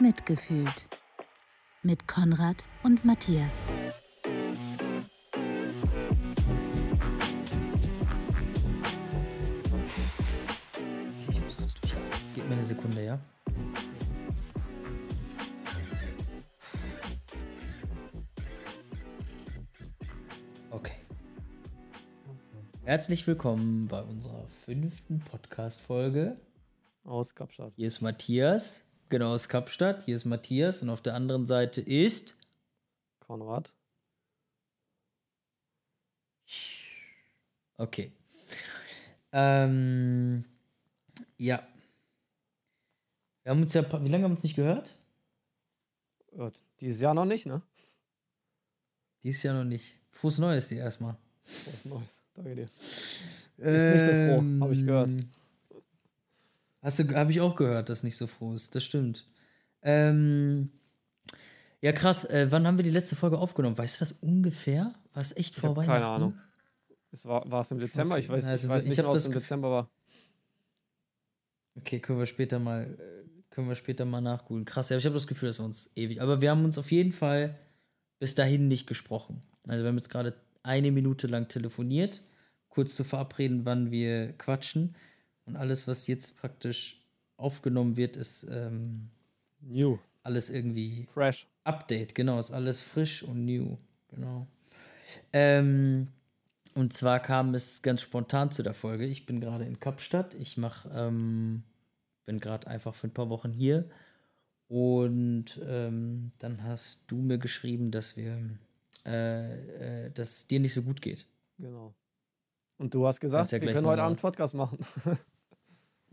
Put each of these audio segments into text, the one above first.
Mitgefühlt. Mit Konrad und Matthias. Ich muss kurz durchatmen. Gib mir eine Sekunde, ja? Okay. Herzlich willkommen bei unserer fünften Podcast-Folge. Aus Kapstadt. Hier ist Matthias, genau aus Kapstadt. Hier ist Matthias und auf der anderen Seite ist. Konrad. Okay. Ähm, ja. Wir haben uns ja. Wie lange haben wir uns nicht gehört? Ja, dieses Jahr noch nicht, ne? Dieses Jahr noch nicht. Frohes Neues dir erstmal. Was Neues. Danke dir. Ist nicht so froh, habe ich gehört. Hast du, habe ich auch gehört, dass nicht so froh ist. Das stimmt. Ähm, ja, krass. Äh, wann haben wir die letzte Folge aufgenommen? Weißt du das ungefähr? War es echt vor Weihnachten? keine Ahnung. Es war, war es im Dezember? Ich weiß, Also, ich weiß ich nicht, ob es im Dezember war. Okay, können wir später mal, äh, können wir später mal nachgoogeln. Krass, ja, ich habe das Gefühl, dass wir uns ewig. Aber wir haben uns auf jeden Fall bis dahin nicht gesprochen. Also wir haben jetzt gerade eine Minute lang telefoniert, kurz zu verabreden, wann wir quatschen. Und alles, was jetzt praktisch aufgenommen wird, ist ähm, New. alles irgendwie Fresh. Update, genau, ist alles frisch und new, genau. Ähm, und zwar kam es ganz spontan zu der Folge. Ich bin gerade in Kapstadt. Ich mach, ähm, bin gerade einfach für ein paar Wochen hier. Und ähm, dann hast du mir geschrieben, dass wir, äh, äh, dass es dir nicht so gut geht. Genau. Und du hast gesagt, ja wir können heute Abend Podcast machen.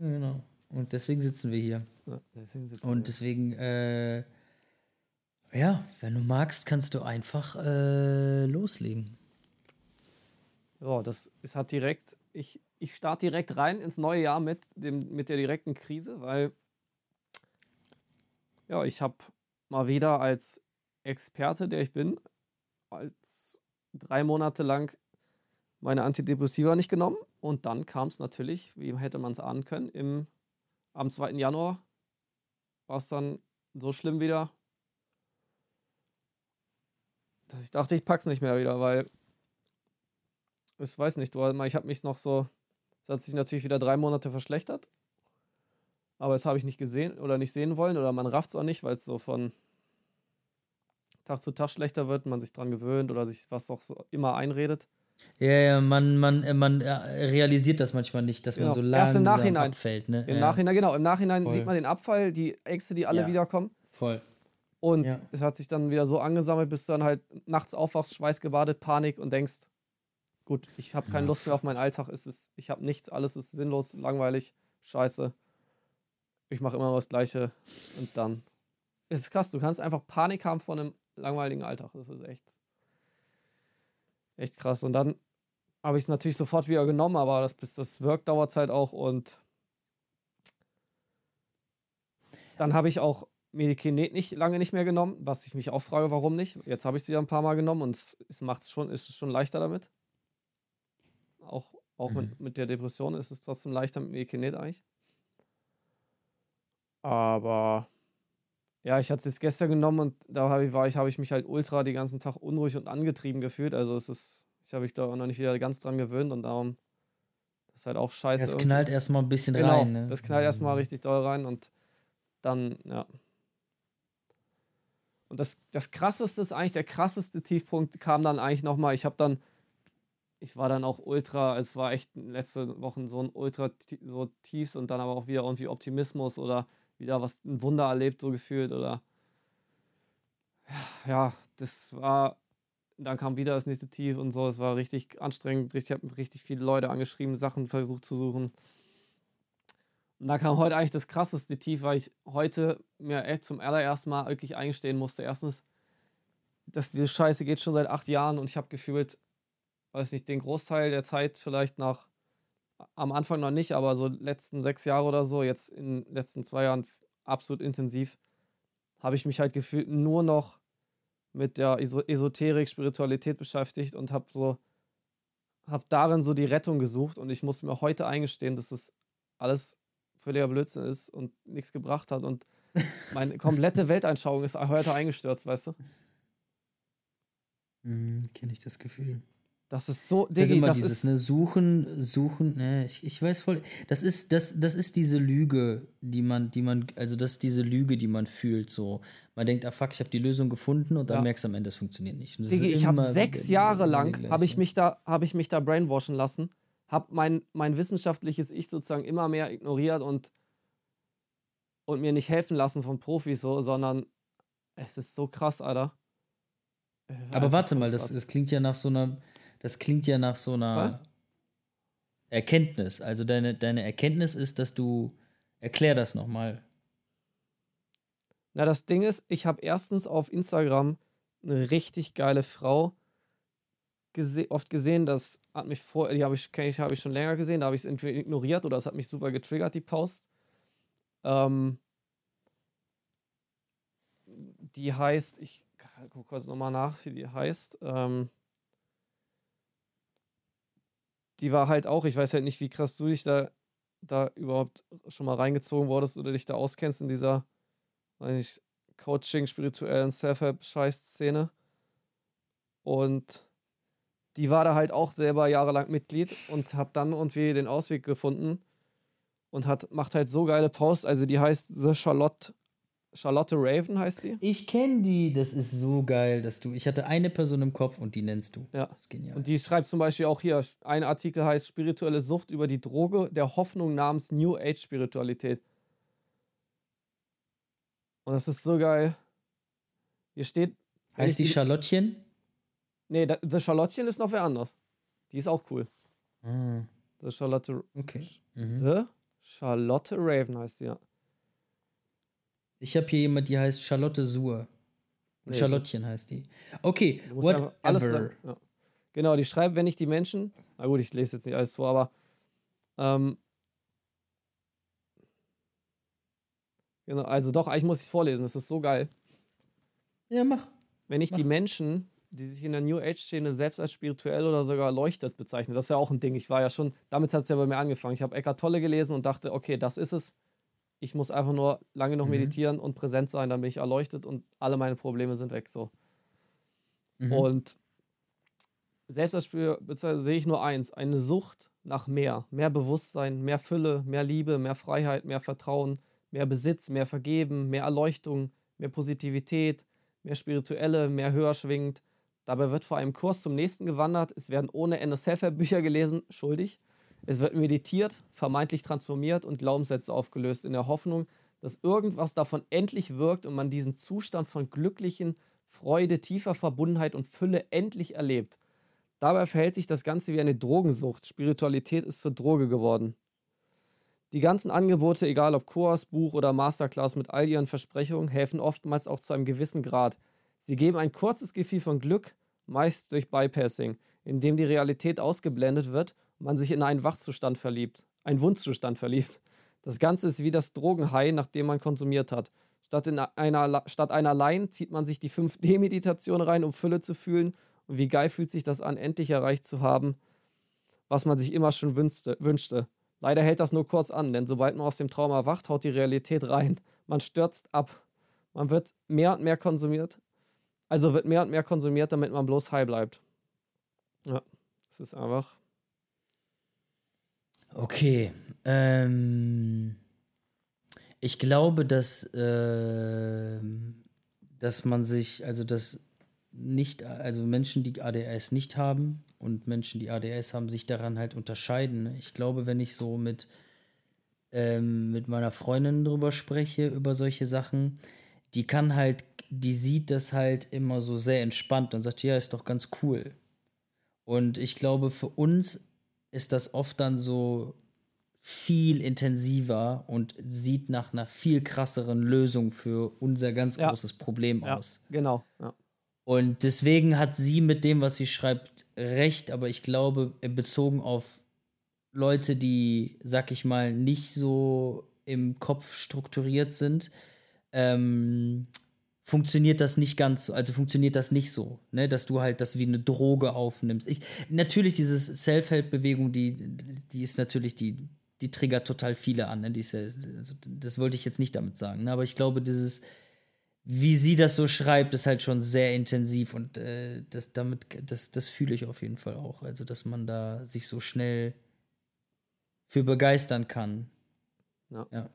Genau. Und deswegen sitzen wir hier. Ja, deswegen sitzen Und deswegen, äh, ja, wenn du magst, kannst du einfach äh, loslegen. Ja, das es hat direkt, ich, ich starte direkt rein ins neue Jahr mit, dem, mit der direkten Krise, weil ja, ich habe mal wieder als Experte, der ich bin, als drei Monate lang meine Antidepressiva nicht genommen und dann kam es natürlich, wie hätte man es ahnen können, im, am 2. Januar war es dann so schlimm wieder, dass ich dachte, ich pack's nicht mehr wieder, weil ich weiß nicht, ich habe mich noch so, es hat sich natürlich wieder drei Monate verschlechtert, aber das habe ich nicht gesehen oder nicht sehen wollen oder man rafft es auch nicht, weil es so von Tag zu Tag schlechter wird, man sich dran gewöhnt oder sich was auch so immer einredet. Ja, ja, man, man, äh, man äh, realisiert das manchmal nicht, dass man Genau. so Erst langsam im Nachhinein. abfällt. Ne? Im ja, Nachhinein, genau, im Nachhinein Voll. sieht man den Abfall, die Ängste, die alle Ja. wiederkommen. Voll. Und Ja. es hat sich dann wieder so angesammelt, bis du dann halt nachts aufwachst, schweißgebadet, Panik und denkst, gut, ich habe keine Lust mehr auf meinen Alltag, es ist, ich habe nichts, alles ist sinnlos, langweilig, scheiße. Ich mache immer das Gleiche und dann. Es ist krass, du kannst einfach Panik haben vor einem langweiligen Alltag. Das ist echt, echt krass. Und dann habe ich es natürlich sofort wieder genommen, aber das, bis das wirkt, dauert es halt auch und dann habe ich auch Medikinet nicht lange nicht mehr genommen, was ich mich auch frage, warum nicht. Jetzt habe ich es wieder ein paar Mal genommen und es, es schon, ist es schon leichter damit. Auch, auch Mhm. mit, mit der Depression ist es trotzdem leichter mit Medikinet eigentlich. Aber ja, ich hatte es jetzt gestern genommen und da habe ich, war ich, habe ich mich halt ultra den ganzen Tag unruhig und angetrieben gefühlt. Also es ist, ich habe mich da auch noch nicht wieder ganz dran gewöhnt und darum, das ist halt auch scheiße. Das irgendwie. knallt erstmal ein bisschen Genau, rein. Ne? das knallt erstmal richtig doll rein und dann, ja. Und das, das krasseste ist eigentlich, der krasseste Tiefpunkt kam dann eigentlich nochmal, ich habe dann, ich war dann auch ultra, es war echt letzten Wochen so ein ultra so tief und dann aber auch wieder irgendwie Optimismus oder wieder was, ein Wunder erlebt, so gefühlt oder ja, das war, dann kam wieder das nächste Tief und so, es war richtig anstrengend, ich habe richtig viele Leute angeschrieben, Sachen versucht zu suchen. Und da kam heute eigentlich das krasseste Tief, weil ich heute mir echt zum allerersten Mal wirklich eingestehen musste. Erstens, dass diese Scheiße geht schon seit acht Jahren und ich habe gefühlt, weiß nicht, den Großteil der Zeit vielleicht nach, am Anfang noch nicht, aber so letzten sechs Jahre oder so, jetzt in den letzten zwei Jahren absolut intensiv, habe ich mich halt gefühlt nur noch mit der Eso- Esoterik, Spiritualität beschäftigt und habe so, habe darin so die Rettung gesucht und ich muss mir heute eingestehen, dass es alles völliger Blödsinn ist und nichts gebracht hat und meine komplette Weltanschauung ist heute eingestürzt, weißt du? Mhm, Kenne ich das Gefühl. Das ist so, Das, ist Diggi, das dieses, ist, ne, suchen, suchen, ne, ich, ich weiß voll. Das ist, das, das ist diese Lüge, die man, die man, also das ist diese Lüge, die man fühlt. So, man denkt, ah fuck, ich habe die Lösung gefunden und dann Ja. merkst du am Ende, es funktioniert nicht. Diggi, ist ich habe sechs Jahre lang, habe ich gleiche. mich da, habe ich mich da brainwashen lassen, habe mein, mein wissenschaftliches Ich sozusagen immer mehr ignoriert und, und mir nicht helfen lassen von Profis so, sondern es ist so krass, Alter. Äh, Aber warte mal, das, das klingt ja nach so einer, das klingt ja nach so einer Erkenntnis. Also deine, deine Erkenntnis ist, dass du, erklär das nochmal. Na, das Ding ist, ich habe erstens auf Instagram eine richtig geile Frau gese oft gesehen, das hat mich vor, die habe ich, ich, habe ich schon länger gesehen, da habe ich es entweder ignoriert oder es hat mich super getriggert, die Post. Ähm, die heißt, ich gucke kurz nochmal nach, wie die heißt. Ähm, die war halt auch, ich weiß halt nicht, wie krass du dich da, da überhaupt schon mal reingezogen wurdest oder dich da auskennst in dieser weiß nicht, Coaching, spirituellen Self-Help-Scheiß-Szene. Und die war da halt auch selber jahrelang Mitglied und hat dann irgendwie den Ausweg gefunden und hat, macht halt so geile Posts. Also die heißt The Charlotte, Charlotte Raven heißt die. Ich kenne die, das ist so geil, dass du, ich hatte eine Person im Kopf und die nennst du. Ja. Das ist genial. Und die schreibt zum Beispiel auch hier, ein Artikel heißt Spirituelle Sucht über die Droge der Hoffnung namens New Age Spiritualität. Und das ist so geil. Hier steht. heißt die Charlottchen? Nee, The Charlottchen ist noch wer anders. Die ist auch cool. Ah, The Charlotte. okay. Mhm. The Charlotte Raven heißt sie, ja. Ich habe hier jemand, die heißt Charlotte Suhr. Und Nee, Charlottchen heißt die. Okay, einfach alles. Ja. Genau, die schreibt, wenn ich die Menschen. Na gut, ich lese jetzt nicht alles vor, aber. Ähm, genau, also doch, eigentlich muss ich es vorlesen, das ist so geil. Ja, mach. Wenn ich die Mach. Menschen, die sich in der New Age-Szene selbst als spirituell oder sogar erleuchtet bezeichnen, das ist ja auch ein Ding. Ich war ja schon, damit hat es ja bei mir angefangen. Ich habe Eckart Tolle gelesen und dachte, okay, das ist es. Ich muss einfach nur lange noch Mhm. meditieren und präsent sein, dann bin ich erleuchtet und alle meine Probleme sind weg. So. Mhm. Und selbst als Spirituell sehe ich nur eins: eine Sucht nach mehr. Mehr Bewusstsein, mehr Fülle, mehr Liebe, mehr Freiheit, mehr Vertrauen, mehr Besitz, mehr Vergeben, mehr Erleuchtung, mehr Positivität, mehr Spirituelle, mehr höher schwingend. Dabei wird vor einem Kurs zum nächsten gewandert. Es werden ohne Ende Self-Help-Bücher gelesen, schuldig. Es wird meditiert, vermeintlich transformiert und Glaubenssätze aufgelöst, in der Hoffnung, dass irgendwas davon endlich wirkt und man diesen Zustand von glücklichen Freude, tiefer Verbundenheit und Fülle endlich erlebt. Dabei verhält sich das Ganze wie eine Drogensucht. Spiritualität ist zur Droge geworden. Die ganzen Angebote, egal ob Kurs, Buch oder Masterclass mit all ihren Versprechungen, helfen oftmals auch zu einem gewissen Grad. Sie geben ein kurzes Gefühl von Glück, meist durch Bypassing, in dem die Realität ausgeblendet wird man sich in einen Wachzustand verliebt, einen Wunschzustand verliebt. Das Ganze ist wie das Drogenhigh, nachdem man konsumiert hat. Statt, in einer, statt einer Line zieht man sich die 5D-Meditation rein, um Fülle zu fühlen. Und wie geil fühlt sich das an, endlich erreicht zu haben, was man sich immer schon wünschte. wünschte. Leider hält das nur kurz an, denn sobald man aus dem Traum erwacht, haut die Realität rein. Man stürzt ab. Man wird mehr und mehr konsumiert. Also wird mehr und mehr konsumiert, damit man bloß high bleibt. Ja, es ist einfach. Okay. Ähm, ich glaube, dass, ähm, dass man sich, also dass nicht, also Menschen, die ADHS nicht haben und Menschen, die ADHS haben, sich daran halt unterscheiden. ne? Ich glaube, wenn ich so mit, ähm, mit meiner Freundin drüber spreche, über solche Sachen, die kann halt, die sieht das halt immer so sehr entspannt und sagt, ja, ist doch ganz cool. Und ich glaube, für uns ist das oft dann so viel intensiver und sieht nach einer viel krasseren Lösung für unser ganz Ja. großes Problem Ja, aus. genau. Ja. Und deswegen hat sie mit dem, was sie schreibt, recht, aber ich glaube, bezogen auf Leute, die, sag ich mal, nicht so im Kopf strukturiert sind, ähm, funktioniert das nicht ganz so, also funktioniert das nicht so, ne, dass du halt das wie eine Droge aufnimmst. Ich, natürlich, diese Self-Help-Bewegung, die, die ist natürlich, die, die triggert total viele an. Ne? Die ist ja, also, das wollte ich jetzt nicht damit sagen. Ne? Aber ich glaube, dieses, wie sie das so schreibt, ist halt schon sehr intensiv und äh, das, damit, das, das fühle ich auf jeden Fall auch. Also, dass man da sich so schnell für begeistern kann. Ja. ja.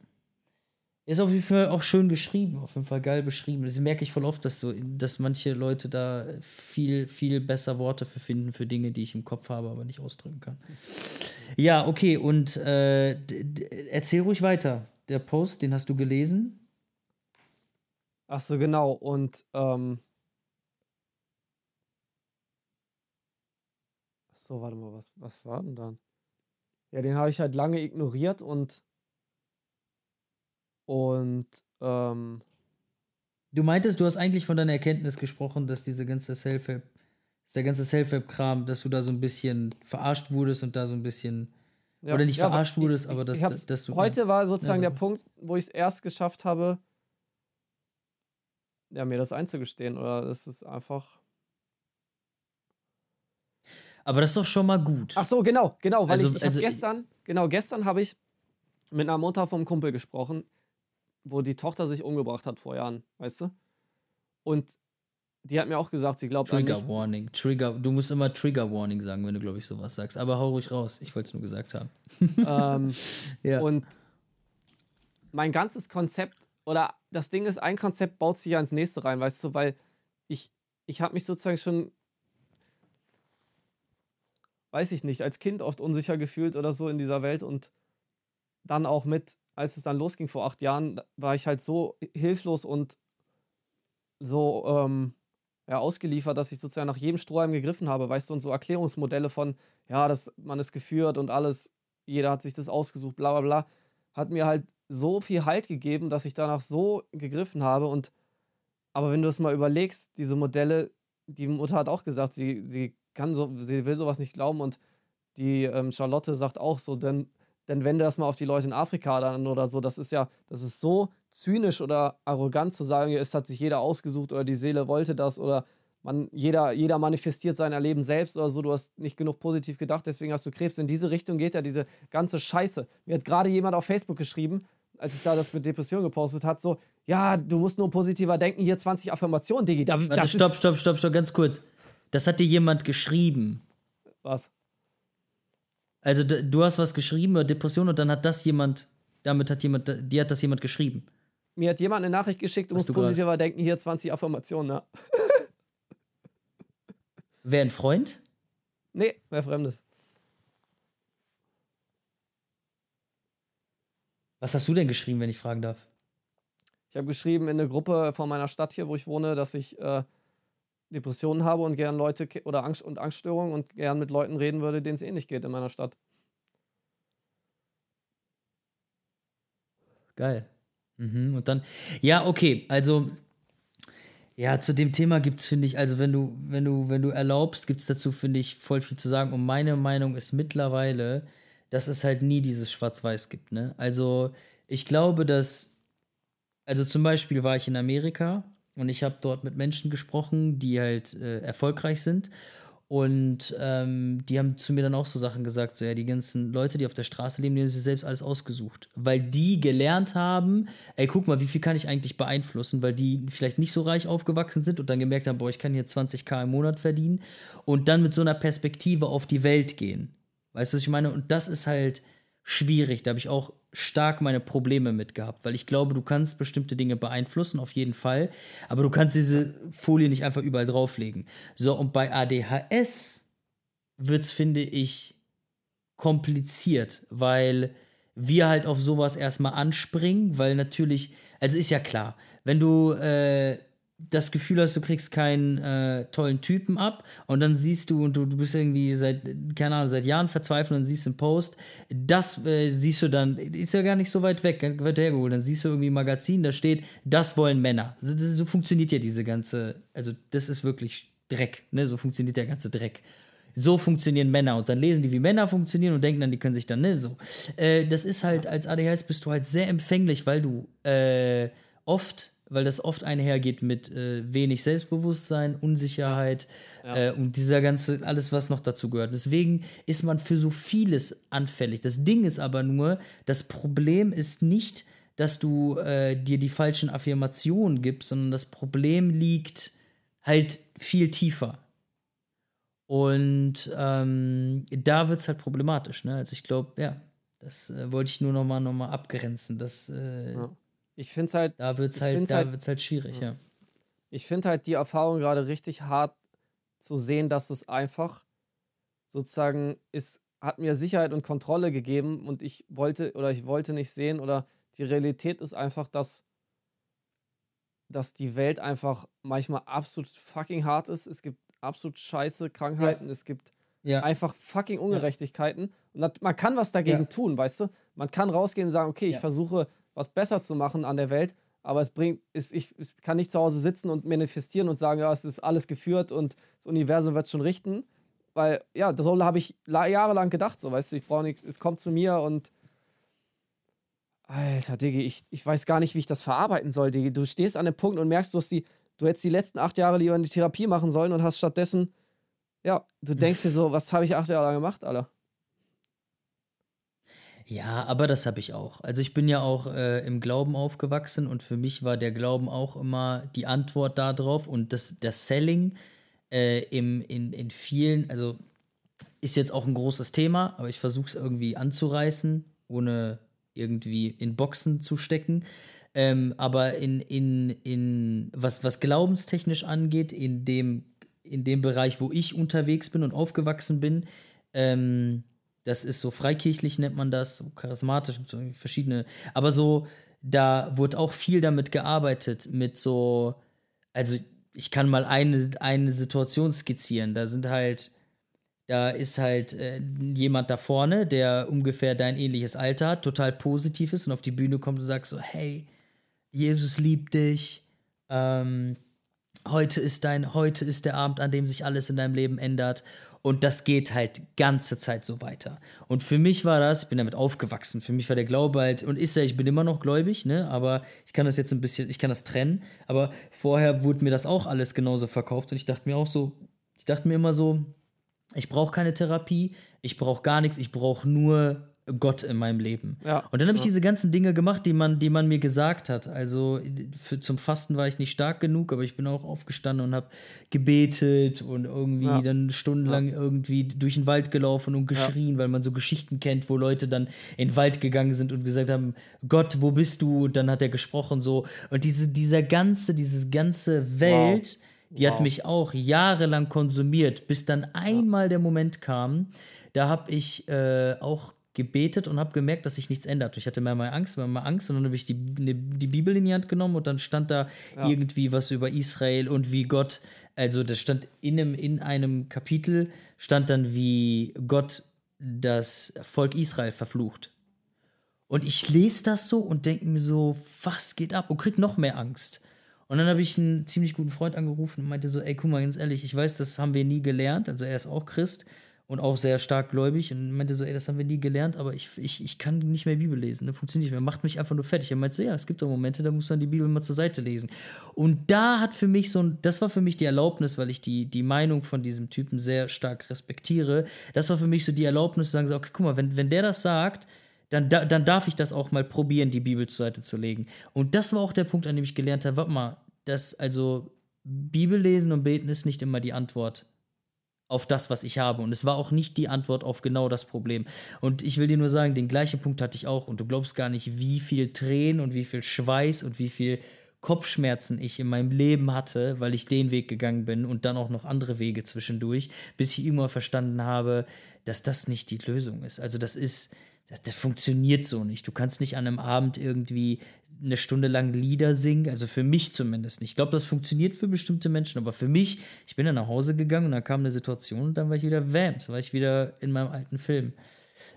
Ist auf jeden Fall auch schön geschrieben, auf jeden Fall geil beschrieben. Das merke ich voll oft, dass so, dass manche Leute da viel, viel besser Worte für finden für Dinge, die ich im Kopf habe, aber nicht ausdrücken kann. Ja, okay, und äh, erzähl ruhig weiter. Der Post, den hast du gelesen? Ach so, genau. Und ähm, so, warte mal, was, was war denn dann? Ja, den habe ich halt lange ignoriert und und ähm, Du meintest, du hast eigentlich von deiner Erkenntnis gesprochen, dass diese ganze Self-Help, der ganze Self-Help-Kram, dass du da so ein bisschen verarscht wurdest und da so ein bisschen ja, oder nicht ja, verarscht ich, wurdest, aber dass, dass, dass du heute war sozusagen ja, der Punkt, wo ich es erst geschafft habe, ja, mir das einzugestehen oder es ist einfach aber das ist doch schon mal gut. Ach so, genau, genau, weil Also- ich, ich also- gestern, genau, gestern habe ich mit einer Mutter vom Kumpel gesprochen, wo die Tochter sich umgebracht hat vor Jahren, weißt du? Und die hat mir auch gesagt, sie glaubt Trigger mich. Warning. Trigger, du musst immer Trigger Warning sagen, wenn du, glaube ich, sowas sagst. Aber hau ruhig raus. Ich wollte es nur gesagt haben. ähm, Ja. Und mein ganzes Konzept, oder das Ding ist, ein Konzept baut sich ja ins nächste rein, weißt du, weil ich, ich habe mich sozusagen schon, weiß ich nicht, als Kind oft unsicher gefühlt oder so in dieser Welt und dann auch mit, als es dann losging vor acht Jahren, war ich halt so hilflos und so ähm, ja, ausgeliefert, dass ich sozusagen nach jedem Strohhalm gegriffen habe, weißt du, und so Erklärungsmodelle von, ja, das, man ist geführt und alles, jeder hat sich das ausgesucht, bla bla bla, hat mir halt so viel Halt gegeben, dass ich danach so gegriffen habe und aber wenn du es mal überlegst, diese Modelle, die Mutter hat auch gesagt, sie, sie kann so, sie will sowas nicht glauben und die ähm, Charlotte sagt auch so, denn, denn wenn du das mal auf die Leute in Afrika dann oder so, das ist ja, das ist so zynisch oder arrogant zu sagen, es hat sich jeder ausgesucht oder die Seele wollte das oder man, jeder, jeder manifestiert sein Erleben selbst oder so, du hast nicht genug positiv gedacht, deswegen hast du Krebs. In diese Richtung geht ja diese ganze Scheiße. Mir hat gerade jemand auf Facebook geschrieben, als ich da das mit Depression gepostet hat, so, ja, du musst nur positiver denken, hier 20 Affirmationen, Digi. Da, Warte, stopp, stopp, stopp, stopp, ganz kurz. Das hat dir jemand geschrieben. Was? Also du hast was geschrieben über Depression und dann hat das jemand, damit hat jemand, dir hat das jemand geschrieben. Mir hat jemand eine Nachricht geschickt, du musst positiver denken, hier 20 Affirmationen, ne? Wer ein Freund? Nee, wer Fremdes. Was hast du denn geschrieben, wenn ich fragen darf? Ich habe geschrieben in eine Gruppe von meiner Stadt hier, wo ich wohne, dass ich äh, Depressionen habe und gern Leute oder Angst und Angststörungen und gern mit Leuten reden würde, denen es ähnlich geht in meiner Stadt. Geil. Mhm, und dann, ja, okay, also, ja, zu dem Thema gibt es, finde ich, also wenn du, wenn du, wenn du erlaubst, gibt es dazu, finde ich, voll viel zu sagen. Und meine Meinung ist mittlerweile, dass es halt nie dieses Schwarz-Weiß gibt, ne? Also, ich glaube, dass, also zum Beispiel war ich in Amerika und ich habe dort mit Menschen gesprochen, die halt äh, erfolgreich sind. Und ähm, die haben zu mir dann auch so Sachen gesagt, so ja, die ganzen Leute, die auf der Straße leben, die haben sich selbst alles ausgesucht. Weil die gelernt haben, ey, guck mal, wie viel kann ich eigentlich beeinflussen, weil die vielleicht nicht so reich aufgewachsen sind und dann gemerkt haben, boah, ich kann hier 20k im Monat verdienen und dann mit so einer Perspektive auf die Welt gehen. Weißt du, was ich meine? Und das ist halt schwierig. Da habe ich auch stark meine Probleme mit gehabt, weil ich glaube, du kannst bestimmte Dinge beeinflussen, auf jeden Fall, aber du kannst diese Folie nicht einfach überall drauflegen. So, und bei ADHS wird es, finde ich, kompliziert, weil wir halt auf sowas erstmal anspringen, weil natürlich, also ist ja klar, wenn du äh, das Gefühl hast, du kriegst keinen äh, tollen Typen ab und dann siehst du und du, du bist irgendwie seit, keine Ahnung, seit Jahren verzweifelt und siehst einen Post, das äh, siehst du dann, ist ja gar nicht so weit weg, weit hergeholt, dann siehst du irgendwie ein Magazin, da steht, das wollen Männer. So, das, so funktioniert ja diese ganze, also das ist wirklich Dreck, ne, so funktioniert der ganze Dreck. So funktionieren Männer und dann lesen die, wie Männer funktionieren und denken dann, die können sich dann, ne, so. Äh, das ist halt, als ADHS bist du halt sehr empfänglich, weil du äh, oft weil das oft einhergeht mit äh, wenig Selbstbewusstsein, Unsicherheit Ja. Äh, und dieser ganze, alles, was noch dazu gehört. Deswegen ist man für so vieles anfällig. Das Ding ist aber nur, das Problem ist nicht, dass du äh, dir die falschen Affirmationen gibst, sondern das Problem liegt halt viel tiefer. Und ähm, da wird es halt problematisch. Ne? Also ich glaube, ja, das äh, wollte ich nur noch mal, noch mal abgrenzen. Das, äh, Ja. Ich finde es halt, Da wird es halt, da halt- wird's halt schwierig, Ja. ja. ich finde halt die Erfahrung gerade richtig hart zu sehen, dass es einfach sozusagen ist, hat mir Sicherheit und Kontrolle gegeben und ich wollte oder ich wollte nicht sehen oder die Realität ist einfach, dass, dass die Welt einfach manchmal absolut fucking hart ist. Es gibt absolut scheiße Krankheiten, es gibt Ja, einfach fucking Ungerechtigkeiten. Und das, man kann was dagegen Ja. tun, weißt du? Man kann rausgehen und sagen, okay, ich Ja. versuche was besser zu machen an der Welt, aber es bringt, es, ich, ich kann nicht zu Hause sitzen und manifestieren und sagen, ja, es ist alles geführt und das Universum wird es schon richten. Weil, ja, das habe ich la- jahrelang gedacht, so, weißt du, ich brauche nichts, es kommt zu mir und. Alter, Diggi, ich, ich weiß gar nicht, wie ich das verarbeiten soll, Diggi. Du stehst an dem Punkt und merkst, du, hast die, du hättest die letzten acht Jahre lieber in die Therapie machen sollen und hast stattdessen ja, du denkst dir so, was habe ich acht Jahre lang gemacht, Alter? Ja, aber das habe ich auch. Also ich bin ja auch äh, im Glauben aufgewachsen und für mich war der Glauben auch immer die Antwort darauf und das, das Selling äh, im, in, in vielen, also ist jetzt auch ein großes Thema, aber ich versuche es irgendwie anzureißen, ohne irgendwie in Boxen zu stecken. Ähm, aber in, in, in was, was glaubenstechnisch angeht, in dem, in dem Bereich, wo ich unterwegs bin und aufgewachsen bin, ähm, das ist so freikirchlich nennt man das, so charismatisch, so verschiedene, aber so, da wurde auch viel damit gearbeitet, mit so, also ich kann mal eine, eine Situation skizzieren, da sind halt, da ist halt äh, jemand da vorne, der ungefähr dein ähnliches Alter hat, total positiv ist und auf die Bühne kommt und sagt so, hey, Jesus liebt dich, ähm, heute ist dein, heute ist der Abend, an dem sich alles in deinem Leben ändert. Und das geht halt ganze Zeit so weiter. Und für mich war das, ich bin damit aufgewachsen, für mich war der Glaube halt, und ist ja, ich bin immer noch gläubig, ne, aber ich kann das jetzt ein bisschen, ich kann das trennen, aber vorher wurde mir das auch alles genauso verkauft und ich dachte mir auch so, ich dachte mir immer so, ich brauche keine Therapie, ich brauche gar nichts, ich brauche nur Gott in meinem Leben. Ja, Und dann habe ich ja. diese ganzen Dinge gemacht, die man, die man mir gesagt hat. Also für, zum Fasten war ich nicht stark genug, aber ich bin auch aufgestanden und habe gebetet und irgendwie Ja. dann stundenlang irgendwie durch den Wald gelaufen und geschrien, weil man so Geschichten kennt, wo Leute dann in den Wald gegangen sind und gesagt haben, Gott, wo bist du? Und dann hat er gesprochen so. Und diese, dieser ganze, diese ganze Welt, die hat Wow. mich auch jahrelang konsumiert, bis dann einmal der Moment kam, da habe ich äh, auch gebetet und habe gemerkt, dass sich nichts ändert. Ich hatte mehr mal Angst, mehr mal Angst und dann habe ich die, ne, die Bibel in die Hand genommen und dann stand da Ja. irgendwie was über Israel und wie Gott, also das stand in einem, in einem Kapitel, stand dann, wie Gott das Volk Israel verflucht. Und ich lese das so und denke mir so, was geht ab? Und krieg noch mehr Angst. Und dann habe ich einen ziemlich guten Freund angerufen und meinte so, ey, guck mal, ganz ehrlich, ich weiß, das haben wir nie gelernt. Also er ist auch Christ und auch sehr stark gläubig und meinte so, ey, das haben wir nie gelernt, aber ich, ich, ich kann nicht mehr Bibel lesen. Das funktioniert nicht mehr. Macht mich einfach nur fertig. Er meinte so, ja, es gibt doch Momente, da muss man die Bibel mal zur Seite lesen. Und da hat für mich so ein, das war für mich die Erlaubnis, weil ich die, die Meinung von diesem Typen sehr stark respektiere. Das war für mich so die Erlaubnis zu sagen, so, okay, guck mal, wenn, wenn der das sagt, dann, da, dann darf ich das auch mal probieren, die Bibel zur Seite zu legen. Und das war auch der Punkt, an dem ich gelernt habe, warte mal, dass also Bibel lesen und beten ist nicht immer die Antwort auf das, was ich habe. Und es war auch nicht die Antwort auf genau das Problem. Und ich will dir nur sagen, den gleichen Punkt hatte ich auch. Und du glaubst gar nicht, wie viel Tränen und wie viel Schweiß und wie viel Kopfschmerzen ich in meinem Leben hatte, weil ich den Weg gegangen bin und dann auch noch andere Wege zwischendurch, bis ich immer verstanden habe, dass das nicht die Lösung ist. Also das ist, das, das funktioniert so nicht. Du kannst nicht an einem Abend irgendwie eine Stunde lang Lieder singen, also für mich zumindest nicht. Ich glaube, das funktioniert für bestimmte Menschen, aber für mich, ich bin dann nach Hause gegangen und dann kam eine Situation und dann war ich wieder Vamps, war ich wieder in meinem alten Film.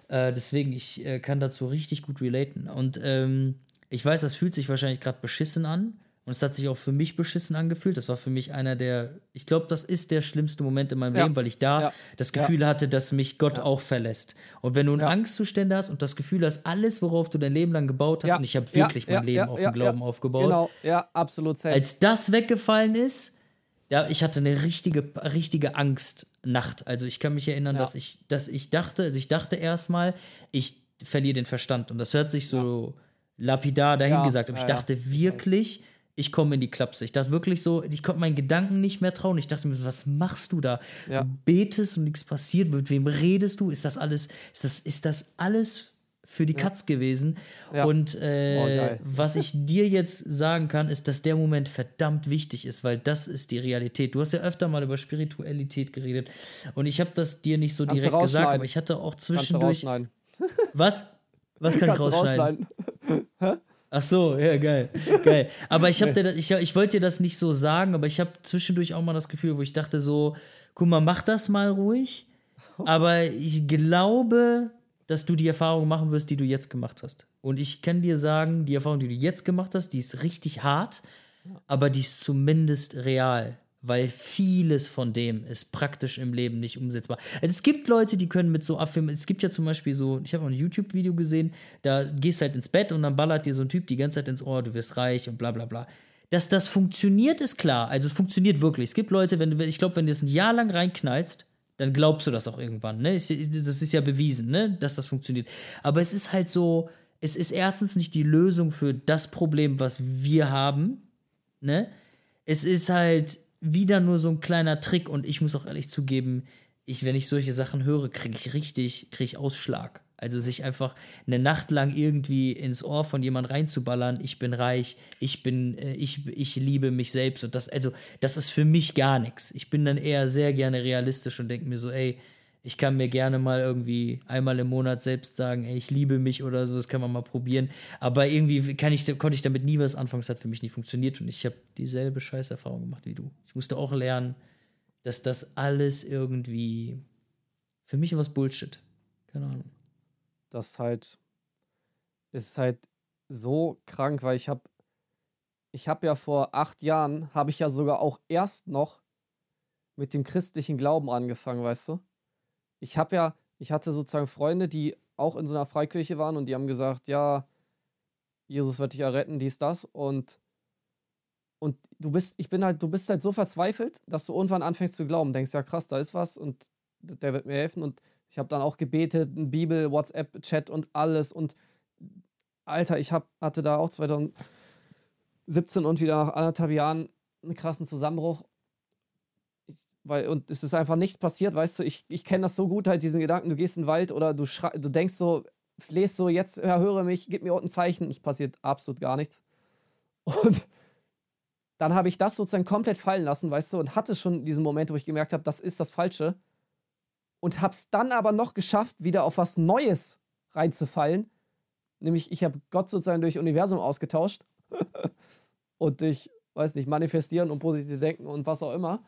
Äh, deswegen, ich äh, kann dazu richtig gut relaten. Und ähm, ich weiß, das fühlt sich wahrscheinlich gerade beschissen an. Und es hat sich auch für mich beschissen angefühlt. Das war für mich einer der, ich glaube, das ist der schlimmste Moment in meinem Ja. Leben, weil ich da Ja. das Gefühl hatte, dass mich Gott Ja. auch verlässt. Und wenn du Ja. Angstzustände hast und das Gefühl hast, alles, worauf du dein Leben lang gebaut hast, Ja. und ich habe Ja. wirklich Ja. mein Leben Ja. auf Ja. dem Glauben Ja. aufgebaut, Genau, ja, absolut safe. als das weggefallen ist, ja, ich hatte eine richtige, richtige Angstnacht. Also ich kann mich erinnern, Ja. dass ich, dass ich dachte, also ich dachte erstmal, ich verliere den Verstand. Und das hört sich so lapidar dahingesagt, aber ich ja, ja. dachte wirklich, ich komme in die Klapse. Ich dachte wirklich so, ich konnte meinen Gedanken nicht mehr trauen. Ich dachte mir so, was machst du da? Ja. Du betest und nichts passiert. Mit wem redest du? Ist das alles, ist das, ist das alles für die Katz gewesen? Ja. Und Oh, äh, geil. was ich dir jetzt sagen kann, ist, dass der Moment verdammt wichtig ist, weil das ist die Realität. Du hast ja öfter mal über Spiritualität geredet und ich habe das dir nicht so Kannst direkt gesagt, rausschneiden. aber ich hatte auch zwischendurch. rausschneiden. Was? Was kann ich Kannst du rausschneiden? Ach so, ja, geil. Geil. Aber ich, ich, ich wollte dir das nicht so sagen, aber ich habe zwischendurch auch mal das Gefühl, wo ich dachte so, guck mal, mach das mal ruhig. Aber ich glaube, dass du die Erfahrung machen wirst, die du jetzt gemacht hast. Und ich kann dir sagen, die Erfahrung, die du jetzt gemacht hast, die ist richtig hart, aber die ist zumindest real. Weil vieles von dem ist praktisch im Leben nicht umsetzbar. Also es gibt Leute, die können mit so Affirmen, es gibt ja zum Beispiel so, ich habe auch ein YouTube-Video gesehen, da gehst halt ins Bett und dann ballert dir so ein Typ die ganze Zeit ins Ohr, du wirst reich und bla bla bla. Dass das funktioniert, ist klar. Also es funktioniert wirklich. Es gibt Leute, wenn du, ich glaube, wenn du es ein Jahr lang reinknallst, dann glaubst du das auch irgendwann. Ne? Das ist ja bewiesen, ne? dass das funktioniert. Aber es ist halt so, es ist erstens nicht die Lösung für das Problem, was wir haben. Ne? Es ist halt wieder nur so ein kleiner Trick und ich muss auch ehrlich zugeben, ich, wenn ich solche Sachen höre, kriege ich richtig, kriege ich Ausschlag. Also sich einfach eine Nacht lang irgendwie ins Ohr von jemand reinzuballern, ich bin reich, ich bin, äh, ich, ich liebe mich selbst und das, also das ist für mich gar nichts. Ich bin dann eher sehr gerne realistisch und denke mir so, ey, ich kann mir gerne mal irgendwie einmal im Monat selbst sagen, ey, ich liebe mich oder so, das kann man mal probieren. Aber irgendwie kann ich, konnte ich damit nie was anfangen, es hat für mich nicht funktioniert und ich habe dieselbe Scheißerfahrung gemacht wie du. Ich musste auch lernen, dass das alles irgendwie für mich was Bullshit. Keine Ahnung. das halt ist halt so krank, weil ich habe ich habe ja vor acht Jahren habe ich ja sogar auch erst noch mit dem christlichen Glauben angefangen, weißt du? Ich habe ja, ich hatte sozusagen Freunde, die auch in so einer Freikirche waren und die haben gesagt, ja, Jesus wird dich erretten, dies, das. Und und du bist, ich bin halt, du bist halt so verzweifelt, dass du irgendwann anfängst zu glauben, denkst, ja krass, da ist was und der wird mir helfen. Und ich habe dann auch gebetet, Bibel, WhatsApp-Chat und alles. Und Alter, ich hab, hatte da auch 2017 und wieder nach anderthalb Jahren einen krassen Zusammenbruch. Weil, und es ist einfach nichts passiert, weißt du, ich, ich kenne das so gut, halt diesen Gedanken, du gehst in den Wald oder du, du denkst so, flehst so, jetzt ja, höre mich, gib mir ein Zeichen, es passiert absolut gar nichts. Und dann habe ich das sozusagen komplett fallen lassen, weißt du, und hatte schon diesen Moment, wo ich gemerkt habe, das ist das Falsche. Und habe es dann aber noch geschafft, wieder auf was Neues reinzufallen. Nämlich, ich habe Gott sozusagen durch Universum ausgetauscht. und durch, weiß nicht, manifestieren und positiv denken und was auch immer.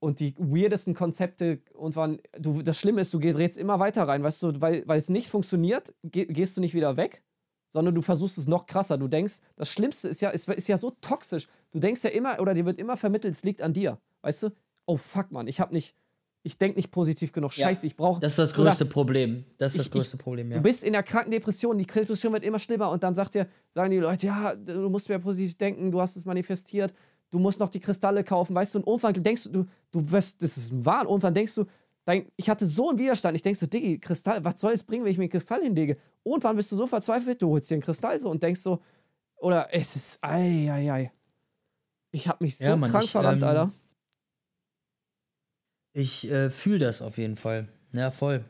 Und die weirdesten Konzepte und wann, du, das Schlimme ist, du drehst immer weiter rein, weißt du, weil es nicht funktioniert, geh, gehst du nicht wieder weg, sondern du versuchst es noch krasser. Du denkst, das Schlimmste ist ja, ist, ist ja so toxisch. Du denkst ja immer, oder dir wird immer vermittelt, es liegt an dir. Weißt du? Oh fuck, Mann, ich hab nicht, ich denke nicht positiv genug. Ja, Scheiße, ich brauche. Das ist das größte Problem. Das ist das Ich- größte Problem, ja. Du bist in der kranken Depression, die Depression wird immer schlimmer und dann sagt dir, sagen die Leute, ja, du musst mehr positiv denken, du hast es manifestiert, du musst noch die Kristalle kaufen, weißt du, und irgendwann denkst du, du, du wirst, das ist ein Wahn, irgendwann denkst du, dein, ich hatte so einen Widerstand, ich denk so, Diggi, Kristall, was soll es bringen, wenn ich mir einen Kristall hinlege? Irgendwann bist du so verzweifelt, du holst dir einen Kristall so und denkst so, oder es ist, ei, ei, ei. Ich hab mich so Ja, Mann, krank ich, verrannt, ähm, Alter. Ich äh, fühle das auf jeden Fall. Ja, voll.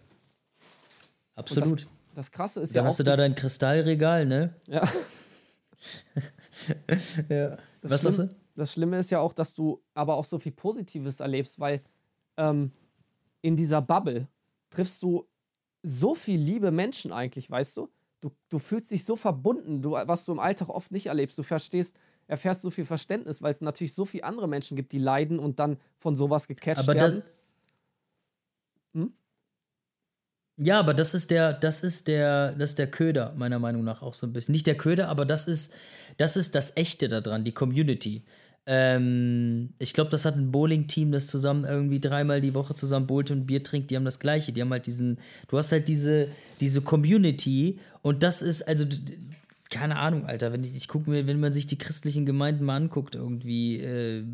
Absolut. Das Krasse ist Dann ja hast auch, du da dein Kristallregal, ne? ja, Ja. Das Was Schlimm- du? Das Schlimme ist ja auch, dass du aber auch so viel Positives erlebst, weil ähm, in dieser Bubble triffst du so viel liebe Menschen eigentlich, weißt du? Du, du fühlst dich so verbunden, du, was du im Alltag oft nicht erlebst. Du verstehst, erfährst so viel Verständnis, weil es natürlich so viele andere Menschen gibt, die leiden und dann von sowas gecatcht Aber werden. Ja, aber das ist der, das ist der, das ist der Köder, meiner Meinung nach auch so ein bisschen. Nicht der Köder, aber das ist, das ist das Echte daran, die Community. Ähm, ich glaube, das hat ein Bowling-Team, das zusammen irgendwie dreimal die Woche zusammen bowlt und Bier trinkt. Die haben das Gleiche. Die haben halt diesen, du hast halt diese, diese Community und das ist, also, keine Ahnung, Alter, wenn ich, ich gucke mir, wenn man sich die christlichen Gemeinden mal anguckt, irgendwie, äh,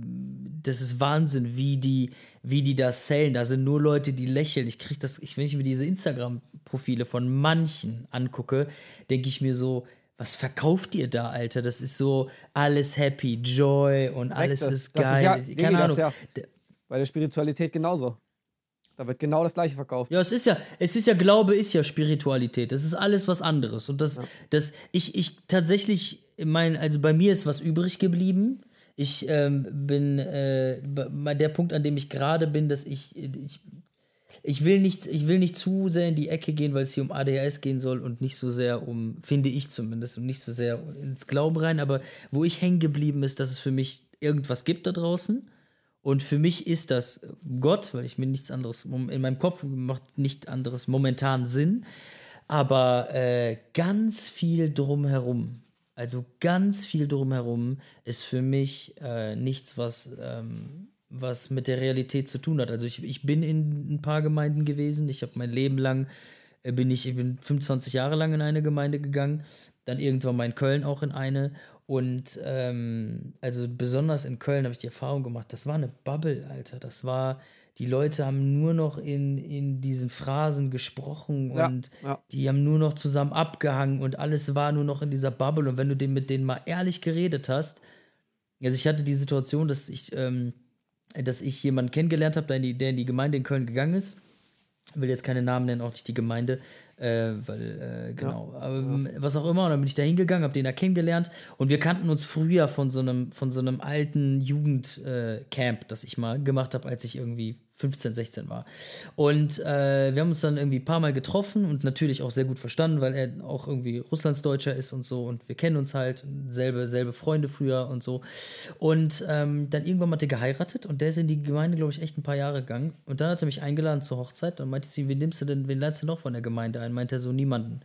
das ist Wahnsinn, wie die, wie die da sellen. Da sind nur Leute, die lächeln. Ich kriege das, ich, wenn ich mir diese Instagram-Profile von manchen angucke, denke ich mir so, was verkauft ihr da, Alter? Das ist so alles happy, joy und Sekte. alles ist geil. Ist ja, nee, Keine Ahnung. Ja bei der Spiritualität genauso. Da wird genau das gleiche verkauft. Ja, es ist ja, es ist ja Glaube, ist ja Spiritualität. Das ist alles was anderes. Und das, ja. das, ich, ich tatsächlich, mein, also bei mir ist was übrig geblieben. Ich ähm, bin, äh, der Punkt, an dem ich gerade bin, dass ich, ich ich will nicht, ich will nicht zu sehr in die Ecke gehen, weil es hier um ADHS gehen soll und nicht so sehr um, finde ich zumindest, und nicht so sehr ins Glauben rein, aber wo ich hängen geblieben ist, dass es für mich irgendwas gibt da draußen. Und für mich ist das Gott, weil ich mir nichts anderes, in meinem Kopf macht nichts anderes momentan Sinn, aber äh, ganz viel drumherum. Also ganz viel drumherum ist für mich äh, nichts, was ähm, was mit der Realität zu tun hat. Also ich, ich bin in ein paar Gemeinden gewesen. Ich habe mein Leben lang, äh, bin ich, ich bin 25 Jahre lang in eine Gemeinde gegangen. Dann irgendwann mal in Köln auch in eine. Und ähm, also besonders in Köln habe ich die Erfahrung gemacht, das war eine Bubble, Alter. Das war, die Leute haben nur noch in, in diesen Phrasen gesprochen und ja, ja. die haben nur noch zusammen abgehangen und alles war nur noch in dieser Bubble. Und wenn du den mit denen mal ehrlich geredet hast, also ich hatte die Situation, dass ich ähm, dass ich jemanden kennengelernt habe, der, der in die Gemeinde in Köln gegangen ist. Ich will jetzt keine Namen nennen, auch nicht die Gemeinde, äh, weil, äh, genau, ja. aber ja. was auch immer. Und dann bin ich da hingegangen, habe den da kennengelernt und wir kannten uns früher von so einem, von so einem alten Jugendcamp, äh, das ich mal gemacht habe, als ich irgendwie 15, 16 war. Und äh, wir haben uns dann irgendwie ein paar Mal getroffen und natürlich auch sehr gut verstanden, weil er auch irgendwie Russlandsdeutscher ist und so und wir kennen uns halt, selbe, selbe Freunde früher und so. Und ähm, dann irgendwann hat er geheiratet und der ist in die Gemeinde, glaube ich, echt ein paar Jahre gegangen. Und dann hat er mich eingeladen zur Hochzeit. Dann meinte ihm, wen nimmst du denn, wen lernst du noch von der Gemeinde ein? Meint er so, niemanden.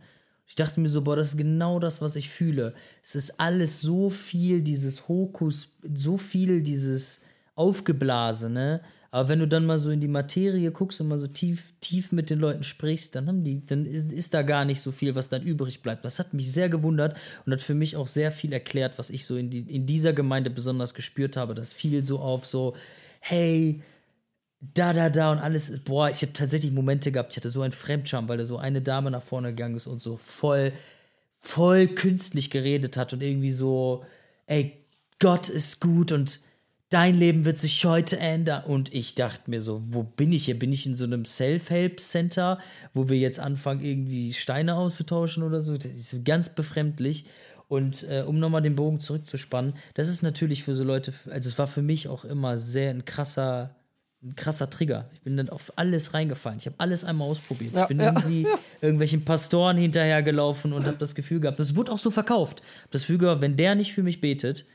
Ich dachte mir so, boah, das ist genau das, was ich fühle. Es ist alles so viel dieses Hokus, so viel dieses Aufgeblasene. Aber wenn du dann mal so in die Materie guckst und mal so tief, tief mit den Leuten sprichst, dann haben die, dann ist, ist da gar nicht so viel, was dann übrig bleibt. Das hat mich sehr gewundert und hat für mich auch sehr viel erklärt, was ich so in, die, in dieser Gemeinde besonders gespürt habe. Das fiel so auf so, hey, da, da, da und alles. Boah, ich habe tatsächlich Momente gehabt, ich hatte so einen Fremdscham, weil da so eine Dame nach vorne gegangen ist und so voll, voll künstlich geredet hat und irgendwie so, ey, Gott ist gut und dein Leben wird sich heute ändern. Und ich dachte mir so, wo bin ich hier? Bin ich in so einem Self-Help-Center, wo wir jetzt anfangen, irgendwie Steine auszutauschen oder so? Das ist ganz befremdlich. Und äh, um nochmal den Bogen zurückzuspannen, das ist natürlich für so Leute, also es war für mich auch immer sehr ein krasser, ein krasser Trigger. Ich bin dann auf alles reingefallen. Ich habe alles einmal ausprobiert. Ja, ich bin ja. irgendwie irgendwelchen Pastoren hinterhergelaufen und habe das Gefühl gehabt, das wurde auch so verkauft. Das Gefühl gehabt, wenn der nicht für mich betet,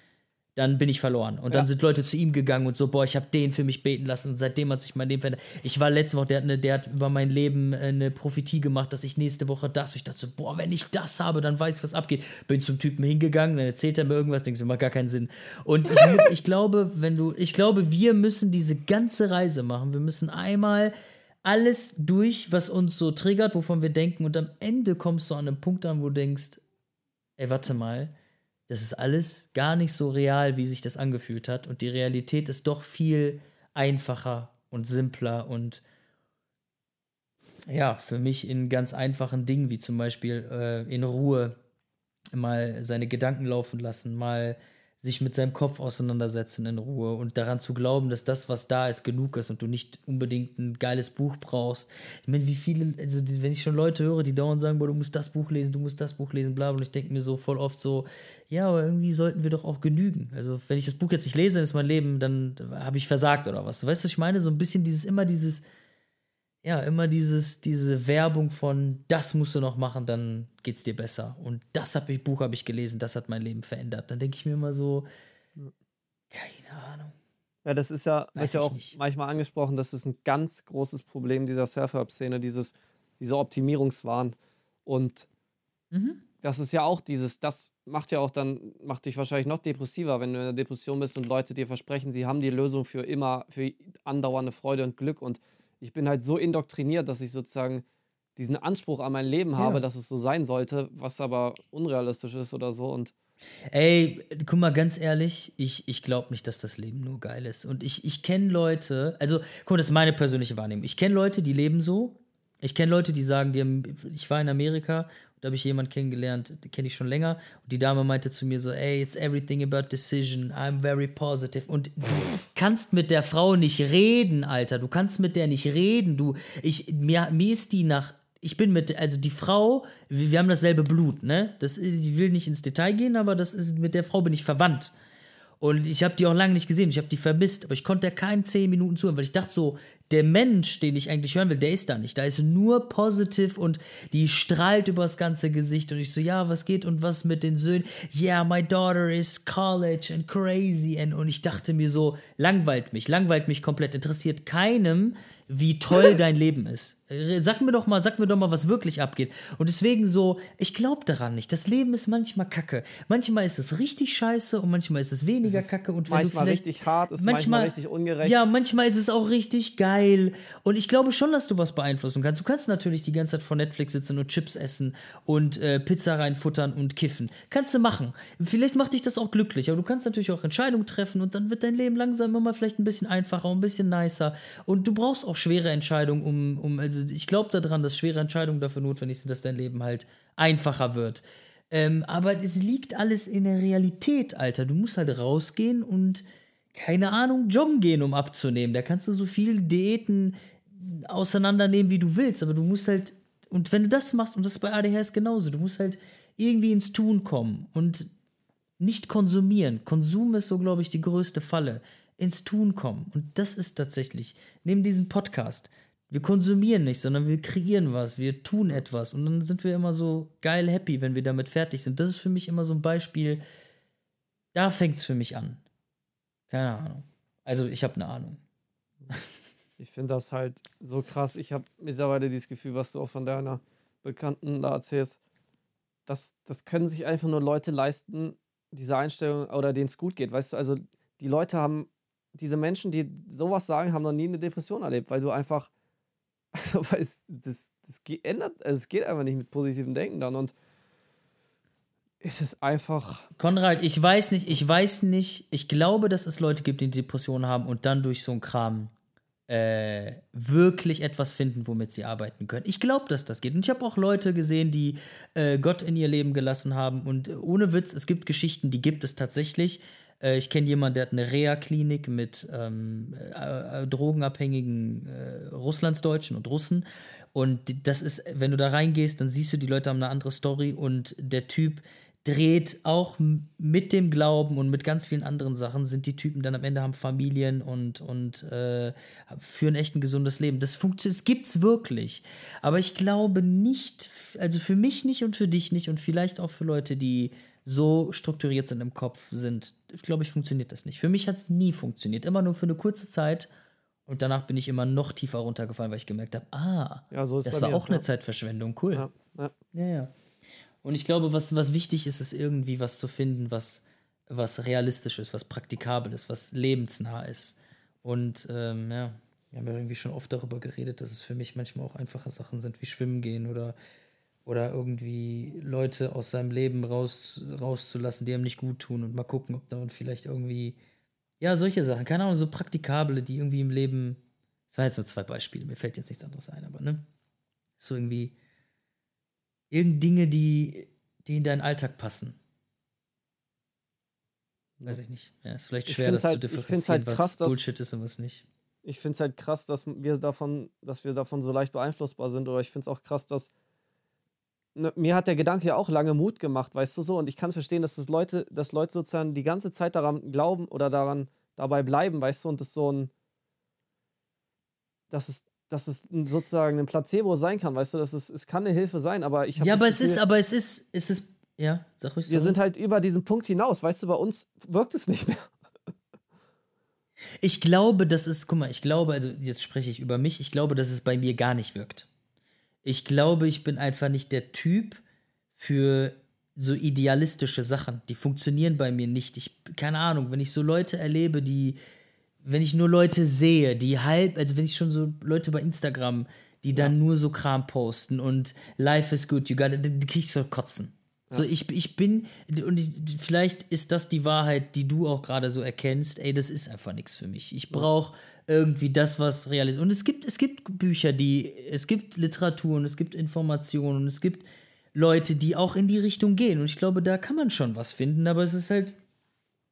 dann bin ich verloren. Und dann ja. sind Leute zu ihm gegangen und so, boah, ich habe den für mich beten lassen und seitdem hat sich mein Leben verändert. Ich war letzte Woche, der hat, eine, der hat über mein Leben äh, eine Prophetie gemacht, dass ich nächste Woche das. Ich dachte so, boah, wenn ich das habe, dann weiß ich, was abgeht. Bin zum Typen hingegangen, dann erzählt er mir irgendwas, denkst du, macht gar keinen Sinn. Und ich, ich glaube, wenn du, ich glaube, wir müssen diese ganze Reise machen. Wir müssen einmal alles durch, was uns so triggert, wovon wir denken, und am Ende kommst du an einen Punkt an, wo du denkst, ey, warte mal, das ist alles gar nicht so real, wie sich das angefühlt hat. Und die Realität ist doch viel einfacher und simpler und ja, für mich in ganz einfachen Dingen, wie zum Beispiel äh, in Ruhe mal seine Gedanken laufen lassen, mal sich mit seinem Kopf auseinandersetzen in Ruhe und daran zu glauben, dass das, was da ist, genug ist und du nicht unbedingt ein geiles Buch brauchst. Ich meine, wie viele, also wenn ich schon Leute höre, die dauernd sagen, boah, du musst das Buch lesen, du musst das Buch lesen, bla, und ich denke mir so voll oft so, ja, aber irgendwie sollten wir doch auch genügen. Also, wenn ich das Buch jetzt nicht lese, dann ist mein Leben, dann habe ich versagt oder was. Weißt du, was ich meine? So ein bisschen dieses, immer dieses, ja, immer dieses, diese Werbung von, das musst du noch machen, dann geht's dir besser. Und das hab ich, Buch habe ich gelesen, das hat mein Leben verändert. Dann denke ich mir immer so, keine Ahnung. Ja, das ist ja, ist ja auch nicht. manchmal angesprochen, das ist ein ganz großes Problem dieser Self-Help-Szene, dieses, dieser Optimierungswahn. Und Mhm. das ist ja auch dieses, das macht ja auch dann, macht dich wahrscheinlich noch depressiver, wenn du in einer Depression bist und Leute dir versprechen, sie haben die Lösung für immer, für andauernde Freude und Glück. Und ich bin halt so indoktriniert, dass ich sozusagen diesen Anspruch an mein Leben habe, Ja. dass es so sein sollte, was aber unrealistisch ist oder so. Und Ey, guck mal, ganz ehrlich, ich, ich glaube nicht, dass das Leben nur geil ist. Und ich, ich kenne Leute, also, guck das ist meine persönliche Wahrnehmung. Ich kenne Leute, die leben so. Ich kenne Leute, die sagen, die haben, ich war in Amerika, da habe ich jemanden kennengelernt, den kenne ich schon länger. Und die Dame meinte zu mir so, ey, it's everything about decision. I'm very positive. Und du kannst mit der Frau nicht reden, Alter. Du kannst mit der nicht reden. Du, ich, mir, mir ist die nach ich bin mit, also die Frau, wir, wir haben dasselbe Blut, ne? Das, ich will nicht ins Detail gehen, aber das ist, mit der Frau bin ich verwandt. Und ich habe die auch lange nicht gesehen, ich habe die vermisst, aber ich konnte keinen zehn Minuten zuhören, weil ich dachte so, der Mensch, den ich eigentlich hören will, der ist da nicht. Da ist nur positiv und die strahlt übers ganze Gesicht. Und ich so, ja, was geht und was mit den Söhnen? Yeah, my daughter is college and crazy. And, und ich dachte mir so, langweilt mich, langweilt mich komplett, interessiert keinem, wie toll dein Leben ist. Äh, Sag mir doch mal, sag mir doch mal, was wirklich abgeht. Und deswegen so, ich glaube daran nicht. Das Leben ist manchmal kacke. Manchmal ist es richtig scheiße und manchmal ist es weniger kacke. Und wenn manchmal du richtig hart, ist manchmal, richtig ungerecht. Ja, manchmal ist es auch richtig geil. Und ich glaube schon, dass du was beeinflussen kannst. Du kannst natürlich die ganze Zeit vor Netflix sitzen und Chips essen und äh, Pizza reinfuttern und kiffen. Kannst du machen. Vielleicht macht dich das auch glücklich. Aber du kannst natürlich auch Entscheidungen treffen und dann wird dein Leben langsam immer vielleicht ein bisschen einfacher und ein bisschen nicer. Und du brauchst auch schwere Entscheidungen, um, um also ich glaube daran, dass schwere Entscheidungen dafür notwendig sind, dass dein Leben halt einfacher wird. Ähm, aber es liegt alles in der Realität, Alter. Du musst halt rausgehen und, keine Ahnung, joggen gehen, um abzunehmen. Da kannst du so viel Diäten auseinandernehmen, wie du willst. Aber du musst halt, und wenn du das machst, und das ist bei ADHS genauso, du musst halt irgendwie ins Tun kommen und nicht konsumieren. Konsum ist so, glaube ich, die größte Falle. Ins Tun kommen. Und das ist tatsächlich, neben diesem Podcast, wir konsumieren nicht, sondern wir kreieren was, wir tun etwas. Und dann sind wir immer so geil happy, wenn wir damit fertig sind. Das ist für mich immer so ein Beispiel, da fängt es für mich an. Keine Ahnung. Also, ich habe eine Ahnung. Ich finde das halt so krass. Ich habe mittlerweile dieses Gefühl, was du auch von deiner Bekannten da erzählst. Das, das können sich einfach nur Leute leisten, diese Einstellung oder denen es gut geht. Weißt du, also die Leute haben, diese Menschen, die sowas sagen, haben noch nie eine Depression erlebt, weil du einfach, also weil es, das, das geht, ändert, also es geht einfach nicht mit positivem Denken dann und es ist einfach, Konrad, ich weiß nicht, ich weiß nicht, ich glaube, dass es Leute gibt, die Depressionen haben und dann durch so einen Kram äh, wirklich etwas finden, womit sie arbeiten können. Ich glaube, dass das geht. Und ich habe auch Leute gesehen, die äh, Gott in ihr Leben gelassen haben. Und ohne Witz, es gibt Geschichten, die gibt es tatsächlich. Äh, ich kenne jemanden, der hat eine Reha-Klinik mit ähm, äh, äh, drogenabhängigen äh, Russlandsdeutschen und Russen. Und das ist, wenn du da reingehst, dann siehst du, die Leute haben eine andere Story und der Typ dreht auch mit dem Glauben und mit ganz vielen anderen Sachen sind die Typen dann am Ende haben Familien und, und äh, führen echt ein gesundes Leben. Das funktioniert, es gibt's wirklich. Aber ich glaube nicht, also für mich nicht und für dich nicht und vielleicht auch für Leute, die so strukturiert sind im Kopf sind, glaube ich, funktioniert das nicht. Für mich hat es nie funktioniert. Immer nur für eine kurze Zeit. Und danach bin ich immer noch tiefer runtergefallen, weil ich gemerkt habe, ah, ja, so das war mir, auch eine ja. Zeitverschwendung. Cool. Ja, ja. Ja, ja. Und ich glaube, was, was wichtig ist, ist irgendwie was zu finden, was, was realistisch ist, was praktikabel ist, was lebensnah ist. Und ähm, ja, wir haben ja irgendwie schon oft darüber geredet, dass es für mich manchmal auch einfache Sachen sind, wie Schwimmen gehen oder, oder irgendwie Leute aus seinem Leben raus, rauszulassen, die einem nicht gut tun und mal gucken, ob da man vielleicht irgendwie, ja, solche Sachen, keine Ahnung, so praktikable, die irgendwie im Leben, das waren jetzt nur zwei Beispiele, mir fällt jetzt nichts anderes ein, aber ne? So irgendwie irgend Dinge, die, die in deinen Alltag passen. Weiß ich nicht. Ja, ist vielleicht Ich schwer, das halt- zu find's differenzieren, halt was krass, dass- Bullshit ist und was nicht. ich finde es halt krass, dass wir davon, dass wir davon so leicht beeinflussbar sind. Oder ich finde es auch krass, dass mir hat der Gedanke ja auch lange Mut gemacht, weißt du so. Und ich kann es verstehen, dass das Leute, dass Leute sozusagen die ganze Zeit daran glauben oder daran dabei bleiben, weißt du, und das so ein, dass es, dass es sozusagen ein Placebo sein kann, weißt du, dass es, es kann eine Hilfe sein, aber ich habe Ja, aber es Gefühl, ist, aber es ist, es ist, ja, sag ruhig. wir sorry. sind halt über diesen Punkt hinaus, weißt du, bei uns wirkt es nicht mehr. Ich glaube, das ist, guck mal, ich glaube, also jetzt spreche ich über mich, ich glaube, dass es bei mir gar nicht wirkt. Ich glaube, ich bin einfach nicht der Typ für so idealistische Sachen. Die funktionieren bei mir nicht. Ich, keine Ahnung, wenn ich so Leute erlebe, die, wenn ich nur Leute sehe, die halb, also wenn ich schon so Leute bei Instagram, die dann nur so Kram posten und Life is good, you got it, die krieg ich so kotzen. So, ich, ich bin, und ich, vielleicht ist das die Wahrheit, die du auch gerade so erkennst. Ey, das ist einfach nichts für mich. Ich brauche irgendwie das, was real ist. Und es gibt, es gibt Bücher, die, es gibt Literatur und es gibt Informationen und es gibt Leute, die auch in die Richtung gehen. Und ich glaube, da kann man schon was finden, aber es ist halt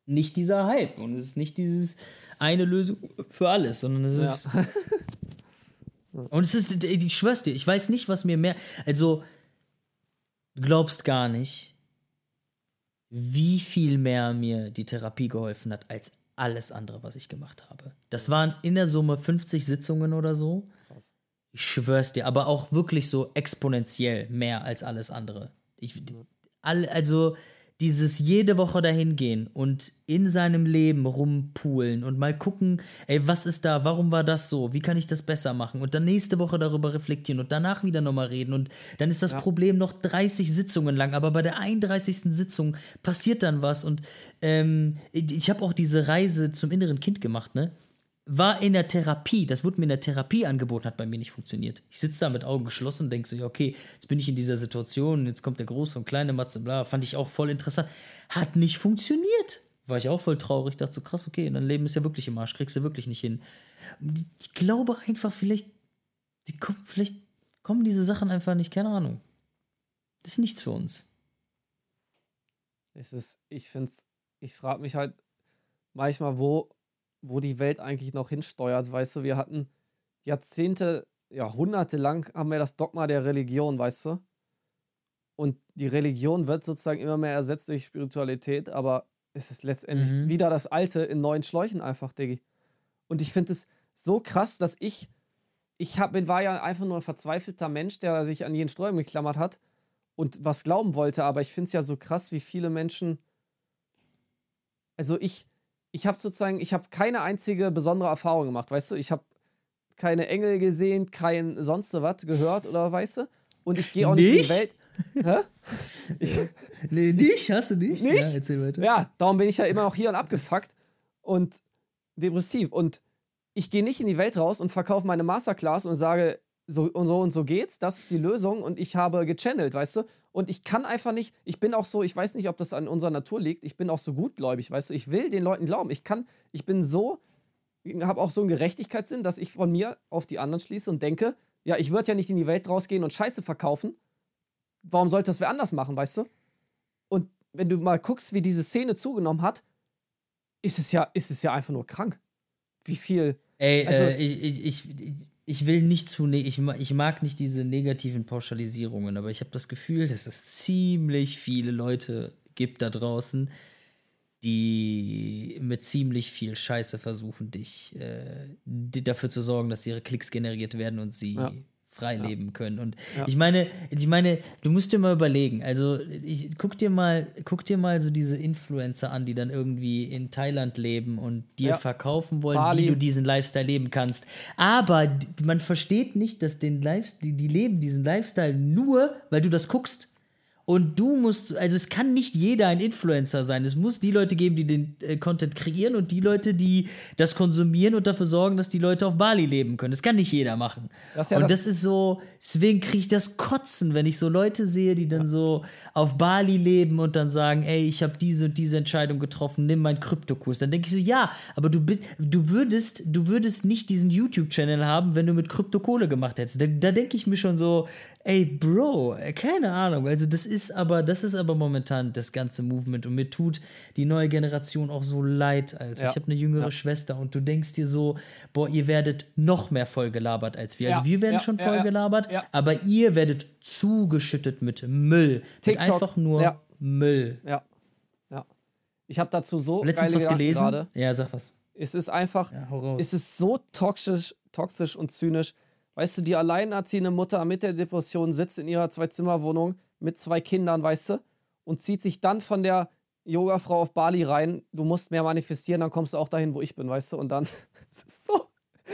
nicht dieser Hype und es ist nicht dieses eine Lösung für alles, sondern es ist. und es ist, ich schwör's dir, ich weiß nicht, was mir mehr. Also, du glaubst gar nicht, wie viel mehr mir die Therapie geholfen hat als alles andere, was ich gemacht habe. Das waren in der Summe 50 Sitzungen oder so. Ich schwör's dir, aber auch wirklich so exponentiell mehr als alles andere. Ich, all, also dieses jede Woche dahin gehen und in seinem Leben rumpulen und mal gucken, ey, was ist da, warum war das so, wie kann ich das besser machen und dann nächste Woche darüber reflektieren und danach wieder nochmal reden und dann ist das Ja. Problem noch 30 Sitzungen lang, aber bei der 31. Sitzung passiert dann was und ähm, ich, ich habe auch diese Reise zum inneren Kind gemacht, ne? War in der Therapie, das wurde mir in der Therapie angeboten, hat bei mir nicht funktioniert. Ich sitze da mit Augen geschlossen und denke so, ja, okay, jetzt bin ich in dieser Situation, jetzt kommt der große und kleine Matze, bla, fand ich auch voll interessant. Hat nicht funktioniert. War ich auch voll traurig, dachte so, krass, okay, dein Leben ist ja wirklich im Arsch, kriegst du wirklich nicht hin. Ich glaube einfach, vielleicht, die kommen, vielleicht kommen diese Sachen einfach nicht, keine Ahnung. Das ist nichts für uns. Es ist, ich finde ich frage mich halt manchmal, wo, wo die Welt eigentlich noch hinsteuert. Weißt du, wir hatten Jahrzehnte, Jahrhunderte lang haben wir das Dogma der Religion, weißt du? Und die Religion wird sozusagen immer mehr ersetzt durch Spiritualität, aber es ist letztendlich Mhm. wieder das Alte in neuen Schläuchen einfach, Diggi. Und ich finde es so krass, dass ich, ich hab, bin, war ja einfach nur ein verzweifelter Mensch, der sich an jeden Sträumen geklammert hat und was glauben wollte, aber ich finde es ja so krass, wie viele Menschen. Also ich, ich habe sozusagen, ich habe keine einzige besondere Erfahrung gemacht, weißt du? Ich habe keine Engel gesehen, kein sonst was gehört oder weißt du? Und ich gehe auch nicht, in Nicht? die Welt. Hä? Ich, Nee, nicht? Hast du nicht? Nicht? Ja, erzähl weiter. ja, darum bin ich ja immer noch hier und abgefuckt und depressiv. Und ich gehe nicht in die Welt raus und verkaufe meine Masterclass und sage, so und so und so geht's, das ist die Lösung und ich habe gechannelt, weißt du? Und ich kann einfach nicht, ich bin auch so, ich weiß nicht, ob das an unserer Natur liegt, ich bin auch so gutgläubig, weißt du? Ich will den Leuten glauben. Ich kann, ich bin so, habe auch so einen Gerechtigkeitssinn, dass ich von mir auf die anderen schließe und denke, ja, ich würde ja nicht in die Welt rausgehen und Scheiße verkaufen. Warum sollte das wer anders machen, weißt du? Und wenn du mal guckst, wie diese Szene zugenommen hat, ist es ja, ist es ja einfach nur krank. Wie viel. Ey, Also- äh, ich, ich, ich, ich will nicht zu, ne ich, ich mag nicht diese negativen Pauschalisierungen, aber ich habe das Gefühl, dass es ziemlich viele Leute gibt da draußen, die mit ziemlich viel Scheiße versuchen, dich äh, dafür zu sorgen, dass ihre Klicks generiert werden und sie Ja. Frei leben können. Und Ja. ich meine, ich meine, du musst dir mal überlegen, also ich, guck dir mal, guck dir mal so diese Influencer an, die dann irgendwie in Thailand leben und dir Ja. verkaufen wollen, Bali. wie du diesen Lifestyle leben kannst. Aber man versteht nicht, dass den Lifestyle, die, die leben diesen Lifestyle nur, weil du das guckst. Und du musst, also es kann nicht jeder ein Influencer sein. Es muss die Leute geben, die den äh, Content kreieren und die Leute, die das konsumieren und dafür sorgen, dass die Leute auf Bali leben können. Das kann nicht jeder machen. Das ja und das- das, ist so, deswegen kriege ich das Kotzen, wenn ich so Leute sehe, die dann so auf Bali leben und dann sagen, ey, ich habe diese und diese Entscheidung getroffen, nimm meinen Kryptokurs. Dann denke ich so, ja, aber du, du würdest, du würdest nicht diesen YouTube-Channel haben, wenn du mit Krypto Kohle gemacht hättest. Da, da denke ich mir schon so, ey, Bro, keine Ahnung. Also das ist aber, das ist aber momentan das ganze Movement und mir tut die neue Generation auch so leid, Alter. Ja. Ich habe eine jüngere Ja. Schwester und du denkst dir so, boah, ihr werdet noch mehr voll gelabert als wir. Also Ja, wir werden schon voll gelabert, aber ihr werdet zugeschüttet mit Müll. TikTok, Mit einfach nur. Müll. Ja. Ja. Ich habe dazu so Letztens was Gedanken gelesen? gerade. Ja, sag was. Es ist einfach, es ist so toxisch, toxisch und zynisch. Weißt du, die alleinerziehende Mutter mit der Depression sitzt in ihrer Zwei-Zimmer-Wohnung mit zwei Kindern, weißt du, und zieht sich dann von der Yogafrau auf Bali rein. Du musst mehr manifestieren, dann kommst du auch dahin, wo ich bin, weißt du, und dann es ist so.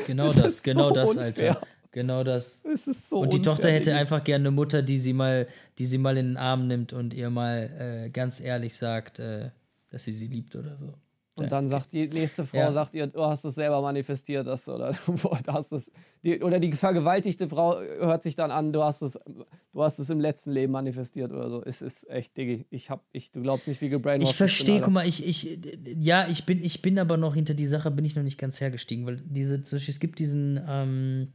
Genau das, ist genau so das, unfair. Alter. genau das. Es ist so und die unfair, Tochter hätte einfach gerne eine Mutter, die sie mal, die sie mal in den Arm nimmt und ihr mal äh, ganz ehrlich sagt, äh, dass sie sie liebt oder so. Und dann sagt die nächste Frau, Ja. sagt ihr, du hast es selber manifestiert, das oder du hast es, die, oder die vergewaltigte Frau hört sich dann an, du hast es, du hast es im letzten Leben manifestiert oder so. Es ist echt, Diggi. Ich hab, ich, du glaubst nicht, wie gebrainwashed Ich verstehe, guck mal, ich, ich, ja, ich bin, ich bin aber noch hinter die Sache, bin ich noch nicht ganz hergestiegen, weil diese, es gibt diesen, ähm,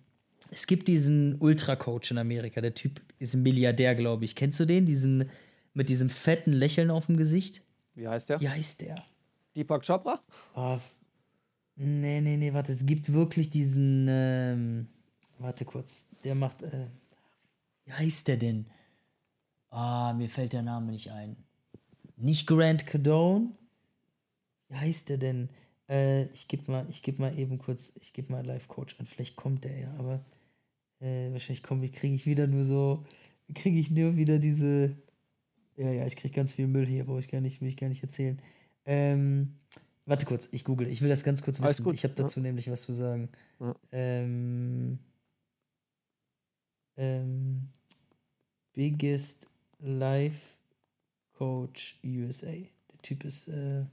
es gibt diesen Ultra-Coach in Amerika, der Typ ist ein Milliardär, glaube ich. Kennst du den? Diesen, mit diesem fetten Lächeln auf dem Gesicht? Wie heißt der? Wie heißt der? Deepak Chopra? Oh, nee, nee, nee, warte, es gibt wirklich diesen, ähm, warte kurz, der macht, äh, wie heißt der denn? Ah, mir fällt der Name nicht ein. Nicht Grant Cadone? Wie heißt der denn? Äh, ich gebe mal, ich gebe mal eben kurz, ich gebe mal Live Coach an, vielleicht kommt der ja, aber äh, wahrscheinlich komme kriege ich wieder nur so, kriege ich nur wieder diese, ja, ja, ich kriege ganz viel Müll hier, brauche ich gar nicht, will ich gar nicht erzählen. Ähm, warte kurz, ich google. Ich will das ganz kurz wissen. Ich habe ja. dazu nämlich was zu sagen. Ja. Ähm, ähm, biggest Life Coach USA. Der Typ ist, äh,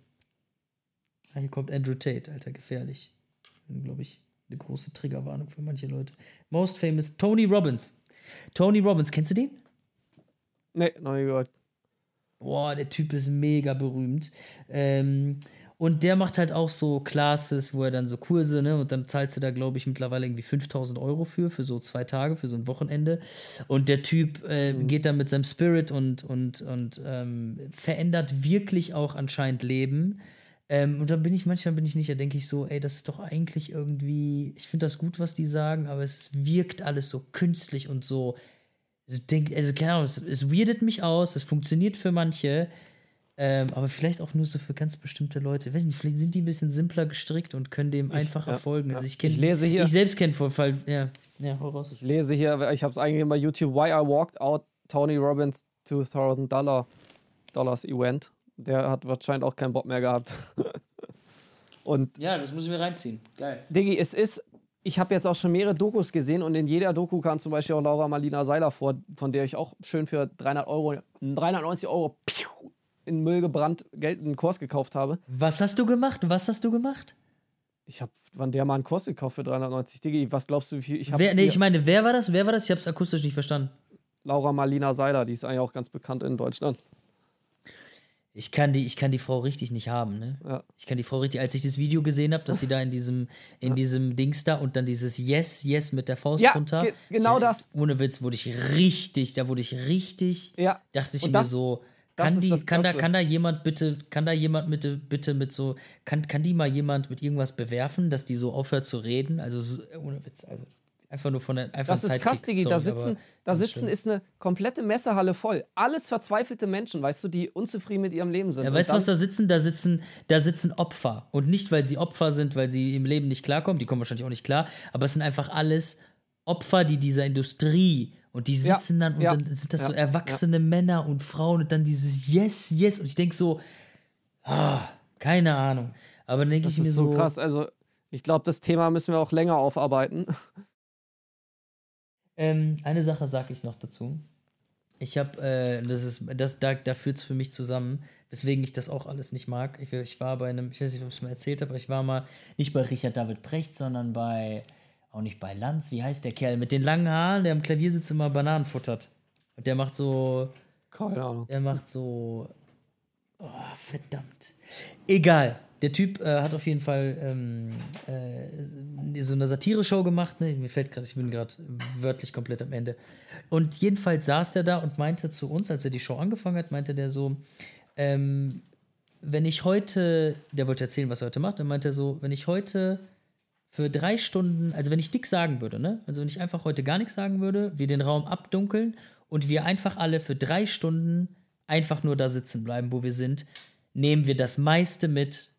ah, hier kommt Andrew Tate, Alter, gefährlich. Glaube ich, eine große Triggerwarnung für manche Leute. Most famous, Tony Robbins. Tony Robbins, kennst du den? Nee, noch nie gehört. Boah, der Typ ist mega berühmt. Ähm, und der macht halt auch so Classes, wo er dann so Kurse, ne? Und dann zahlst du da, glaube ich, mittlerweile irgendwie 5000 Euro für, für so zwei Tage, für so ein Wochenende. Und der Typ äh, geht dann mit seinem Spirit und, und, und ähm, verändert wirklich auch anscheinend Leben. Ähm, und da bin ich, manchmal bin ich nicht, da denke ich so, ey, das ist doch eigentlich irgendwie, ich finde das gut, was die sagen, aber es wirkt alles so künstlich und so, also, denk, also keine Ahnung, es, es weirdet mich aus, es funktioniert für manche, ähm, aber vielleicht auch nur so für ganz bestimmte Leute. Ich weiß nicht, vielleicht sind die ein bisschen simpler gestrickt und können dem einfacher ja, folgen. ja. Also ich, kenn, Ich lese hier- Ich selbst kenne Vorfall. Ja, ja, hau raus. Ich lese hier, ich habe es eingegeben bei YouTube, Why I Walked Out Tony Robbins 2000 Dollar Dollars Event. Der hat wahrscheinlich auch keinen Bock mehr gehabt. Und Ja, das muss ich mir reinziehen. Geil. Diggi, es ist, ich habe jetzt auch schon mehrere Dokus gesehen und in jeder Doku kam zum Beispiel auch Laura Marlina Seiler vor, von der ich auch schön für 300 Euro, 390 Euro in Müll gebrannt Geld einen Kurs gekauft habe. Was hast du gemacht? Was hast du gemacht? Ich habe wann der mal einen Kurs gekauft für 390 Diggi. Was glaubst du, wie viel ich habe? Nee, ich meine, wer war das? Wer war das? Ich habe es akustisch nicht verstanden. Laura Marlina Seiler, die ist eigentlich auch ganz bekannt in Deutschland. Ich kann die, ich kann die Frau richtig nicht haben, ne? Ja. Ich kann die Frau richtig, als ich das Video gesehen habe, dass sie da in diesem, in diesem Dings da und dann dieses Yes, Yes mit der Faust Ja, runter. ge- genau ich, das. Ohne Witz wurde ich richtig, da wurde ich richtig, Ja. dachte ich Und mir das- so, kann die, kann da, kann da jemand bitte, kann da jemand bitte, bitte mit so, kann, kann die mal jemand mit irgendwas bewerfen, dass die so aufhört zu reden? Also so, ohne Witz, also einfach nur von der, einfach Das ist krass, Digi. Da sitzen, da sitzen schlimm. ist eine komplette Messehalle voll. Alles verzweifelte Menschen, weißt du, die unzufrieden mit ihrem Leben sind. Ja, Und weißt du, was da sitzen? Da sitzen, da sitzen Opfer. Und nicht, weil sie Opfer sind, weil sie im Leben nicht klarkommen, die kommen wahrscheinlich auch nicht klar, aber es sind einfach alles Opfer, die dieser Industrie und die Ja, sitzen dann und ja, dann sind das so ja, erwachsene Männer und Frauen und dann dieses Yes, Yes. Und ich denke so, ah, keine Ahnung. Aber dann denke Das ich mir ist so so, krass. Also, ich glaube, das Thema müssen wir auch länger aufarbeiten. Ähm, eine Sache sage ich noch dazu. Ich habe, äh, das ist, das, da, da führt es für mich zusammen, weswegen ich das auch alles nicht mag. Ich, ich war bei einem, ich weiß nicht, ob ich es mal erzählt habe, aber ich war mal nicht bei Richard David Brecht, sondern bei, auch nicht bei Lanz, wie heißt der Kerl mit den langen Haaren, der am Klavier sitzt und immer Bananen futtert. Und der macht so, Keine Ahnung. der macht so. Oh, verdammt. Egal. Der Typ äh, hat auf jeden Fall ähm, äh, so eine Satire-Show gemacht. Ne? Mir fällt gerade, ich bin gerade wörtlich komplett am Ende. Und jedenfalls saß der da und meinte zu uns, als er die Show angefangen hat, meinte der so, ähm, wenn ich heute, der wollte erzählen, was er heute macht, dann meinte er so, wenn ich heute für drei Stunden, also wenn ich nichts sagen würde, ne? Also wenn ich einfach heute gar nichts sagen würde, wir den Raum abdunkeln und wir einfach alle für drei Stunden einfach nur da sitzen bleiben, wo wir sind, nehmen wir das meiste mit,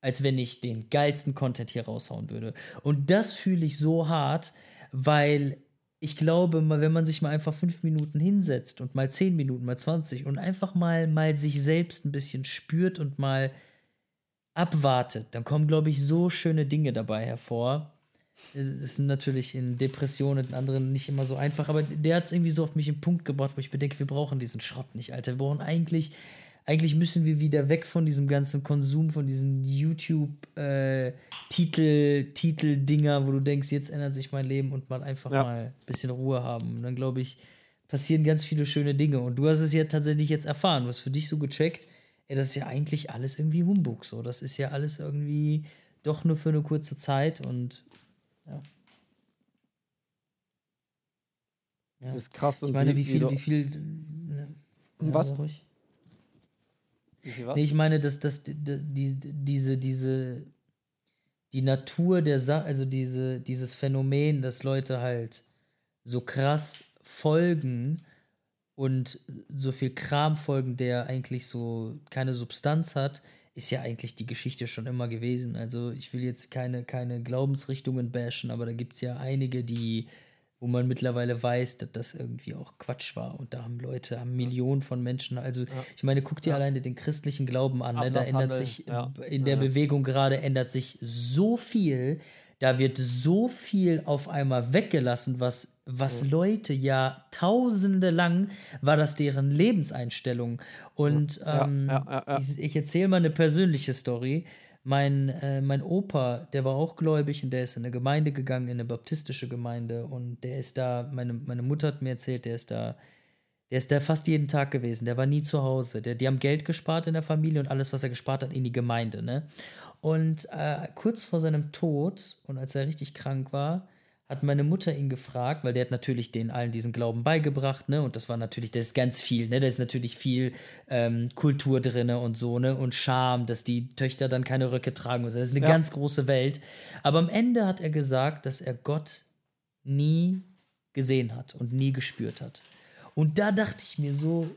als wenn ich den geilsten Content hier raushauen würde. Und das fühle ich so hart, weil ich glaube, wenn man sich mal einfach fünf Minuten hinsetzt und mal zehn Minuten, mal 20 und einfach mal, mal sich selbst ein bisschen spürt und mal abwartet, dann kommen, glaube ich, so schöne Dinge dabei hervor. Das ist natürlich in Depressionen und anderen nicht immer so einfach, aber der hat es irgendwie so auf mich im Punkt gebracht, wo ich bedenke, wir brauchen diesen Schrott nicht, Alter. Wir brauchen eigentlich, eigentlich müssen wir wieder weg von diesem ganzen Konsum, von diesen YouTube-Titel, äh, wo du denkst, jetzt ändert sich mein Leben und mal einfach ja. mal ein bisschen Ruhe haben. Und dann glaube ich, passieren ganz viele schöne Dinge. Und du hast es ja tatsächlich jetzt erfahren, du hast für dich so gecheckt, ey, das ist ja eigentlich alles irgendwie Humbug. So, das ist ja alles irgendwie doch nur für eine kurze Zeit und ja. Das ist krass. Ich meine, wie viel, wie viel. Ne, ja, was? Wie viel was? Nee, ich meine, dass, dass die, die, diese, diese, die Natur der Sache, also diese, dieses Phänomen, dass Leute halt so krass folgen und so viel Kram folgen, der eigentlich so keine Substanz hat, ist ja eigentlich die Geschichte schon immer gewesen. Also ich will jetzt keine, keine Glaubensrichtungen bashen, aber da gibt es ja einige, die, wo man mittlerweile weiß, dass das irgendwie auch Quatsch war. Und da haben Leute, haben Millionen von Menschen. Also ja. ich meine, guck dir ja. alleine den christlichen Glauben an. Ne? Da ändert sich ja. in der Bewegung gerade ändert sich so viel. Da wird so viel auf einmal weggelassen, was, was. Leute ja tausende lang war das deren Lebenseinstellung. Und ähm, ich, ich erzähle mal eine persönliche Story. Mein, äh, mein Opa, der war auch gläubig und der ist in eine Gemeinde gegangen, in eine baptistische Gemeinde. Und der ist da, meine, meine Mutter hat mir erzählt, der ist da der ist da fast jeden Tag gewesen. Der war nie zu Hause. Der, die haben Geld gespart in der Familie und alles, was er gespart hat, in die Gemeinde. Ne? Und äh, kurz vor seinem Tod und als er richtig krank war, hat meine Mutter ihn gefragt, weil der hat natürlich den allen diesen Glauben beigebracht, ne? Und das war natürlich, da ist ganz viel, ne? Da ist natürlich viel ähm, Kultur drin und so, ne? Und Scham, dass die Töchter dann keine Röcke tragen müssen. Das ist eine ja. ganz große Welt. Aber am Ende hat er gesagt, dass er Gott nie gesehen hat und nie gespürt hat. Und da dachte ich mir so,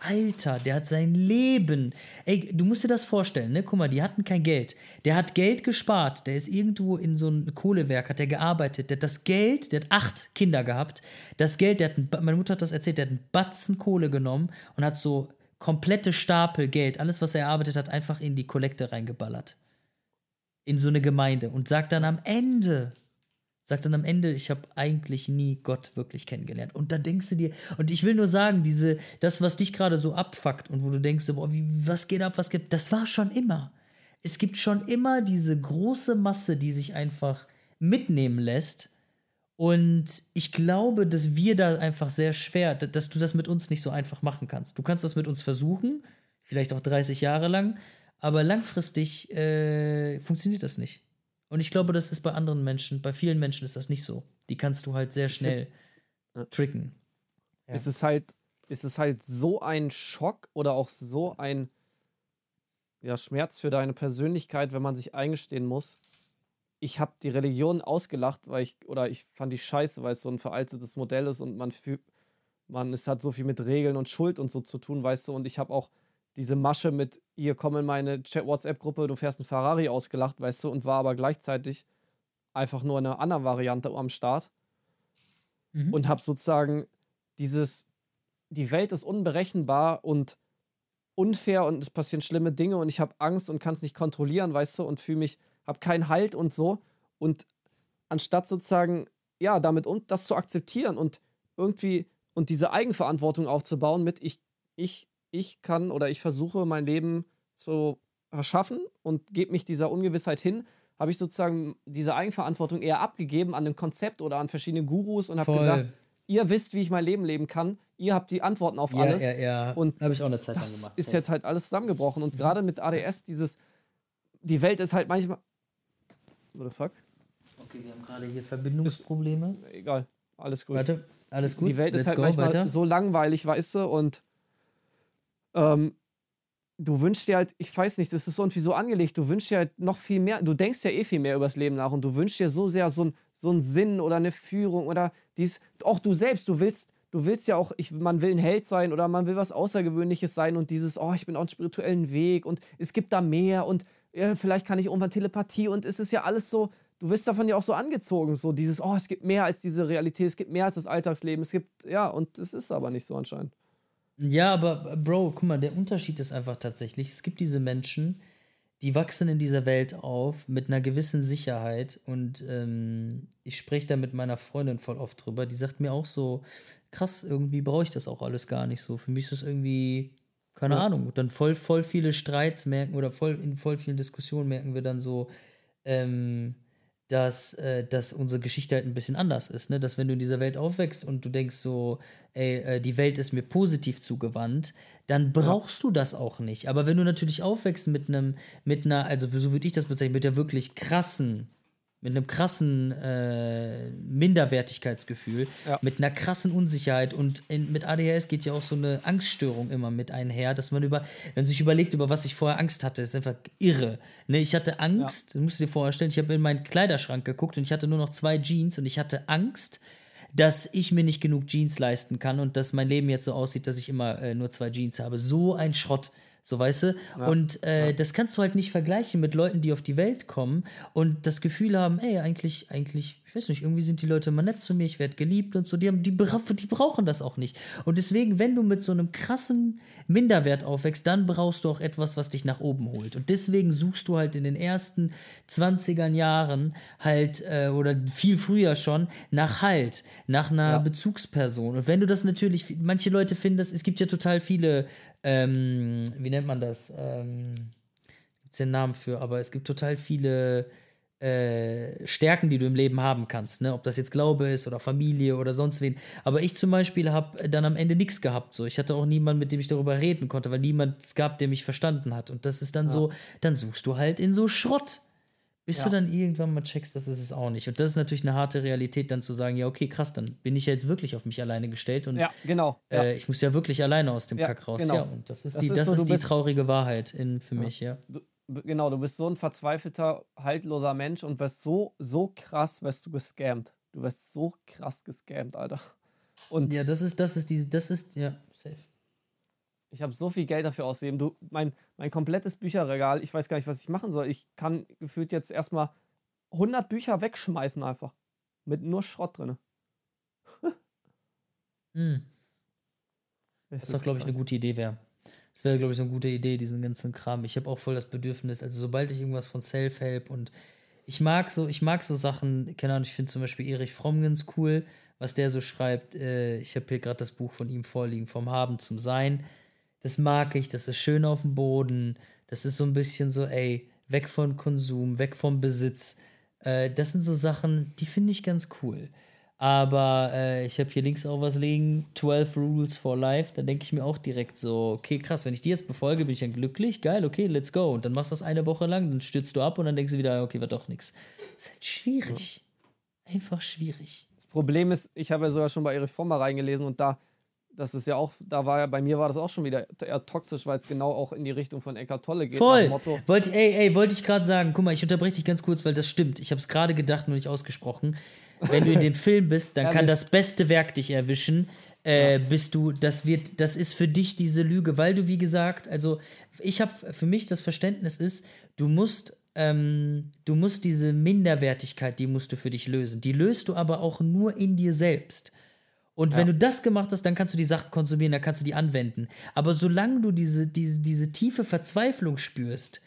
Alter, der hat sein Leben. Ey, du musst dir das vorstellen, ne? Guck mal, die hatten kein Geld. Der hat Geld gespart. Der ist irgendwo in so ein Kohlewerk, hat er gearbeitet. Der hat das Geld, der hat acht Kinder gehabt. Das Geld, der hat, ein, meine Mutter hat das erzählt, der hat einen Batzen Kohle genommen und hat so komplette Stapel Geld, alles, was er erarbeitet hat, einfach in die Kollekte reingeballert. In so eine Gemeinde. Und sagt dann am Ende, sagt dann am Ende, ich habe eigentlich nie Gott wirklich kennengelernt. Und dann denkst du dir, und ich will nur sagen, diese, das, was dich gerade so abfuckt und wo du denkst, boah, wie, was geht ab, was geht, das war schon immer. Es gibt schon immer diese große Masse, die sich einfach mitnehmen lässt. Und ich glaube, dass wir da einfach sehr schwer, dass du das mit uns nicht so einfach machen kannst. Du kannst das mit uns versuchen, vielleicht auch 30 Jahre lang, aber langfristig äh, funktioniert das nicht. Und ich glaube, das ist bei anderen Menschen, bei vielen Menschen ist das nicht so. Die kannst du halt sehr schnell tricken. Ja. Es ist halt, ist es halt so ein Schock oder auch so ein ja, Schmerz für deine Persönlichkeit, wenn man sich eingestehen muss. Ich habe die Religion ausgelacht, weil ich, oder ich fand die scheiße, weil es so ein veraltetes Modell ist und man, man, es hat so viel mit Regeln und Schuld und so zu tun, weißt du, und ich habe auch diese Masche mit, hier komm in meine WhatsApp-Gruppe, du fährst einen Ferrari ausgelacht, weißt du, und war aber gleichzeitig einfach nur eine andere Variante am Start. Mhm. Und hab sozusagen dieses, die Welt ist unberechenbar und unfair und es passieren schlimme Dinge und ich habe Angst und kann es nicht kontrollieren, weißt du, und fühle mich, habe keinen Halt und so. Und anstatt sozusagen, ja, damit und das zu akzeptieren und irgendwie und diese Eigenverantwortung aufzubauen mit, ich, ich ich kann oder ich versuche mein Leben zu erschaffen und gebe mich dieser Ungewissheit hin, habe ich sozusagen diese Eigenverantwortung eher abgegeben an ein Konzept oder an verschiedene Gurus und habe gesagt, ihr wisst, wie ich mein Leben leben kann, ihr habt die Antworten auf ja, alles. Ja, ja, Und habe ich auch eine Zeit lang gemacht. Ist so. jetzt halt alles zusammengebrochen und mhm. gerade mit ADS dieses, die Welt ist halt manchmal. What the fuck? Okay, wir haben gerade hier Verbindungsprobleme. Ist, egal, alles gut. Warte, alles gut. Die Welt Let's ist halt go, manchmal weiter. so langweilig, weißt du, und ähm, du wünschst dir halt, ich weiß nicht, das ist irgendwie so angelegt, du wünschst dir halt noch viel mehr, du denkst ja eh viel mehr übers Leben nach und du wünschst dir so sehr so, ein, so einen Sinn oder eine Führung oder dies, auch du selbst, du willst, du willst ja auch, ich, man will ein Held sein oder man will was Außergewöhnliches sein und dieses, oh, ich bin auf einem spirituellen Weg und es gibt da mehr und ja, vielleicht kann ich irgendwann Telepathie und es ist ja alles so, du wirst davon ja auch so angezogen, so dieses, oh, es gibt mehr als diese Realität, es gibt mehr als das Alltagsleben, es gibt, ja, und es ist aber nicht so anscheinend. Ja, aber Bro, guck mal, der Unterschied ist einfach tatsächlich, es gibt diese Menschen, die wachsen in dieser Welt auf mit einer gewissen Sicherheit und ähm, ich spreche da mit meiner Freundin voll oft drüber. Die sagt mir auch so, krass, irgendwie brauche ich das auch alles gar nicht so. Für mich ist das irgendwie, keine ja. Ahnung, dann voll, voll viele Streits merken oder voll in voll vielen Diskussionen merken wir dann so, ähm, dass, äh, dass unsere Geschichte halt ein bisschen anders ist. Ne? Dass wenn du in dieser Welt aufwächst und du denkst so, ey, äh, die Welt ist mir positiv zugewandt, dann brauchst ja. du das auch nicht. Aber wenn du natürlich aufwächst mit einem, mit einer, also so würde ich das bezeichnen, mit der wirklich krassen mit einem krassen äh, Minderwertigkeitsgefühl, ja. mit einer krassen Unsicherheit und in, mit ADHS geht ja auch so eine Angststörung immer mit einher, dass man über, wenn man sich überlegt, über was ich vorher Angst hatte, ist einfach irre. Ne, ich hatte Angst, ja. musst du dir vorstellen, ich habe in meinen Kleiderschrank geguckt und ich hatte nur noch zwei Jeans und ich hatte Angst, dass ich mir nicht genug Jeans leisten kann und dass mein Leben jetzt so aussieht, dass ich immer äh, nur zwei Jeans habe. So ein Schrott. So, weißt du? Ja. Und äh, ja. das kannst du halt nicht vergleichen mit Leuten, die auf die Welt kommen und das Gefühl haben, ey, eigentlich, eigentlich, ich weiß nicht, irgendwie sind die Leute immer nett zu mir, ich werde geliebt und so. Die, haben, die, die brauchen das auch nicht. Und deswegen, wenn du mit so einem krassen Minderwert aufwächst, dann brauchst du auch etwas, was dich nach oben holt. Und deswegen suchst du halt in den ersten 20ern Jahren halt, äh, oder viel früher schon, nach Halt, nach einer ja. Bezugsperson. Und wenn du das natürlich, manche Leute finden das, es gibt ja total viele ähm, wie nennt man das? Ähm, Gibt es den Namen für, aber es gibt total viele äh, Stärken, die du im Leben haben kannst, ne? Ob das jetzt Glaube ist oder Familie oder sonst wen. Aber ich zum Beispiel habe dann am Ende nichts gehabt. So, ich hatte auch niemanden, mit dem ich darüber reden konnte, weil niemand es gab, der mich verstanden hat. Und das ist dann ja. so, dann suchst du halt in so Schrott bis ja. du dann irgendwann mal checkst, das ist es auch nicht. Und das ist natürlich eine harte Realität, dann zu sagen, ja, okay, krass, dann bin ich ja jetzt wirklich auf mich alleine gestellt und ja, genau. Äh, ich muss ja wirklich alleine aus dem Kack raus. Genau. Ja, und das ist das die, ist das so, ist die traurige Wahrheit in, für mich, ja. Du, genau, du bist so ein verzweifelter, haltloser Mensch und wirst so, so krass, wirst du gescammt. Du wirst so krass gescammt, Alter. Und ja, das ist, das ist die, das ist, ja, safe. Ich habe so viel Geld dafür ausgegeben. Du, mein, mein komplettes Bücherregal, ich weiß gar nicht, was ich machen soll. Ich kann gefühlt jetzt erstmal 100 Bücher wegschmeißen einfach. Mit nur Schrott drin. hm. Das ist doch, glaube ich, eine gute Idee wäre. Das wäre, glaube ich, so eine gute Idee, diesen ganzen Kram. Ich habe auch voll das Bedürfnis, also sobald ich irgendwas von Self-Help und ich mag so, ich mag so Sachen, keine Ahnung, ich finde zum Beispiel Erich Frommgens cool, was der so schreibt. Äh, ich habe hier gerade das Buch von ihm vorliegen, vom Haben zum Sein. Das mag ich, das ist schön auf dem Boden. Das ist so ein bisschen so, ey, weg von Konsum, weg vom Besitz. Äh, das sind so Sachen, die finde ich ganz cool. Aber äh, ich habe hier links auch was liegen, 12 Rules for Life. Da denke ich mir auch direkt so, okay, krass, wenn ich die jetzt befolge, bin ich dann glücklich, geil, okay, let's go. Und dann machst du das eine Woche lang, dann stürzt du ab und dann denkst du wieder, okay, war doch nichts. Das ist halt schwierig. Einfach schwierig. Das Problem ist, ich habe ja sogar schon bei Erich Former reingelesen und da das ist ja auch, da war ja, bei mir war das auch schon wieder eher toxisch, weil es genau auch in die Richtung von Eckart Tolle geht. Voll. Wollte, ey, ey, wollte ich gerade sagen, guck mal, ich unterbreche dich ganz kurz, weil das stimmt. Ich habe es gerade gedacht, nur nicht ausgesprochen. Wenn du in dem Film bist, dann kann das beste Werk dich erwischen. Äh. Bist du, das wird, das ist für dich diese Lüge, weil du, wie gesagt, also ich habe für mich das Verständnis ist, du musst ähm, du musst diese Minderwertigkeit, die musst du für dich lösen. Die löst du aber auch nur in dir selbst. Und ja. wenn du das gemacht hast, dann kannst du die Sachen konsumieren, dann kannst du die anwenden. Aber solange du diese, diese, diese tiefe Verzweiflung spürst,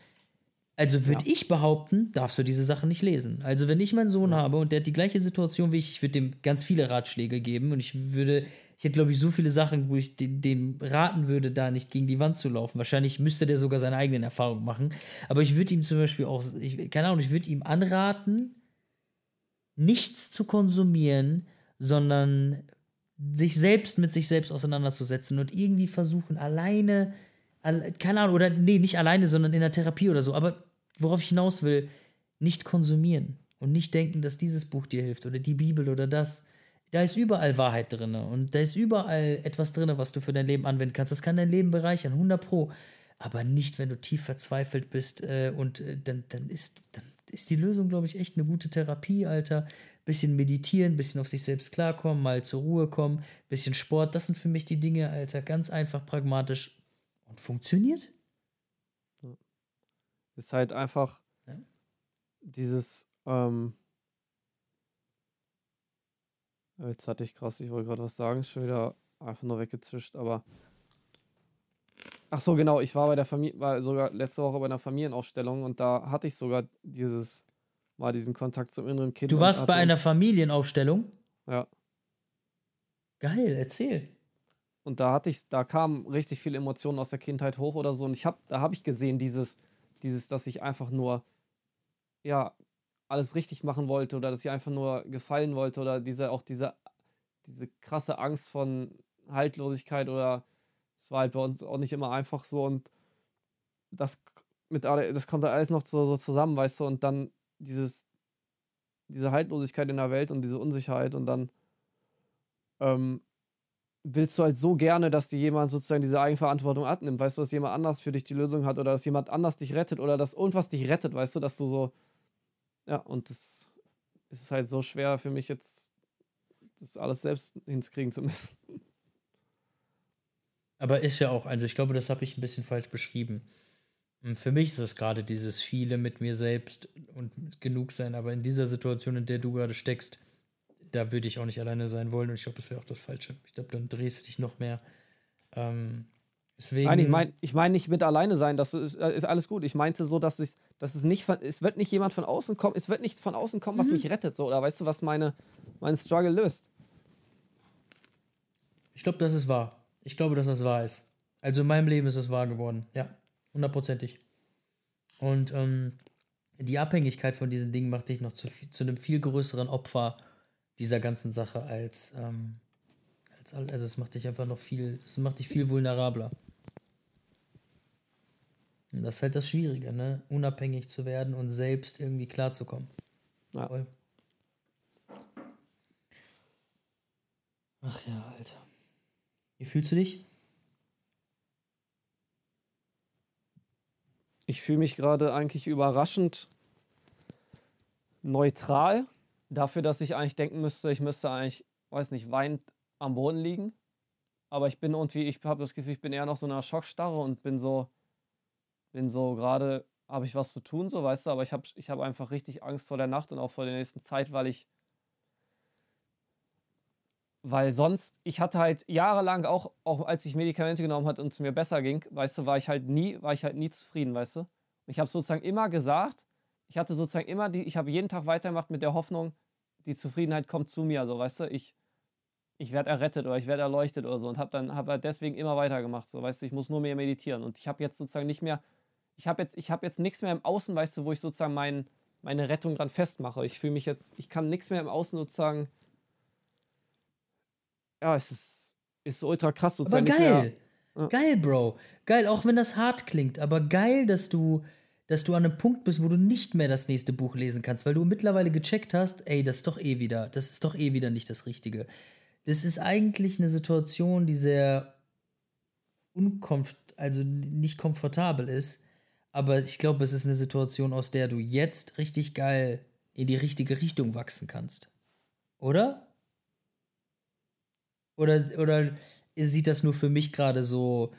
also würde ja. ich behaupten, darfst du diese Sachen nicht lesen. Also wenn ich meinen Sohn ja. habe und der hat die gleiche Situation wie ich, ich würde dem ganz viele Ratschläge geben und ich würde, ich hätte glaube ich so viele Sachen, wo ich dem, dem raten würde, da nicht gegen die Wand zu laufen. Wahrscheinlich müsste der sogar seine eigenen Erfahrungen machen. Aber ich würde ihm zum Beispiel auch, ich, keine Ahnung, ich würde ihm anraten, nichts zu konsumieren, sondern sich selbst mit sich selbst auseinanderzusetzen und irgendwie versuchen, alleine, keine Ahnung, oder nee, nicht alleine, sondern in der Therapie oder so, aber worauf ich hinaus will, nicht konsumieren und nicht denken, dass dieses Buch dir hilft oder die Bibel oder das. Da ist überall Wahrheit drin und da ist überall etwas drin, was du für dein Leben anwenden kannst. Das kann dein Leben bereichern, 100 Pro. Aber nicht, wenn du tief verzweifelt bist äh, und äh, dann, dann, ist, dann ist die Lösung, glaube ich, echt eine gute Therapie, Alter bisschen meditieren, bisschen auf sich selbst klarkommen, mal zur Ruhe kommen, bisschen Sport. Das sind für mich die Dinge, Alter, ganz einfach, pragmatisch und funktioniert. Ist halt einfach ja? dieses, ähm, jetzt hatte ich krass, ich wollte gerade was sagen, schon wieder einfach nur weggezischt, aber Ach so, genau. Ich war bei der Familie, war sogar letzte Woche bei einer Familienaufstellung und da hatte ich sogar dieses, mal diesen Kontakt zum inneren Kind. Du warst bei einer Familienaufstellung? Ja. Geil, erzähl. Und da hatte ich, da kamen richtig viele Emotionen aus der Kindheit hoch oder so. Und ich habe, da habe ich gesehen, dieses, dieses, dass ich einfach nur, ja, alles richtig machen wollte oder dass ich einfach nur gefallen wollte oder diese, auch diese, diese krasse Angst von Haltlosigkeit oder es war halt bei uns auch nicht immer einfach so und das mit das kommt alles noch so, so zusammen, weißt du, und dann dieses, diese Haltlosigkeit in der Welt und diese Unsicherheit und dann ähm, willst du halt so gerne, dass dir jemand sozusagen diese Eigenverantwortung abnimmt, weißt du, dass jemand anders für dich die Lösung hat oder dass jemand anders dich rettet oder dass irgendwas dich rettet, weißt du, dass du so, ja, und das ist halt so schwer für mich jetzt, das alles selbst hinzukriegen zu müssen. Aber ist ja auch, also ich glaube, das habe ich ein bisschen falsch beschrieben. Für mich ist es gerade dieses viele mit mir selbst und genug sein, aber in dieser Situation, in der du gerade steckst, da würde ich auch nicht alleine sein wollen und ich glaube, das wäre auch das Falsche. Ich glaube, dann drehst du dich noch mehr. Ähm, deswegen. Nein, ich meine ich mein nicht mit alleine sein, das ist, äh, ist alles gut. Ich meinte so, dass ich, dass es nicht von, es wird nicht jemand von außen kommen, es wird nichts von außen kommen, was mich rettet, so, oder weißt du, was meine, mein Struggle löst. Ich glaube, das ist wahr. Ich glaube, dass das wahr ist. Also in meinem Leben ist es wahr geworden. Ja, hundertprozentig. Und ähm, die Abhängigkeit von diesen Dingen macht dich noch zu, viel, zu einem viel größeren Opfer dieser ganzen Sache als, ähm, als also es macht dich einfach noch viel, es macht dich viel vulnerabler. Und das ist halt das Schwierige, ne? Unabhängig zu werden und selbst irgendwie klarzukommen. Ja. Voll. Ach ja, Alter. Wie fühlst du dich? Ich fühle mich gerade eigentlich überraschend neutral dafür, dass ich eigentlich denken müsste, ich müsste eigentlich, weiß nicht, weinend am Boden liegen. Aber ich bin irgendwie, ich habe das Gefühl, ich bin eher noch so in einer Schockstarre und bin so, bin so gerade, habe ich was zu tun, so, weißt du, aber ich habe ich hab einfach richtig Angst vor der Nacht und auch vor der nächsten Zeit, weil ich, weil sonst, ich hatte halt jahrelang auch, auch als ich Medikamente genommen hatte und es mir besser ging, weißt du, war ich halt nie, war ich halt nie zufrieden, weißt du. Ich habe sozusagen immer gesagt, ich hatte sozusagen immer die, ich habe jeden Tag weitergemacht mit der Hoffnung, die Zufriedenheit kommt zu mir, so, weißt du, ich, ich werde errettet oder ich werde erleuchtet oder so und habe dann habe halt deswegen immer weitergemacht, so, weißt du, ich muss nur mehr meditieren und ich habe jetzt sozusagen nicht mehr, ich habe jetzt, ich habe jetzt nichts mehr im Außen, weißt du, wo ich sozusagen mein, meine Rettung dran festmache. Ich fühle mich jetzt, ich kann nichts mehr im Außen sozusagen, ja, es ist, ist so ultra krass Aber sozusagen. mehr- geil. Ja. Geil, Bro. Geil, auch wenn das hart klingt, aber geil, dass du, dass du an einem Punkt bist, wo du nicht mehr das nächste Buch lesen kannst, weil du mittlerweile gecheckt hast, ey, das ist doch eh wieder, das ist doch eh wieder nicht das Richtige. Das ist eigentlich eine Situation, die sehr unkomfort, also nicht komfortabel ist, aber ich glaube, es ist eine Situation, aus der du jetzt richtig geil in die richtige Richtung wachsen kannst. Oder? Oder, oder sieht das nur für mich gerade so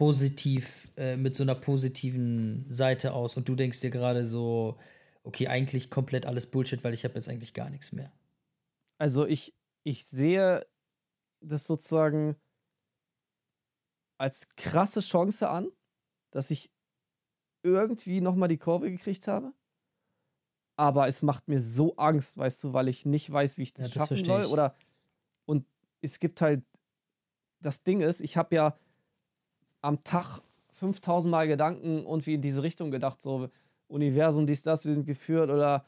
positiv, äh, mit so einer positiven Seite aus und du denkst dir gerade so, okay, eigentlich komplett alles Bullshit, weil ich habe jetzt eigentlich gar nichts mehr. Also ich, ich sehe das sozusagen als krasse Chance an, dass ich irgendwie nochmal die Kurve gekriegt habe. Aber es macht mir so Angst, weißt du, weil ich nicht weiß, wie ich das Ja, das schaffen soll. Oder und es gibt halt, das Ding ist, ich habe ja am Tag 5000 Mal Gedanken irgendwie in diese Richtung gedacht, so Universum, dies, das, wir sind geführt oder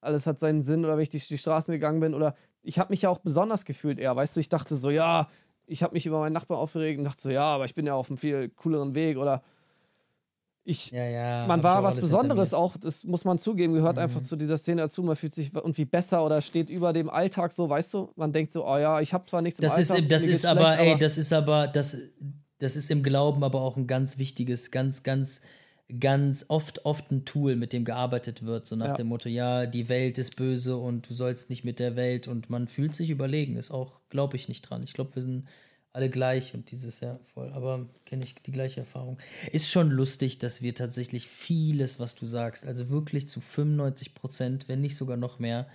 alles hat seinen Sinn oder wenn ich die, die Straßen gegangen bin oder ich habe mich ja auch besonders gefühlt eher, weißt du, ich dachte so, ja, ich habe mich über meinen Nachbarn aufgeregt und dachte so, ja, aber ich bin ja auf einem viel cooleren Weg oder ich, Ja, ja. man war was Besonderes auch, das muss man zugeben, gehört Mhm. einfach zu dieser Szene dazu, man fühlt sich irgendwie besser oder steht über dem Alltag so, weißt du, man denkt so, oh ja, ich habe zwar nichts im Das ist, Alltag, das ist aber, schlecht, ey, das ist aber, das, das ist im Glauben aber auch ein ganz wichtiges, ganz, ganz, ganz oft, oft ein Tool, mit dem gearbeitet wird, so nach Ja. dem Motto, ja, die Welt ist böse und du sollst nicht mit der Welt und man fühlt sich überlegen, ist auch, glaube ich nicht dran. Ich glaube, wir sind alle gleich und dieses Jahr voll, aber kenne ich die gleiche Erfahrung. Ist schon lustig, dass wir tatsächlich vieles, was du sagst, also wirklich zu 95 Prozent, wenn nicht sogar noch mehr,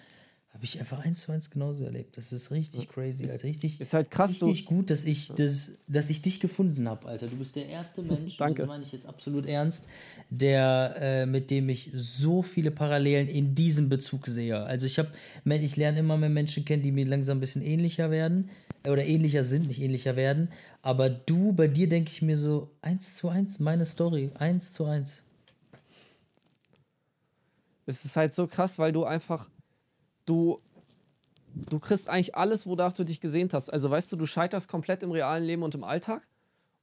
Habe ich einfach eins zu eins genauso erlebt. Das ist richtig crazy, Alter. Richtig, ist halt krass, richtig gut, dass ich, das, dass ich dich gefunden habe, Alter. Du bist der erste Mensch, Danke. das meine ich jetzt absolut ernst, der, äh, mit dem ich so viele Parallelen in diesem Bezug sehe. Also ich habe, ich lerne immer mehr Menschen kennen, die mir langsam ein bisschen ähnlicher werden äh, oder ähnlicher sind, nicht ähnlicher werden. Aber du, bei dir denke ich mir so eins zu eins, meine Story, eins zu eins. Es ist halt so krass, weil du einfach, du, du kriegst eigentlich alles, wonach du dich gesehnt hast. Also weißt du, du scheiterst komplett im realen Leben und im Alltag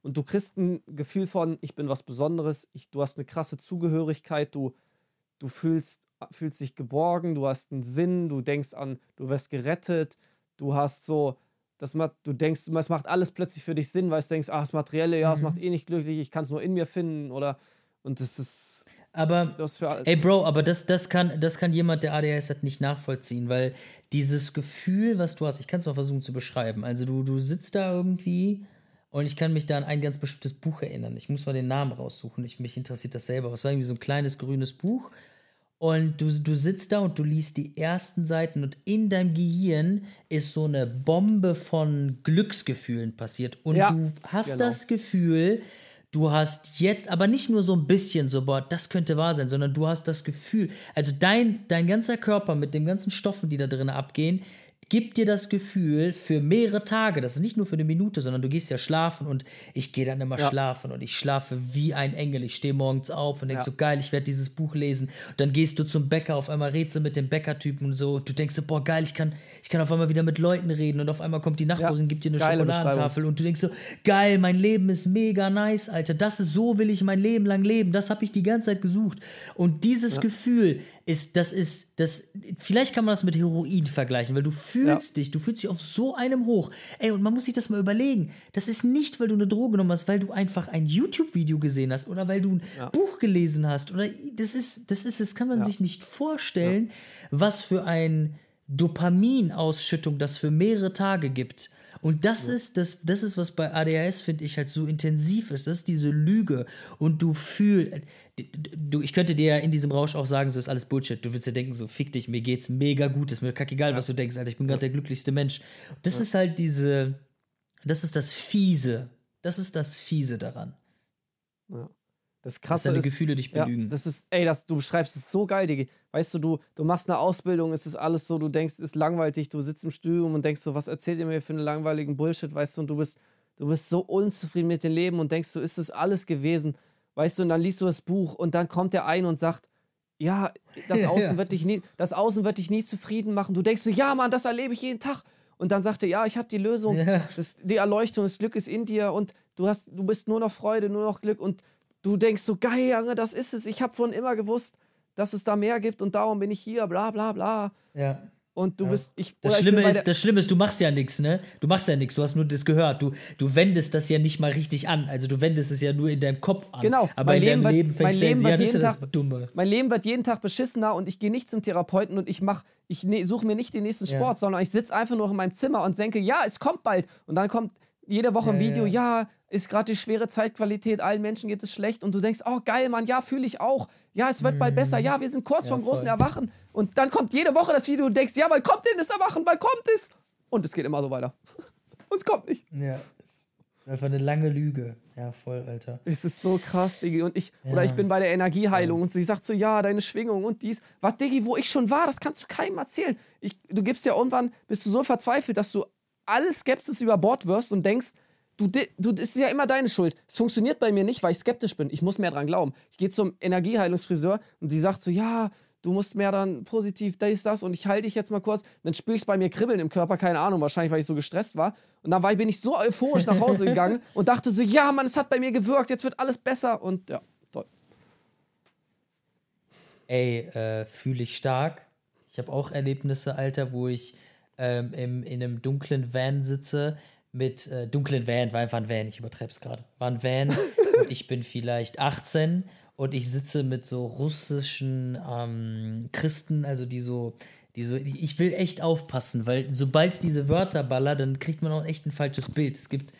und du kriegst ein Gefühl von, ich bin was Besonderes, ich, du hast eine krasse Zugehörigkeit, du, du fühlst, fühlst dich geborgen, du hast einen Sinn, du denkst an, du wirst gerettet, du hast so, das macht, du denkst, es macht alles plötzlich für dich Sinn, weil du denkst, ah, das Materielle, ja, es macht eh nicht glücklich, ich kann es nur in mir finden oder und das ist Aber. Ey, Bro, aber das, das, kann, das kann jemand, der ADHS hat, nicht nachvollziehen, weil dieses Gefühl, was du hast, ich kann es mal versuchen zu beschreiben. Also, du, du sitzt da irgendwie und ich kann mich da an ein ganz bestimmtes Buch erinnern. Ich muss mal den Namen raussuchen. Ich, mich interessiert das selber. Es war irgendwie so ein kleines grünes Buch. Und du, du sitzt da und du liest die ersten Seiten und in deinem Gehirn ist so eine Bombe von Glücksgefühlen passiert. Und Ja, du hast genau. das Gefühl, du hast jetzt, aber nicht nur so ein bisschen so, boah, das könnte wahr sein, sondern du hast das Gefühl, also dein, dein ganzer Körper mit den ganzen Stoffen, die da drin abgehen, gibt dir das Gefühl für mehrere Tage, das ist nicht nur für eine Minute, sondern du gehst ja schlafen und ich gehe dann immer Ja. schlafen und ich schlafe wie ein Engel. Ich stehe morgens auf und denk Ja. so, geil, ich werde dieses Buch lesen. Und dann gehst du zum Bäcker, auf einmal redest du mit dem Bäckertypen und so. Und du denkst so, boah, geil, ich kann, ich kann auf einmal wieder mit Leuten reden und auf einmal kommt die Nachbarin, Ja. gibt dir eine Geile Schokoladentafel und du denkst so, geil, mein Leben ist mega nice, Alter. Das ist so, will ich mein Leben lang leben. Das habe ich die ganze Zeit gesucht. Und dieses Gefühl ist, das ist, das, vielleicht kann man das mit Heroin vergleichen, weil du fühlst dich, du fühlst dich auf so einem Hoch. Ey, und man muss sich das mal überlegen. Das ist nicht, weil du eine Droge genommen hast, weil du einfach ein YouTube-Video gesehen hast oder weil du ein Buch gelesen hast. Oder das ist, das ist, das kann man Ja. sich nicht vorstellen, was für ein Dopaminausschüttung das für mehrere Tage gibt. Und das ist das, das ist, was bei ADHS, finde ich, halt so intensiv ist. Das ist diese Lüge. Und du fühlst, du, ich könnte dir ja in diesem Rausch auch sagen, so ist alles Bullshit. Du würdest dir denken, so fick dich, mir geht's mega gut, ist mir kackegal, was du denkst, Alter, ich bin gerade der glücklichste Mensch. Das ist halt diese, das ist das Fiese. Das ist das Fiese daran. Das Dass krasse deine ist, Gefühle dich ja, belügen. das ist, ey, das, du beschreibst es so geil, Digi. Weißt du, du, du machst eine Ausbildung, es ist alles so, du denkst, es ist langweilig, du sitzt im Studium und denkst so, was erzählt ihr mir für einen langweiligen Bullshit, weißt du, und du bist, du bist so unzufrieden mit dem Leben und denkst so, ist das alles gewesen, weißt du, und dann liest du das Buch und dann kommt der ein und sagt, ja, das Ja, Außen ja. wird dich nie, das Außen wird dich nie zufrieden machen. Du denkst so, ja, Mann, das erlebe ich jeden Tag. Und dann sagt er, ja, ich habe die Lösung, Ja. das, die Erleuchtung, das Glück ist in dir und du hast, du bist nur noch Freude, nur noch Glück und du denkst so, geil, Junge, das ist es. Ich habe von immer gewusst, dass es da mehr gibt und darum bin ich hier, bla bla bla. Ja. Und du bist, ich, Das ich Schlimme, bei ist, das Schlimme ist, du machst ja nichts, ne? Du machst ja nichts, du hast nur das gehört. Du, du wendest das ja nicht mal richtig an. Also du wendest es ja nur in deinem Kopf an. Genau, Aber mein in deinem Leben fängst du ja, das ja das Tag- Dumme. mein Leben wird jeden Tag beschissener und ich gehe nicht zum Therapeuten und ich mach, ich ne, suche mir nicht den nächsten Ja. Sport, sondern ich sitze einfach nur in meinem Zimmer und denke, ja, es kommt bald. Und dann kommt jede Woche ein Ja, Video, ja. ja, ist gerade die schwere Zeitqualität, allen Menschen geht es schlecht und du denkst, oh geil, Mann, ja, fühle ich auch. Ja, es wird bald besser, ja, wir sind kurz Mhm. Ja, vom großen voll. Erwachen. Und dann kommt jede Woche das Video und denkst, ja, wann kommt denn das Erwachen, wann kommt es? Und es geht immer so weiter. Und es kommt nicht. Ja. Das ist einfach eine lange Lüge. Ja, voll, Alter. Es ist so krass, Diggi. Und ich, oder Ja. ich bin bei der Energieheilung und sie sagt so, ja, deine Schwingung und dies. Was, Diggi, wo ich schon war, das kannst du keinem erzählen. Ich, du gibst ja irgendwann, bist du so verzweifelt, dass du alle Skepsis über Bord wirfst und denkst, du, du, das ist ja immer deine Schuld. Es funktioniert bei mir nicht, weil ich skeptisch bin. Ich muss mehr dran glauben. Ich gehe zum Energieheilungsfriseur und sie sagt so, ja, du musst mehr dann positiv, das, das und ich halte dich jetzt mal kurz. Dann spüre ich es bei mir kribbeln im Körper, keine Ahnung, wahrscheinlich, weil ich so gestresst war. Und dann war, bin ich so euphorisch nach Hause gegangen und dachte so, ja, Mann, es hat bei mir gewirkt, jetzt wird alles besser und ja, toll. Ey, äh, fühle ich stark. Ich habe auch Erlebnisse, Alter, wo ich ähm, im, in einem dunklen Van sitze mit äh, dunklen Van, war einfach ein Van, ich übertreib's gerade. War ein Van und ich bin vielleicht 18 und ich sitze mit so russischen ähm, Christen, also die so, die so, ich will echt aufpassen, weil sobald ich diese Wörter baller, dann kriegt man auch echt ein falsches Bild. Es gibt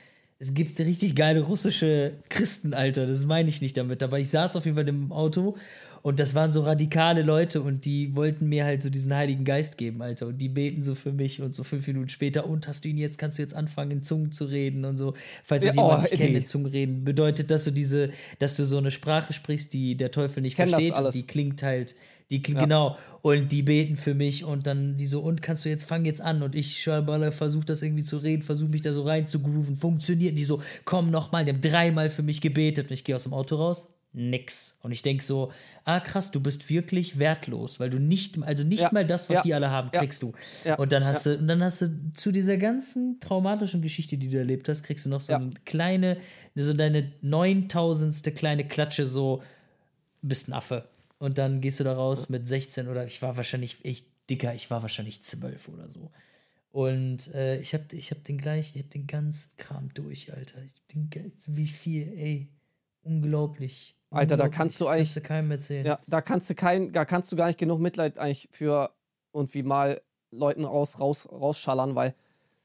es gibt richtig geile russische Christen, Alter. Das meine ich nicht damit. Aber ich saß auf jeden Fall im Auto Und das waren so radikale Leute und die wollten mir halt so diesen Heiligen Geist geben, Alter. Und die beten so für mich und so fünf Minuten später, und hast du ihn jetzt, kannst du jetzt anfangen, in Zungen zu reden und so. Falls das ja, jemand oh, nicht kennt, in Zungen reden, bedeutet das so diese, dass du so eine Sprache sprichst, die der Teufel nicht versteht und die klingt halt die, ja. Genau. Und die beten für mich und dann die so, und kannst du jetzt, fang jetzt an. Und ich versuche das irgendwie zu reden, versuche mich da so rein zu grooven. Funktioniert. Die so, komm nochmal. Die haben dreimal für mich gebetet. Und ich gehe aus dem Auto raus. Nix. Und ich denke so, ah krass, du bist wirklich wertlos, weil du nicht, also nicht ja. mal das, was ja. die alle haben, kriegst du. Und dann hast du, und dann hast du zu dieser ganzen traumatischen Geschichte, die du erlebt hast, kriegst du noch so eine kleine, so deine neuntausendste kleine Klatsche, so, bist ein Affe. Und dann gehst du da raus mit 16 oder ich war wahrscheinlich, ich, dicker, ich war wahrscheinlich 12 oder so. Und äh, ich habe ich hab den gleichen, ich habe den ganzen Kram durch, Alter. Ich bin, wie viel, ey. Unglaublich. Alter, da kannst du eigentlich. Kannst du keinem erzählen. Ja, da kannst du kein, da kannst du gar nicht genug Mitleid eigentlich für und wie mal Leuten raus, raus, rausschallern, weil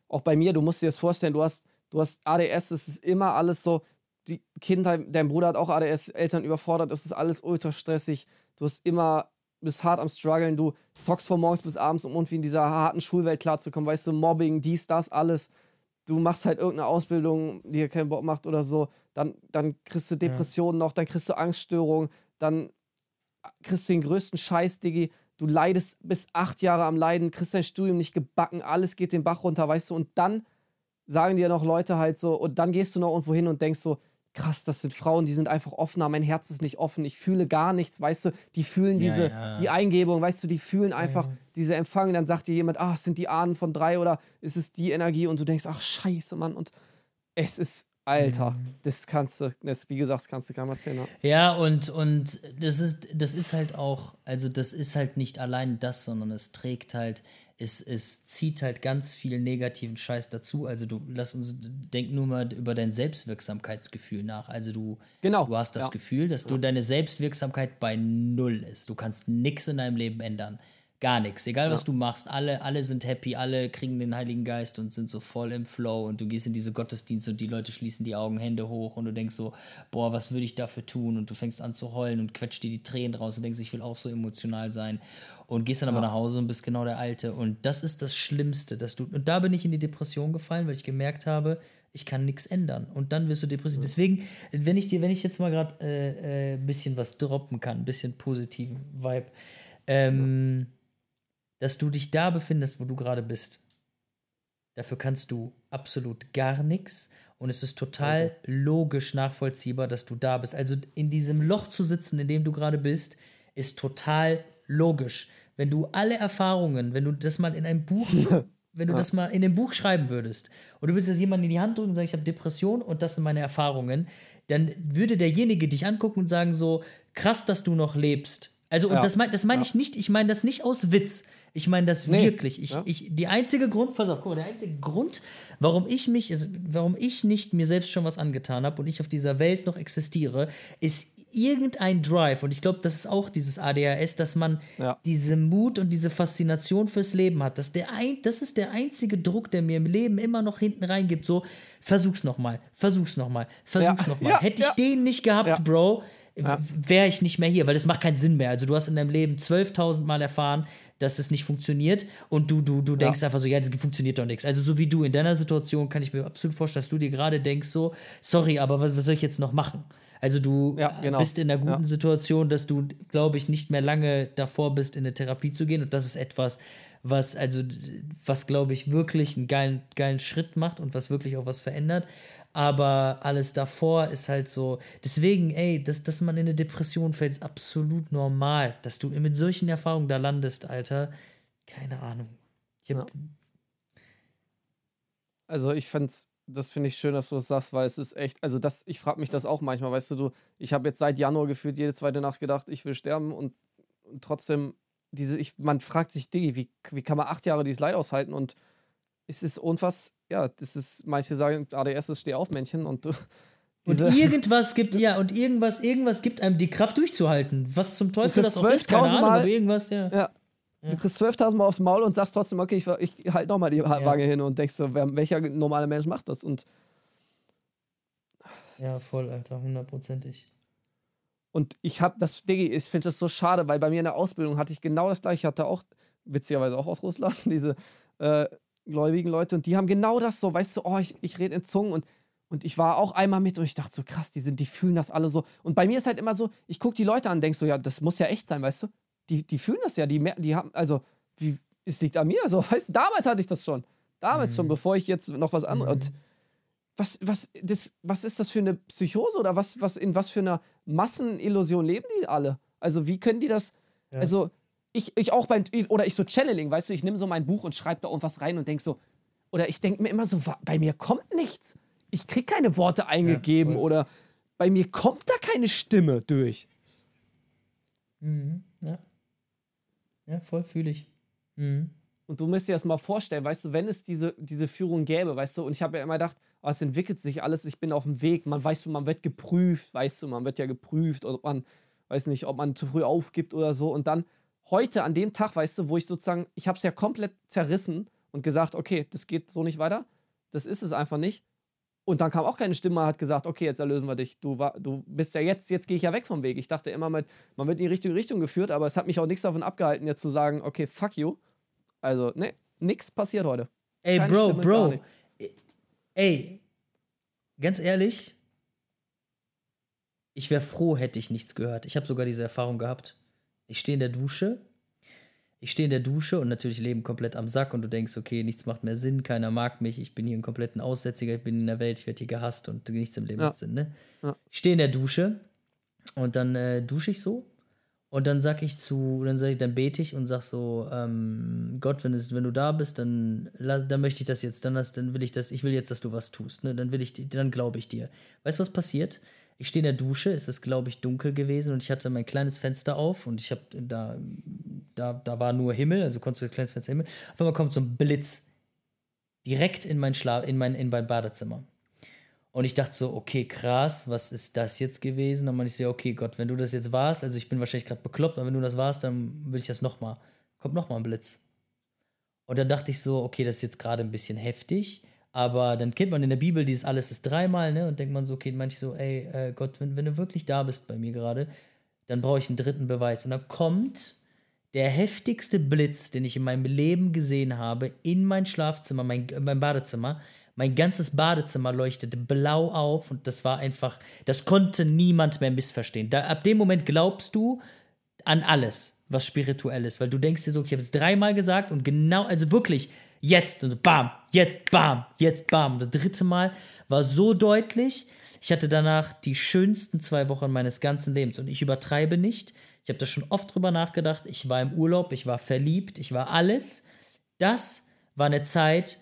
auch bei mir, du musst dir das vorstellen, du hast, du hast ADS, es ist immer alles so, die Kinder, dein Bruder hat auch ADS, Eltern überfordert, es ist alles ultra stressig du hast immer, bist hart am struggeln, du zockst von morgens bis abends, um irgendwie in dieser harten Schulwelt klarzukommen, weißt du, Mobbing, dies, das, alles. Du machst halt irgendeine Ausbildung, die dir keinen Bock macht oder so, dann, dann kriegst du Depressionen ja. noch, dann kriegst du Angststörungen, dann kriegst du den größten Scheiß, Diggi. Du leidest bis acht Jahre am Leiden, kriegst dein Studium nicht gebacken, alles geht den Bach runter, weißt du, und dann sagen dir noch Leute halt so, und dann gehst du noch irgendwo hin und denkst so, krass, das sind Frauen, die sind einfach offener, mein Herz ist nicht offen, ich fühle gar nichts, weißt du, die fühlen diese, ja, ja. die Eingebung, weißt du, die fühlen einfach diese Empfang, dann sagt dir jemand, ach, sind die Ahnen von drei oder ist es die Energie und du denkst, ach, scheiße, Mann, und es ist, Alter, mhm. das kannst du, das, wie gesagt, das kannst du keinem erzählen. Ja, und, und das ist, das ist halt auch, also das ist halt nicht allein das, sondern es trägt halt es, es zieht halt ganz viel negativen Scheiß dazu. Also du lass uns denk nur mal über dein Selbstwirksamkeitsgefühl nach. Also du, genau. du hast das ja. Gefühl, dass ja. du deine Selbstwirksamkeit bei null ist. Du kannst nichts in deinem Leben ändern. Gar nichts. Egal, was ja. du machst, alle, alle sind happy, alle kriegen den Heiligen Geist und sind so voll im Flow und du gehst in diese Gottesdienste und die Leute schließen die Augen, Hände hoch und du denkst so, boah, was würde ich dafür tun? Und du fängst an zu heulen und quetscht dir die Tränen raus und denkst, ich will auch so emotional sein. Und gehst dann ja. aber nach Hause und bist genau der Alte. Und das ist das Schlimmste, dass du. Und da bin ich in die Depression gefallen, weil ich gemerkt habe, ich kann nichts ändern. Und dann wirst du depressiv. Ja. Deswegen, wenn ich dir, wenn ich jetzt mal gerade ein äh, äh, bisschen was droppen kann, ein bisschen positiven Vibe, ähm, ja dass du dich da befindest, wo du gerade bist. Dafür kannst du absolut gar nichts und es ist total okay. logisch nachvollziehbar, dass du da bist. Also in diesem Loch zu sitzen, in dem du gerade bist, ist total logisch. Wenn du alle Erfahrungen, wenn du das mal in einem Buch, wenn du ja. das mal in einem Buch schreiben würdest und du würdest das jemandem in die Hand drücken und sagen, ich habe Depression und das sind meine Erfahrungen, dann würde derjenige dich angucken und sagen so, krass, dass du noch lebst. Also, und ja. das meine das mein ja. ich nicht, ich meine das nicht aus Witz. Ich meine das nee. wirklich. Ich, ja. ich, die einzige Grund, pass auf, guck mal, der einzige Grund, warum ich mich, warum ich nicht mir selbst schon was angetan habe und ich auf dieser Welt noch existiere, ist irgendein Drive. Und ich glaube, das ist auch dieses ADHS, dass man ja. diese Mut und diese Faszination fürs Leben hat. Dass der ein, das ist der einzige Druck, der mir im Leben immer noch hinten reingibt. So, versuch's nochmal, versuch's nochmal, versuch's ja. nochmal. Ja. Hätte ich den nicht gehabt, Bro, wäre ich nicht mehr hier, weil das macht keinen Sinn mehr. Also du hast in deinem Leben 12.000 Mal erfahren, dass es nicht funktioniert und du, du, du denkst ja. einfach so, ja, das funktioniert doch nichts. Also so wie du in deiner Situation kann ich mir absolut vorstellen, dass du dir gerade denkst so, sorry, aber was, was soll ich jetzt noch machen? Also du ja, genau. bist in einer guten ja. Situation, dass du, glaube ich, nicht mehr lange davor bist, in eine Therapie zu gehen und das ist etwas, was also was glaube ich wirklich einen geilen geilen Schritt macht und was wirklich auch was verändert aber alles davor ist halt so. Deswegen, ey, dass, dass man in eine Depression fällt, ist absolut normal. Dass du mit solchen Erfahrungen da landest, Alter. Keine Ahnung. Ich hab, ja. Also ich fand's, das finde ich schön, dass du das sagst, weil es ist echt, also das, ich frage mich das auch manchmal, weißt du, du, ich habe jetzt seit Januar gefühlt jede zweite Nacht gedacht, ich will sterben und, und trotzdem diese, ich, man fragt sich, Diggi, wie, wie kann man acht Jahre dieses Leid aushalten und es ist unfass, ja, das ist, manche sagen, ADS ist Stehaufmännchen und du. Und irgendwas gibt, ja, und irgendwas, irgendwas gibt einem die Kraft durchzuhalten. Was zum Teufel das auch ist, keine Ahnung, Mal, aber irgendwas, ja. ja. Ja. Du kriegst 12.000 Mal aufs Maul und sagst trotzdem, okay, ich, ich halte nochmal die Wange ja. hin und denkst so, wer, welcher normale Mensch macht das? Und. Ja, voll, Alter, hundertprozentig. Und ich habe das, Diggi, ich finde das so schade, weil bei mir in der Ausbildung hatte ich genau das gleiche. Ich hatte auch, witzigerweise auch aus Russland, diese äh, gläubigen Leute. Und die haben genau das so, weißt du, oh, ich, ich rede in Zungen und, und ich war auch einmal mit und ich dachte so, krass, die, sind, die fühlen das alle so. Und bei mir ist halt immer so, ich gucke die Leute an und denke so, ja, das muss ja echt sein, weißt du? Die, die fühlen das ja, die, die haben, also, wie, es liegt an mir, so, weißt du, damals hatte ich das schon. Damals mhm. schon, bevor ich jetzt noch was anderes. Mhm. Und was, was, das, was ist das für eine Psychose oder was, was, in was für einer Massenillusion leben die alle? Also, wie können die das? Ja. Also, ich, ich auch beim, oder ich so Channeling, weißt du, ich nehme so mein Buch und schreibe da irgendwas rein und denke so, oder ich denke mir immer so, bei mir kommt nichts. Ich kriege keine Worte eingegeben ja, oder bei mir kommt da keine Stimme durch. Mhm, ja. Voll fühle ich. Mhm. Und du musst dir das mal vorstellen, weißt du, wenn es diese, diese Führung gäbe, weißt du, und ich habe ja immer gedacht, oh, es entwickelt sich alles, ich bin auf dem Weg, man weißt du, man wird geprüft, weißt du, man wird ja geprüft, ob man, weiß nicht, ob man zu früh aufgibt oder so. Und dann heute, an dem Tag, weißt du, wo ich sozusagen, ich habe es ja komplett zerrissen und gesagt, okay, das geht so nicht weiter, das ist es einfach nicht. Und dann kam auch keine Stimme und hat gesagt, okay, jetzt erlösen wir dich. Du, war, du bist ja jetzt, jetzt gehe ich ja weg vom Weg. Ich dachte immer, man wird in die richtige Richtung geführt, aber es hat mich auch nichts davon abgehalten, jetzt zu sagen, okay, fuck you also, ne, nix passiert heute. Ey, Keine Bro, Stimme, Bro. Ey, ganz ehrlich, ich wäre froh, hätte ich nichts gehört. Ich habe sogar diese Erfahrung gehabt. Ich stehe in der Dusche. Ich stehe in der Dusche und natürlich leben komplett am Sack und du denkst, okay, nichts macht mehr Sinn, keiner mag mich, ich bin hier ein kompletten Aussätziger, ich bin in der Welt, ich werde hier gehasst und nichts im Leben ja. hat Sinn, ne? Ja. Ich stehe in der Dusche und dann äh, dusche ich so und dann sag ich zu, dann sag ich, dann bete ich und sag so, ähm, Gott, wenn, es, wenn du da bist, dann, dann möchte ich das jetzt, dann, dann will ich das, ich will jetzt, dass du was tust, ne? Dann will ich, dann glaube ich dir. Weißt du, was passiert? Ich stehe in der Dusche, es ist, glaube ich, dunkel gewesen und ich hatte mein kleines Fenster auf und ich habe da, da, da war nur Himmel, also konntest du ein kleines Fenster Himmel. Auf einmal kommt so ein Blitz direkt in mein Schlaf, in mein, in mein Badezimmer. Und ich dachte so, okay, krass, was ist das jetzt gewesen? Und dann ich so, okay, Gott, wenn du das jetzt warst, also ich bin wahrscheinlich gerade bekloppt, aber wenn du das warst, dann will ich das nochmal. Kommt nochmal ein Blitz. Und dann dachte ich so, okay, das ist jetzt gerade ein bisschen heftig, aber dann kennt man in der Bibel dieses alles ist dreimal, ne? Und denkt man so, okay, manche so, ey, äh, Gott, wenn, wenn du wirklich da bist bei mir gerade, dann brauche ich einen dritten Beweis. Und dann kommt der heftigste Blitz, den ich in meinem Leben gesehen habe, in mein Schlafzimmer, mein, mein Badezimmer. Mein ganzes Badezimmer leuchtete blau auf und das war einfach, das konnte niemand mehr missverstehen. Da, ab dem Moment glaubst du an alles, was spirituell ist, weil du denkst dir so, ich habe es dreimal gesagt und genau, also wirklich, jetzt und so, bam, jetzt, bam, jetzt, bam. Und das dritte Mal war so deutlich. Ich hatte danach die schönsten zwei Wochen meines ganzen Lebens und ich übertreibe nicht. Ich habe da schon oft drüber nachgedacht. Ich war im Urlaub, ich war verliebt, ich war alles. Das war eine Zeit,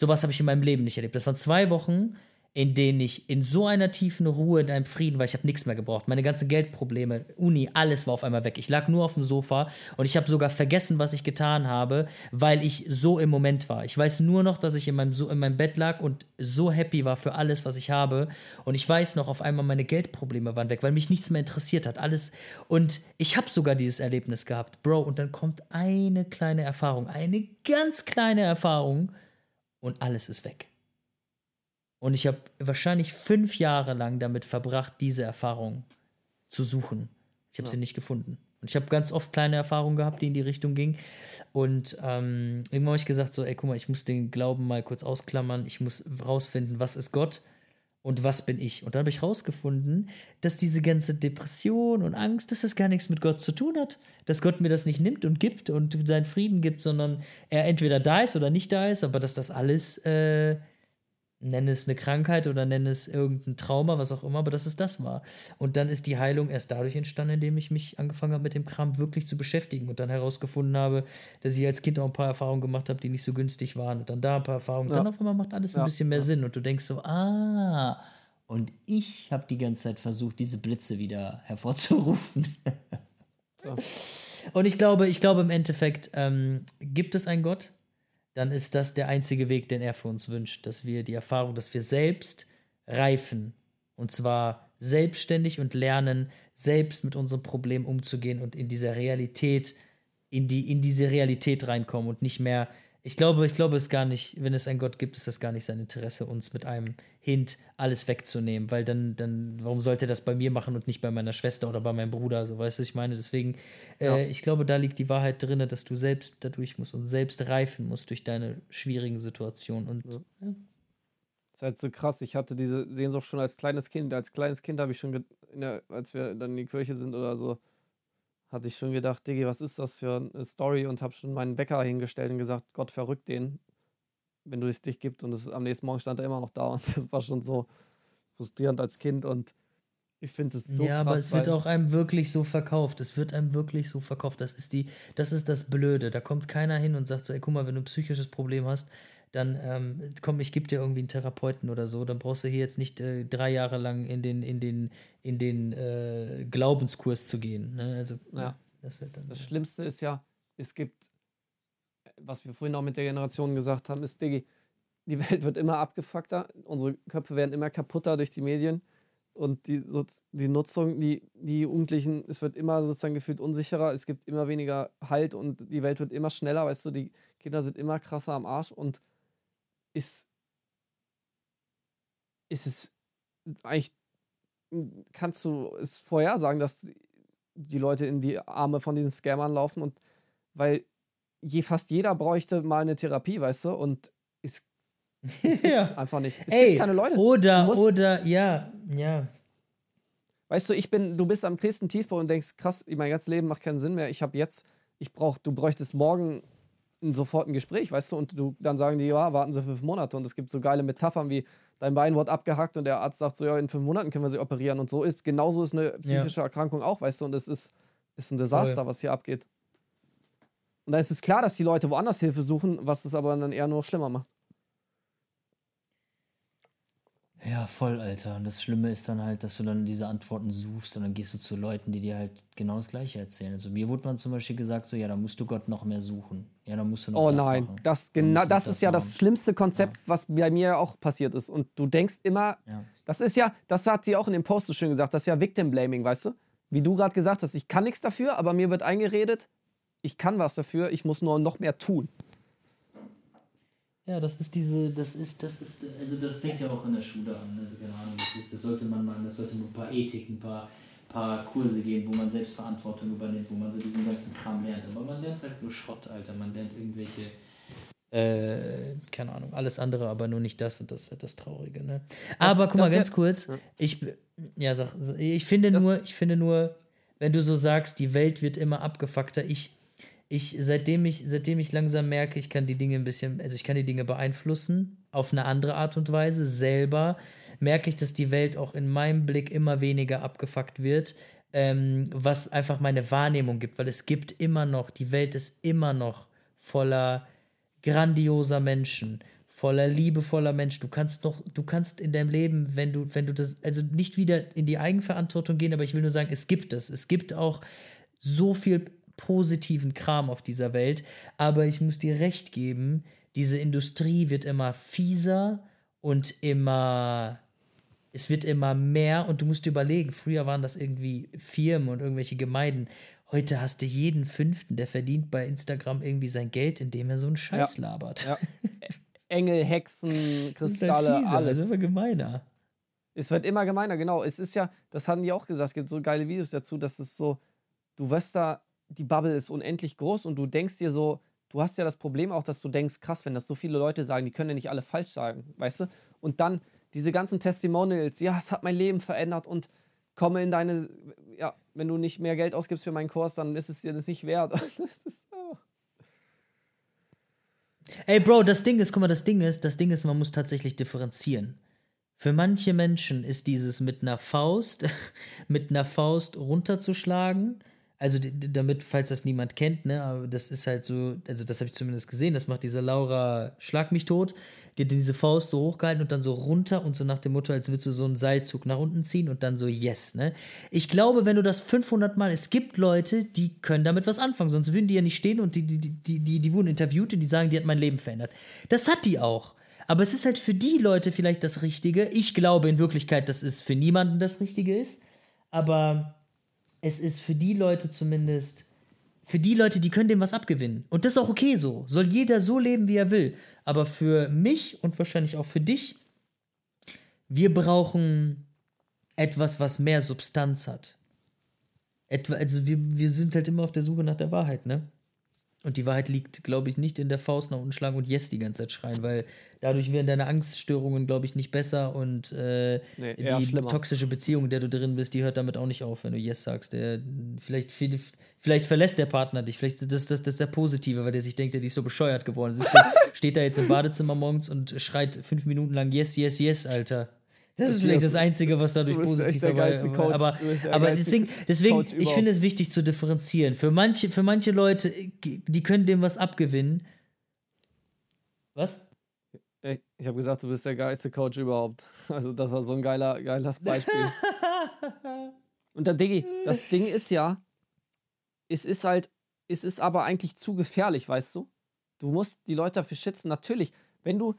Sowas habe ich in meinem Leben nicht erlebt. Das waren zwei Wochen, in denen ich in so einer tiefen Ruhe, in einem Frieden, weil ich habe nichts mehr gebraucht. Meine ganzen Geldprobleme, Uni, alles war auf einmal weg. Ich lag nur auf dem Sofa und ich habe sogar vergessen, was ich getan habe, weil ich so im Moment war. Ich weiß nur noch, dass ich in meinem, so in meinem Bett lag und so happy war für alles, was ich habe. Und ich weiß noch, auf einmal meine Geldprobleme waren weg, weil mich nichts mehr interessiert hat. Alles. Und ich habe sogar dieses Erlebnis gehabt, Bro. Und dann kommt eine kleine Erfahrung, eine ganz kleine Erfahrung und alles ist weg. Und ich habe wahrscheinlich fünf Jahre lang damit verbracht, diese Erfahrung zu suchen. Ich habe ja. sie nicht gefunden. Und ich habe ganz oft kleine Erfahrungen gehabt, die in die Richtung gingen. Und ähm, irgendwann habe ich gesagt, so, ey, guck mal, ich muss den Glauben mal kurz ausklammern. Ich muss rausfinden, was ist Gott und was bin ich. Und da habe ich rausgefunden, dass diese ganze Depression und Angst, dass das gar nichts mit Gott zu tun hat. Dass Gott mir das nicht nimmt und gibt und seinen Frieden gibt, sondern er entweder da ist oder nicht da ist, aber dass das alles äh, nenne es eine Krankheit oder nenne es irgendein Trauma, was auch immer, aber dass es das war. Und dann ist die Heilung erst dadurch entstanden, indem ich mich angefangen habe, mit dem Kram wirklich zu beschäftigen und dann herausgefunden habe, dass ich als Kind auch ein paar Erfahrungen gemacht habe, die nicht so günstig waren. Und dann da ein paar Erfahrungen. Ja. Dann auf einmal macht alles ja. ein bisschen mehr ja. Sinn und du denkst so, ah, und ich habe die ganze Zeit versucht, diese Blitze wieder hervorzurufen. so. Und ich glaube, ich glaube im Endeffekt, ähm, gibt es einen Gott? Dann ist das der einzige Weg, den er für uns wünscht, dass wir die Erfahrung, dass wir selbst reifen. Und zwar selbstständig und lernen, selbst mit unserem Problem umzugehen und in dieser Realität, in, die, in diese Realität reinkommen und nicht mehr Ich glaube, ich glaube es gar nicht, wenn es einen Gott gibt, ist das gar nicht sein Interesse, uns mit einem Hint alles wegzunehmen, weil dann, dann, warum sollte er das bei mir machen und nicht bei meiner Schwester oder bei meinem Bruder? So, weißt du, ich meine, deswegen, äh, ja. ich glaube, da liegt die Wahrheit drin, dass du selbst dadurch musst und selbst reifen musst durch deine schwierigen Situationen. Und ja. Ja. Das ist halt so krass. Ich hatte diese Sehnsucht schon als kleines Kind. Als kleines Kind habe ich schon, der, als wir dann in die Kirche sind oder so, hatte ich schon gedacht, Diggi, was ist das für eine Story? Und habe schon meinen Wecker hingestellt und gesagt, Gott verrückt den, wenn du es dich gibt. Und es, am nächsten Morgen stand er immer noch da. Und das war schon so frustrierend als Kind. Und ich finde es so Ja, krass, aber es wird auch einem wirklich so verkauft. Es wird einem wirklich so verkauft. Das ist die, das ist das Blöde. Da kommt keiner hin und sagt so, ey, guck mal, wenn du ein psychisches Problem hast, dann ähm, komm, ich gebe dir irgendwie einen Therapeuten oder so, dann brauchst du hier jetzt nicht äh, drei Jahre lang in den, in den, in den äh, Glaubenskurs zu gehen. Ne? Also, ja. Das, dann, das Schlimmste ist ja, es gibt, was wir vorhin auch mit der Generation gesagt haben, ist, Diggi, die Welt wird immer abgefuckter, unsere Köpfe werden immer kaputter durch die Medien und die, die Nutzung, die, die Jugendlichen, es wird immer sozusagen gefühlt unsicherer, es gibt immer weniger Halt und die Welt wird immer schneller, weißt du, die Kinder sind immer krasser am Arsch und ist, ist es eigentlich, kannst du es vorhersagen, dass die Leute in die Arme von diesen Scammern laufen und weil je, fast jeder bräuchte mal eine Therapie, weißt du, und es, es ja. einfach nicht. Es Ey, gibt keine Leute. Oder, musst, oder, ja, ja. Weißt du, ich bin, du bist am nächsten Tiefbau und denkst, krass, mein ganzes Leben macht keinen Sinn mehr. Ich habe jetzt, ich brauch, du bräuchtest morgen sofort ein Gespräch, weißt du, und du dann sagen die, ja, warten Sie fünf Monate. Und es gibt so geile Metaphern wie, dein Bein wird abgehackt und der Arzt sagt so, ja, in fünf Monaten können wir sie operieren. Und so ist, genauso ist eine psychische ja. Erkrankung auch, weißt du, und es ist, ist ein Desaster, was hier abgeht. Und da ist es klar, dass die Leute woanders Hilfe suchen, was es aber dann eher nur schlimmer macht. Ja, voll, Alter. Und das Schlimme ist dann halt, dass du dann diese Antworten suchst und dann gehst du zu Leuten, die dir halt genau das Gleiche erzählen. Also mir wurde man zum Beispiel gesagt, so, ja, da musst du Gott noch mehr suchen. Ja, dann musst du noch Oh das nein, machen. das, genau, das, das ist ja machen. das schlimmste Konzept, ja. was bei mir auch passiert ist. Und du denkst immer, ja. das ist ja, das hat sie auch in dem Post so schön gesagt, das ist ja Victim Blaming, weißt du? Wie du gerade gesagt hast, ich kann nichts dafür, aber mir wird eingeredet, ich kann was dafür, ich muss nur noch mehr tun. Ja, das ist diese, das ist, das ist, also das fängt ja auch in der Schule an. Also keine Ahnung, das, ist, das sollte man mal, das sollte man ein paar Ethiken, ein paar, paar Kurse geben, wo man Selbstverantwortung übernimmt, wo man so diesen ganzen Kram lernt. Aber man lernt halt nur Schrott, Alter. Man lernt irgendwelche, äh, keine Ahnung, alles andere, aber nur nicht das und das ist halt das Traurige, ne? Das, aber guck mal, ganz ja, kurz, ja. ich, ja, sag, ich finde das, nur, ich finde nur, wenn du so sagst, die Welt wird immer abgefuckter, ich ich, seitdem ich, seitdem ich langsam merke, ich kann die Dinge ein bisschen, also ich kann die Dinge beeinflussen, auf eine andere Art und Weise, selber, merke ich, dass die Welt auch in meinem Blick immer weniger abgefuckt wird, ähm, was einfach meine Wahrnehmung gibt, weil es gibt immer noch, die Welt ist immer noch voller grandioser Menschen, voller liebevoller Menschen. Du kannst noch, du kannst in deinem Leben, wenn du, wenn du das, also nicht wieder in die Eigenverantwortung gehen, aber ich will nur sagen, es gibt es. Es gibt auch so viel positiven Kram auf dieser Welt. Aber ich muss dir recht geben, diese Industrie wird immer fieser und immer. Es wird immer mehr und du musst dir überlegen, früher waren das irgendwie Firmen und irgendwelche Gemeinden. Heute hast du jeden Fünften, der verdient bei Instagram irgendwie sein Geld, indem er so einen Scheiß ja. labert. Ja. Engel, Hexen, Kristalle, das ist halt alles. Das ist immer gemeiner. Es wird immer gemeiner, genau. Es ist ja, das haben die auch gesagt, es gibt so geile Videos dazu, dass es so, du wirst da die Bubble ist unendlich groß und du denkst dir so, du hast ja das Problem auch, dass du denkst, krass, wenn das so viele Leute sagen, die können ja nicht alle falsch sagen, weißt du? Und dann diese ganzen Testimonials, ja, es hat mein Leben verändert und komme in deine, ja, wenn du nicht mehr Geld ausgibst für meinen Kurs, dann ist es dir das nicht wert. Ey, Bro, das Ding ist, guck mal, das Ding ist, das Ding ist, man muss tatsächlich differenzieren. Für manche Menschen ist dieses mit einer Faust, mit einer Faust runterzuschlagen, also damit, falls das niemand kennt, ne, aber das ist halt so, also das habe ich zumindest gesehen, das macht diese Laura Schlag mich tot, die hat diese Faust so hochgehalten und dann so runter und so nach dem Motto, als würdest du so einen Seilzug nach unten ziehen und dann so yes, ne. Ich glaube, wenn du das 500 Mal, es gibt Leute, die können damit was anfangen, sonst würden die ja nicht stehen und die, die, die, die, die wurden interviewt und die sagen, die hat mein Leben verändert. Das hat die auch. Aber es ist halt für die Leute vielleicht das Richtige. Ich glaube in Wirklichkeit, dass es für niemanden das Richtige ist. Aber es ist für die Leute zumindest für die Leute, die können dem was abgewinnen. Und das ist auch okay so. Soll jeder so leben, wie er will. Aber für mich und wahrscheinlich auch für dich, wir brauchen etwas, was mehr Substanz hat. Etwa, also wir, wir sind halt immer auf der Suche nach der Wahrheit, ne? Und die Wahrheit liegt, glaube ich, nicht in der Faust nach unten schlagen und Yes die ganze Zeit schreien, weil dadurch werden deine Angststörungen, glaube ich, nicht besser und äh, Nee, die schlimmer. toxische Beziehung, in der du drin bist, die hört damit auch nicht auf, wenn du Yes sagst. Der, vielleicht, viel- vielleicht verlässt der Partner dich, vielleicht das, das, das ist der Positive, weil der sich denkt, der ist so bescheuert geworden. Sitzt steht da jetzt im Badezimmer morgens und schreit fünf Minuten lang Yes, Yes, Yes, Alter. Das ist vielleicht das Einzige, was dadurch positiv dabei geilste aber, aber, deswegen, deswegen ich finde es wichtig zu differenzieren. Für manche, für manche Leute, die können dem was abgewinnen. Was? Ich, ich habe gesagt, du bist der geilste Coach überhaupt. Also, das war so ein geiler, geiles Beispiel. Und der Diggi, das Ding ist ja, es ist halt, es ist aber eigentlich zu gefährlich, weißt du? Du musst die Leute dafür schützen. Natürlich, wenn du,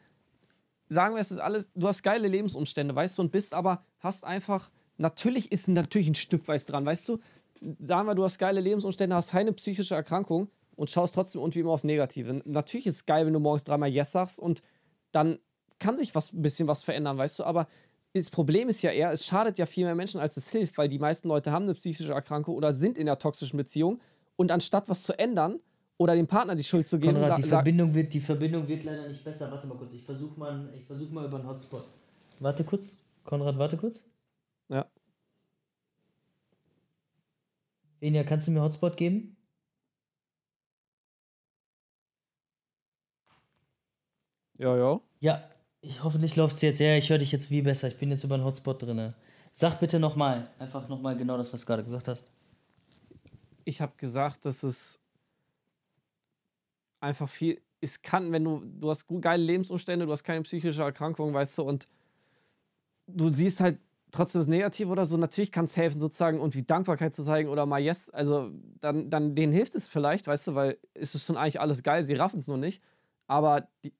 sagen wir, es ist alles, du hast geile Lebensumstände, weißt du, und bist aber, hast einfach, natürlich ist natürlich ein Stück weit dran, weißt du? Sagen wir, du hast geile Lebensumstände, hast keine psychische Erkrankung und schaust trotzdem irgendwie immer aufs Negative. Natürlich ist es geil, wenn du morgens dreimal Yes sagst und dann kann sich was ein bisschen was verändern, weißt du, aber das Problem ist ja eher, es schadet ja viel mehr Menschen, als es hilft, weil die meisten Leute haben eine psychische Erkrankung oder sind in einer toxischen Beziehung und anstatt was zu ändern oder dem Partner die Schuld zu geben, Konrad, die Verbindung, wird, die Verbindung wird leider nicht besser. Warte mal kurz, ich versuche mal, ich versuch mal über einen Hotspot. Warte kurz, Konrad, warte kurz. Ja. Venja, kannst du mir Hotspot geben? Ja, ja. Ja, ich, hoffentlich läuft es jetzt. Ja, ich höre dich jetzt wie besser. Ich bin jetzt über einen Hotspot drinne. Sag bitte nochmal, einfach nochmal genau das, was du gerade gesagt hast. Ich habe gesagt, dass es einfach viel, es kann, wenn du, du hast gut, geile Lebensumstände, du hast keine psychische Erkrankung, weißt du, und du siehst halt trotzdem das Negative oder so, natürlich kann es helfen, sozusagen irgendwie Dankbarkeit zu zeigen oder mal Yes, also dann, dann denen hilft es vielleicht, weißt du, weil es ist schon eigentlich alles geil, sie raffen es nur nicht, aber die,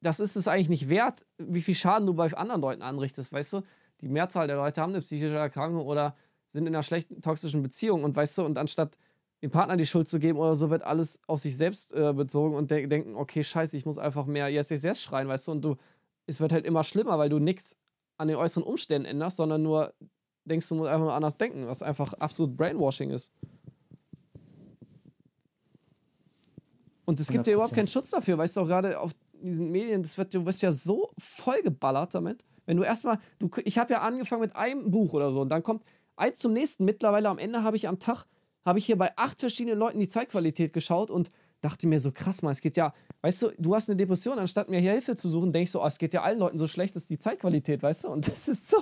das ist es eigentlich nicht wert, wie viel Schaden du bei anderen Leuten anrichtest, weißt du, die Mehrzahl der Leute haben eine psychische Erkrankung oder sind in einer schlechten, toxischen Beziehung und weißt du, und anstatt dem Partner die Schuld zu geben oder so, wird alles auf sich selbst äh, bezogen und de denken, okay, scheiße, ich muss einfach mehr Yes, Yes, Yes schreien, weißt du, und du, es wird halt immer schlimmer, weil du nichts an den äußeren Umständen änderst, sondern nur denkst, du musst einfach nur anders denken, was einfach absolut Brainwashing ist. Und es gibt ja überhaupt 100%. keinen Schutz dafür, weißt du, auch gerade auf diesen Medien, das wird, du wirst ja so vollgeballert damit. Wenn du erstmal, du, ich habe ja angefangen mit einem Buch oder so und dann kommt eins zum nächsten. Mittlerweile am Ende habe ich am Tag, habe ich hier bei acht verschiedenen Leuten die Zeitqualität geschaut und dachte mir so, krass mal, es geht ja, weißt du, du hast eine Depression, anstatt mir hier Hilfe zu suchen, denke ich so, oh, es geht ja allen Leuten so schlecht, ist die Zeitqualität, weißt du, und das ist so.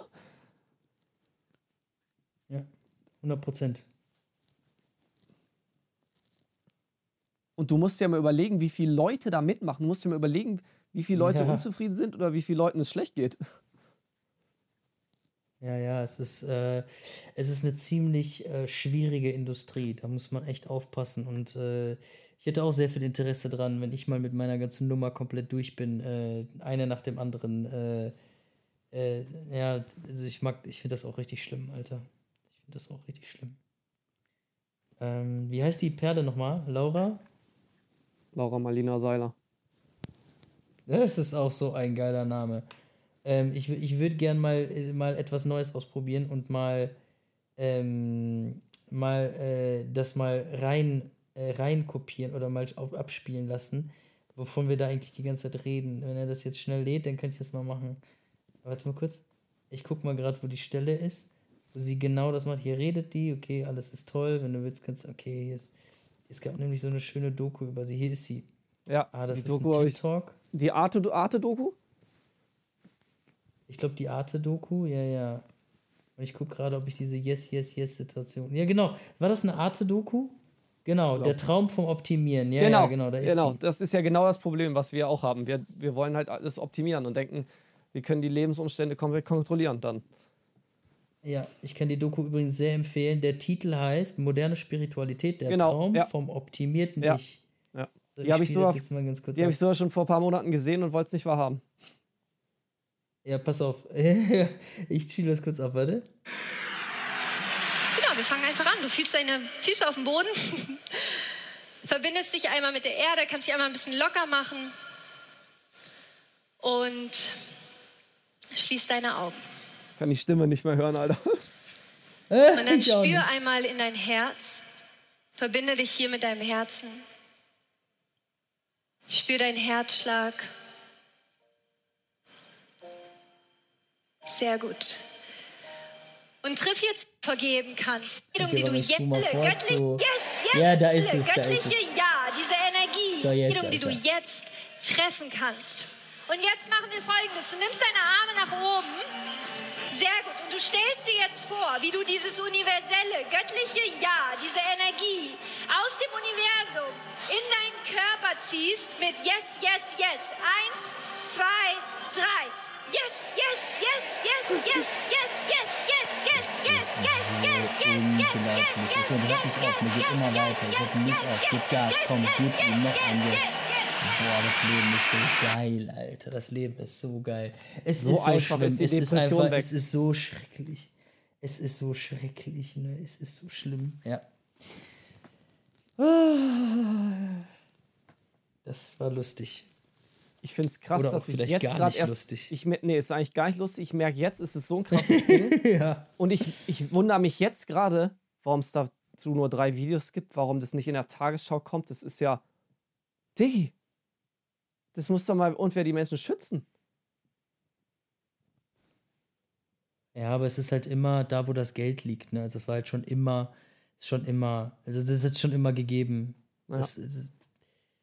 Ja, 100 Prozent. Und du musst ja mal überlegen, wie viele Leute da mitmachen. Du musst dir mal überlegen, wie viele Leute Ja. unzufrieden sind oder wie viele Leuten es schlecht geht. Ja, ja, es ist, äh, es ist eine ziemlich äh, schwierige Industrie. Da muss man echt aufpassen. Und äh, ich hätte auch sehr viel Interesse dran, wenn ich mal mit meiner ganzen Nummer komplett durch bin, äh, eine nach dem anderen. Äh, äh, ja, also ich mag, ich finde das auch richtig schlimm, Alter. Ich finde das auch richtig schlimm. Ähm, wie heißt die Perle nochmal? Laura? Laura Marlina Seiler. Das ist auch so ein geiler Name. Ähm, ich ich würde gern mal, äh, mal etwas Neues ausprobieren und mal, ähm, mal äh, das mal rein, äh, rein kopieren oder mal auf, abspielen lassen, wovon wir da eigentlich die ganze Zeit reden. Wenn er das jetzt schnell lädt, dann könnte ich das mal machen. Warte mal kurz. Ich guck mal gerade, wo die Stelle ist, wo sie genau das macht. Hier redet die, okay, alles ist toll. Wenn du willst, kannst du, okay, hier ist, es gab nämlich so eine schöne Doku über sie. Hier ist sie. Ja, Ah, das die ist Doku ein habe ich. TikTok. Die Arte- Arte-Doku? Ich glaube, die Arte-Doku, ja, ja. Und ich gucke gerade, ob ich diese Yes, Yes, Yes-Situation. Ja, genau. War das eine Arte-Doku? Genau, der Traum vom Optimieren. Ja, genau, ja, genau, da ist genau. die. Das ist ja genau das Problem, was wir auch haben. Wir, wir wollen halt alles optimieren und denken, wir können die Lebensumstände komplett kontrollieren dann. Ja, ich kann die Doku übrigens sehr empfehlen. Der Titel heißt Moderne Spiritualität, der Genau, Traum ja. vom optimierten Ja, Ich. ja. So, Die hab ich spiel sogar- das jetzt mal ganz kurz Die habe ab. ich sogar schon vor ein paar Monaten gesehen und wollte es nicht wahrhaben. Ja, pass auf. ich spiele das kurz ab, warte. Genau, wir fangen einfach an. Du fühlst deine Füße auf dem Boden. verbindest dich einmal mit der Erde, kannst dich einmal ein bisschen locker machen und schließ deine Augen. Kann die Stimme nicht mehr hören, Alter. Und dann spür einmal in dein Herz. Verbinde dich hier mit deinem Herzen. Spür deinen Herzschlag. Sehr gut. Und triff jetzt vergeben kannst. Okay, die du jetzt, vor, göttlich, so- yes, yes, Ja, da ist es, da göttliche ist es. Ja, diese Energie, So, jetzt, die du jetzt treffen kannst. Und jetzt machen wir folgendes. Du nimmst deine Arme nach oben. Sehr gut. Und du stellst dir jetzt vor, wie du dieses universelle, göttliche Ja, diese Energie aus dem Universum in deinen Körper ziehst mit Yes, Yes, Yes. Eins, zwei, drei das Leben ist so geil, Alter. Das Leben ist so geil. Es so ist so schlimm. Ist es ist einfach, es ist so schrecklich. Es ist so schrecklich, ne? Es ist so schlimm. Ja. Das war lustig. Ich finde es krass, Oder dass ich jetzt gerade erst. lustig. Ich, nee, ist eigentlich gar nicht lustig. Ich merke jetzt, ist es so ein krasses Ding. ja. Und ich, ich wundere mich jetzt gerade, warum es dazu nur drei Videos gibt, warum das nicht in der Tagesschau kommt. Das ist ja. Diggi! Das muss doch mal unfair die Menschen schützen. Ja, aber es ist halt immer da, wo das Geld liegt. Ne? Also es war halt schon immer, ist schon immer, also das ist schon immer gegeben. Ja. Das, das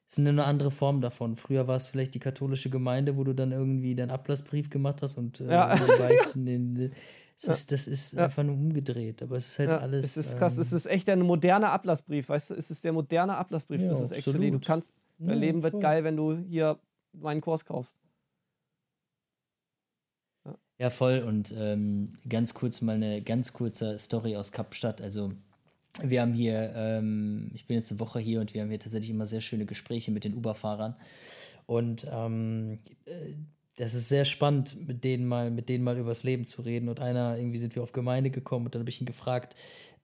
ist eine andere Form davon. Früher war es vielleicht die katholische Gemeinde, wo du dann irgendwie deinen Ablassbrief gemacht hast und äh, Ja. in den, es Ja. ist, das ist Ja. einfach nur umgedreht. Aber es ist halt Ja, alles. es ist krass. ähm, Es ist echt ein moderner Ablassbrief, weißt du? Es ist der moderne Ablassbrief. Ja, es ist actually. Du absolut. kannst. Dein Ja, Leben wird voll. geil, wenn du hier meinen Kurs kaufst. Ja, voll. Und ähm, ganz kurz mal eine ganz kurze Story aus Kapstadt. Also, wir haben hier, ähm, ich bin jetzt eine Woche hier und wir haben hier tatsächlich immer sehr schöne Gespräche mit den Uber-Fahrern. Und ähm, äh, das ist sehr spannend, mit denen mal, mit denen mal übers Leben zu reden. Und einer, irgendwie sind wir auf Gemeinde gekommen und dann habe ich ihn gefragt,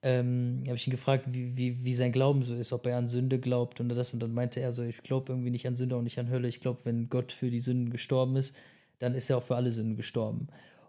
ähm, habe ich ihn gefragt, wie, wie, wie sein Glauben so ist, ob er an Sünde glaubt und das. Und dann meinte er so, ich glaube irgendwie nicht an Sünde und nicht an Hölle. Ich glaube, wenn Gott für die Sünden gestorben ist, dann ist er auch für alle Sünden gestorben.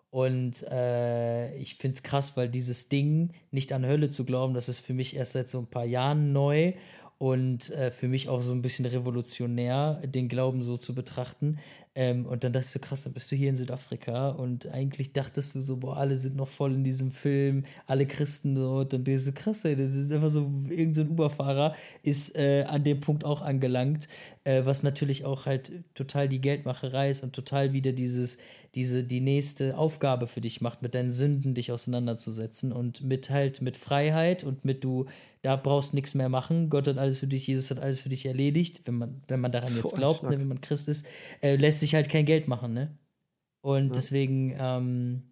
Und äh, ich finde es krass, weil dieses Ding, nicht an Hölle zu glauben, das ist für mich erst seit so ein paar Jahren neu und äh, für mich auch so ein bisschen revolutionär, den Glauben so zu betrachten. Ähm, und dann dachte ich so, krass, dann bist du hier in Südafrika und eigentlich dachtest du so, boah, alle sind noch voll in diesem Film, alle Christen dort und das ist so krass, ey, das ist einfach so, irgendein so Uberfahrer ist äh, an dem Punkt auch angelangt, äh, was natürlich auch halt total die Geldmacherei ist und total wieder dieses, diese, die nächste Aufgabe für dich macht, mit deinen Sünden dich auseinanderzusetzen und mit halt mit Freiheit und mit du, da brauchst nichts mehr machen. Gott hat alles für dich, Jesus hat alles für dich erledigt, wenn man, wenn man daran So jetzt glaubt, ne, wenn man Christ ist, äh, lässt sich halt kein Geld machen, ne? Und Ja. deswegen, ähm,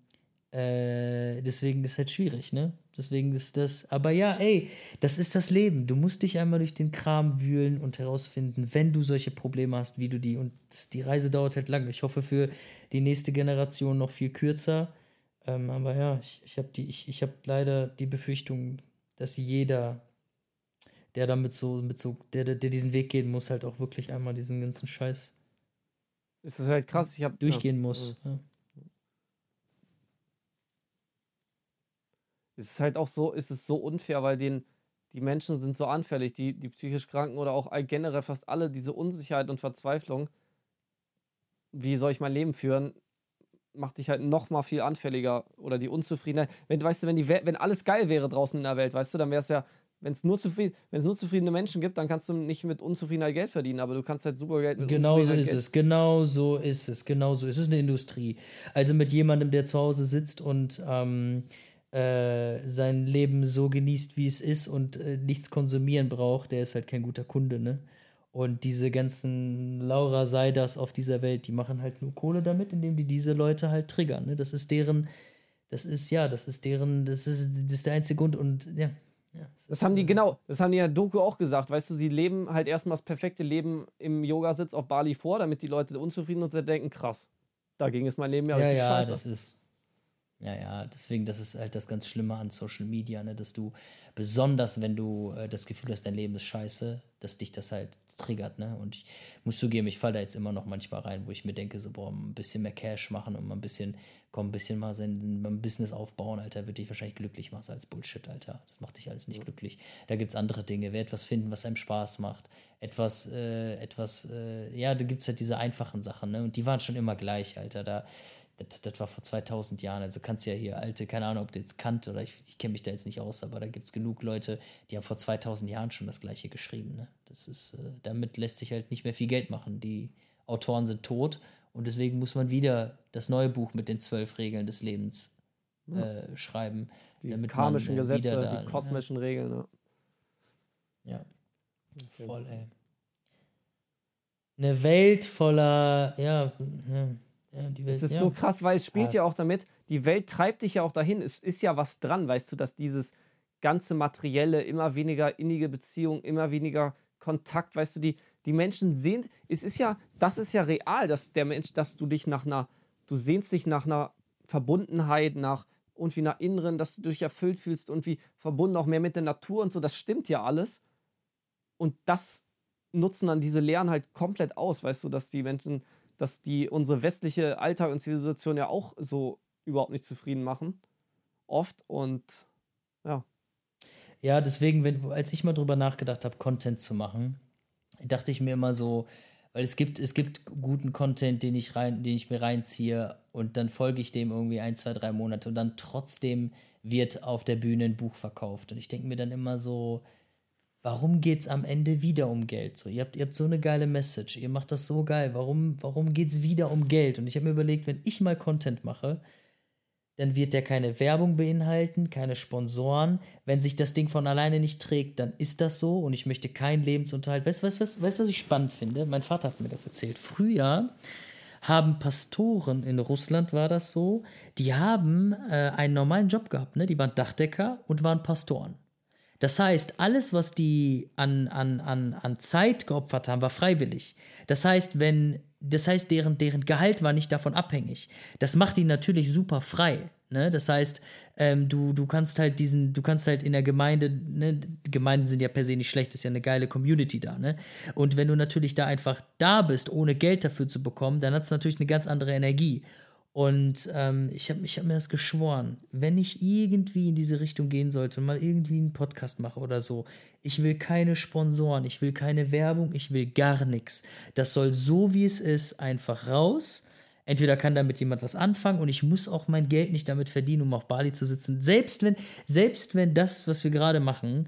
äh, deswegen ist halt schwierig, ne? Deswegen ist das, aber ja, ey, das ist das Leben. Du musst dich einmal durch den Kram wühlen und herausfinden, wenn du solche Probleme hast, wie du die, und das, die Reise dauert halt lang. Ich hoffe für die nächste Generation noch viel kürzer. Ähm, aber ja, ich, ich habe die, ich, ich habe leider die Befürchtung, dass jeder, der damit so, mit so, der, der, der diesen Weg gehen muss, halt auch wirklich einmal diesen ganzen Scheiß Es ist halt krass. Ich hab, durchgehen ja. muss. Ja. Es ist halt auch so, ist es so unfair, weil den, die Menschen sind so anfällig, die, die psychisch Kranken oder auch generell fast alle, diese Unsicherheit und Verzweiflung, wie soll ich mein Leben führen, macht dich halt noch mal viel anfälliger oder die Unzufriedenheit. Wenn, weißt du, wenn, die Welt, wenn alles geil wäre draußen in der Welt, weißt du, dann wäre es ja, wenn es nur, zufrieden, nur zufriedene Menschen gibt, dann kannst du nicht mit Unzufriedenheit Geld verdienen, aber du kannst halt super Geld mit Genau so ist Geld- es, genau so ist es, genau so ist es. Eine Industrie. Also mit jemandem, der zu Hause sitzt und ähm, äh, sein Leben so genießt, wie es ist und äh, nichts konsumieren braucht, der ist halt kein guter Kunde, ne? Und diese ganzen Laura Seiders auf dieser Welt, die machen halt nur Kohle damit, indem die diese Leute halt triggern, ne? Das ist deren, das ist, ja, das ist deren, das ist, das ist der einzige Grund und ja. ja es Das haben die, äh, genau, das haben die ja Doku auch gesagt, weißt du, sie leben halt erstmal das perfekte Leben im Yogasitz auf Bali vor, damit die Leute unzufrieden und denken, krass, dagegen ist mein Leben ja, Ja, richtig ja, scheiße. das ist. Ja, ja, deswegen, das ist halt das ganz Schlimme an Social Media, ne? dass du, besonders wenn du äh, das Gefühl hast, dein Leben ist scheiße, dass dich das halt triggert, ne? Und ich muss zugeben, ich falle da jetzt immer noch manchmal rein, wo ich mir denke, so, boah, ein bisschen mehr Cash machen und mal ein bisschen, komm, ein bisschen mal sein ein Business aufbauen, Alter, wird dich wahrscheinlich glücklich machen als Bullshit, Alter. Das macht dich alles nicht ja. glücklich. Da gibt es andere Dinge, wer etwas finden, was einem Spaß macht. Etwas, äh, etwas, äh, ja, da gibt es halt diese einfachen Sachen, ne? Und die waren schon immer gleich, Alter. Da das, das, war vor 2000 Jahren. Also kannst ja hier alte, keine Ahnung, ob du jetzt Kant oder ich, ich kenne mich da jetzt nicht aus, aber da gibt es genug Leute, die haben vor 2000 Jahren schon das Gleiche geschrieben. Ne? Das ist, äh, damit lässt sich halt nicht mehr viel Geld machen. Die Autoren sind tot und deswegen muss man wieder das neue Buch mit den zwölf Regeln des Lebens äh, schreiben. Die damit karmischen man, äh, Gesetze, da, die kosmischen ja. Regeln. Ne? Ja. Voll, ey. Eine Welt voller, ja, ja ja, die Welt, es ist ja. so krass, weil es spielt ja. ja auch damit, die Welt treibt dich ja auch dahin. Es ist ja was dran, weißt du, dass dieses ganze Materielle, immer weniger innige Beziehung, immer weniger Kontakt, weißt du, die, die Menschen sehen, es ist ja, das ist ja real, dass der Mensch, dass du dich nach einer, du sehnst dich nach einer Verbundenheit, nach irgendwie einer inneren, dass du dich erfüllt fühlst, und wie verbunden auch mehr mit der Natur und so, das stimmt ja alles. Und das nutzen dann diese Lehren halt komplett aus, weißt du, dass die Menschen dass die unsere westliche Alltag und Zivilisation ja auch so überhaupt nicht zufrieden machen. Oft und ja. Ja, deswegen, wenn, als ich mal drüber nachgedacht habe, Content zu machen, dachte ich mir immer so, weil es gibt, es gibt guten Content, den ich rein, den ich mir reinziehe und dann folge ich dem irgendwie ein, zwei, drei Monate und dann trotzdem wird auf der Bühne ein Buch verkauft. Und ich denke mir dann immer so, warum geht es am Ende wieder um Geld? So, ihr, habt, ihr habt so eine geile Message, ihr macht das so geil, warum, warum geht es wieder um Geld? Und ich habe mir überlegt, wenn ich mal Content mache, dann wird der keine Werbung beinhalten, keine Sponsoren. Wenn sich das Ding von alleine nicht trägt, dann ist das so und ich möchte keinen Lebensunterhalt. Weißt du, was, was, was ich spannend finde? Mein Vater hat mir das erzählt. Früher haben Pastoren in Russland, war das so, die haben äh, einen normalen Job gehabt. Ne? Die waren Dachdecker und waren Pastoren. Das heißt, alles, was die an, an, an, an Zeit geopfert haben, war freiwillig. Das heißt, wenn, das heißt, deren, deren Gehalt war nicht davon abhängig. Das macht ihn natürlich super frei. Ne? Das heißt, ähm, du, du kannst halt diesen, du kannst halt in der Gemeinde, ne? Gemeinden sind ja per se nicht schlecht, ist ja eine geile Community da, ne? Und wenn du natürlich da einfach da bist, ohne Geld dafür zu bekommen, dann hat es natürlich eine ganz andere Energie. Und ähm, ich habe ich hab mir das geschworen, wenn ich irgendwie in diese Richtung gehen sollte und mal irgendwie einen Podcast mache oder so, ich will keine Sponsoren, ich will keine Werbung, ich will gar nichts. Das soll so, wie es ist, einfach raus. Entweder kann damit jemand was anfangen und ich muss auch mein Geld nicht damit verdienen, um auf Bali zu sitzen. Selbst wenn, selbst wenn das, was wir gerade machen,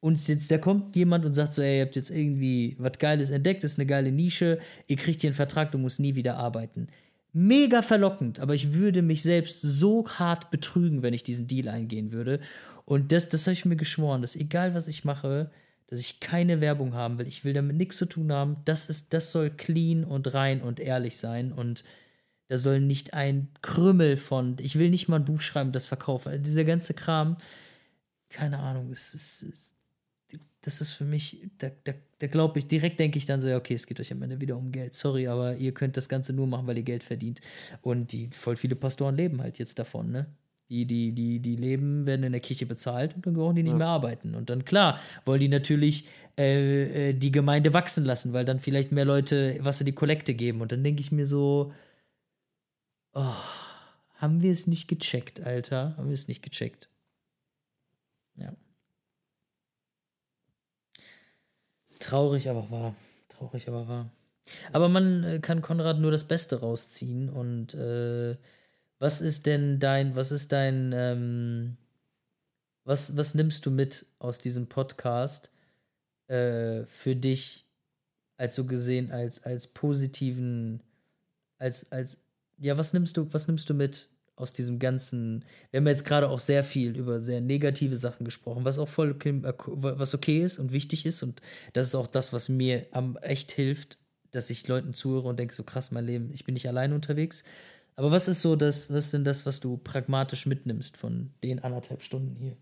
uns jetzt, da kommt jemand und sagt so, ey, ihr habt jetzt irgendwie was Geiles entdeckt, das ist eine geile Nische, ihr kriegt hier einen Vertrag, du musst nie wieder arbeiten mega verlockend, aber ich würde mich selbst so hart betrügen, wenn ich diesen Deal eingehen würde. Und das, das habe ich mir geschworen, dass egal was ich mache, dass ich keine Werbung haben will. Ich will damit nichts zu tun haben. Das ist, das soll clean und rein und ehrlich sein und da soll nicht ein Krümmel von, ich will nicht mal ein Buch schreiben, das verkaufe. Also dieser ganze Kram, keine Ahnung, es ist, das ist für mich, da, da, da glaube ich, direkt denke ich dann so, ja, okay, es geht euch am Ende wieder um Geld. Sorry, aber ihr könnt das Ganze nur machen, weil ihr Geld verdient. Und die voll viele Pastoren leben halt jetzt davon, ne? Die, die, die, die leben, werden in der Kirche bezahlt und dann brauchen die nicht ja. mehr arbeiten. Und dann, klar, wollen die natürlich äh, äh, die Gemeinde wachsen lassen, weil dann vielleicht mehr Leute was in die Kollekte geben. Und dann denke ich mir so, oh, haben wir es nicht gecheckt, Alter? Haben wir es nicht gecheckt? Ja. Traurig, aber wahr. Traurig, aber wahr. Aber man äh, kann Konrad nur das Beste rausziehen. Und äh, was ist denn dein, was ist dein, ähm, was, was nimmst du mit aus diesem Podcast äh, für dich, als so gesehen, als, als positiven, als, als, ja, was nimmst du, was nimmst du mit aus diesem ganzen, wir haben jetzt gerade auch sehr viel über sehr negative Sachen gesprochen, was auch voll äh, was okay ist und wichtig ist und das ist auch das, was mir am echt hilft, dass ich Leuten zuhöre und denke, so krass, mein Leben, ich bin nicht alleine unterwegs. Aber was ist so das, was ist denn das, was du pragmatisch mitnimmst von den anderthalb Stunden hier?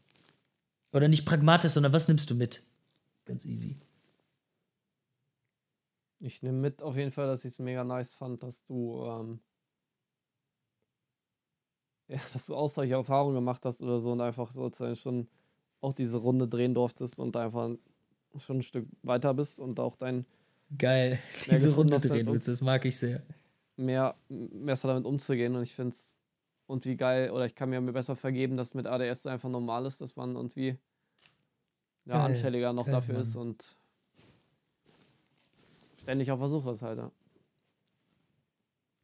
Oder nicht pragmatisch, sondern was nimmst du mit? Ganz easy. Ich nehme mit auf jeden Fall, dass ich es mega nice fand, dass du ähm, ja, dass du auch solche Erfahrungen gemacht hast oder so und einfach sozusagen schon auch diese Runde drehen durftest und einfach schon ein Stück weiter bist und auch dein Geil, diese Runde drehen willst, das mag ich sehr. Mehr, so damit umzugehen und ich finde es und wie geil, oder ich kann mir besser vergeben, dass mit ADS einfach normal ist, dass man irgendwie ja, geil. anfälliger noch geil, dafür Mann. ist und ständig auf Versuch ist halt, ja.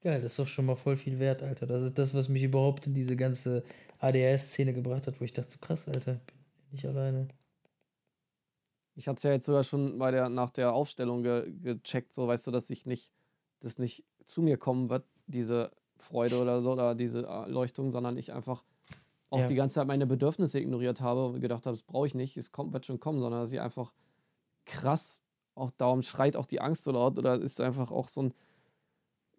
Geil, das ist doch schon mal voll viel wert, Alter. Das ist das, was mich überhaupt in diese ganze ADHS-Szene gebracht hat, wo ich dachte, so krass, Alter, bin nicht alleine. Ich hatte es ja jetzt sogar schon bei der, nach der Aufstellung ge gecheckt, so weißt du, dass ich nicht, das nicht zu mir kommen wird, diese Freude oder so, oder diese Erleuchtung, sondern ich einfach auch ja. die ganze Zeit meine Bedürfnisse ignoriert habe und gedacht habe, das brauche ich nicht, es kommt, wird schon kommen, sondern dass ich einfach krass, auch darum schreit auch die Angst so laut oder ist einfach auch so ein,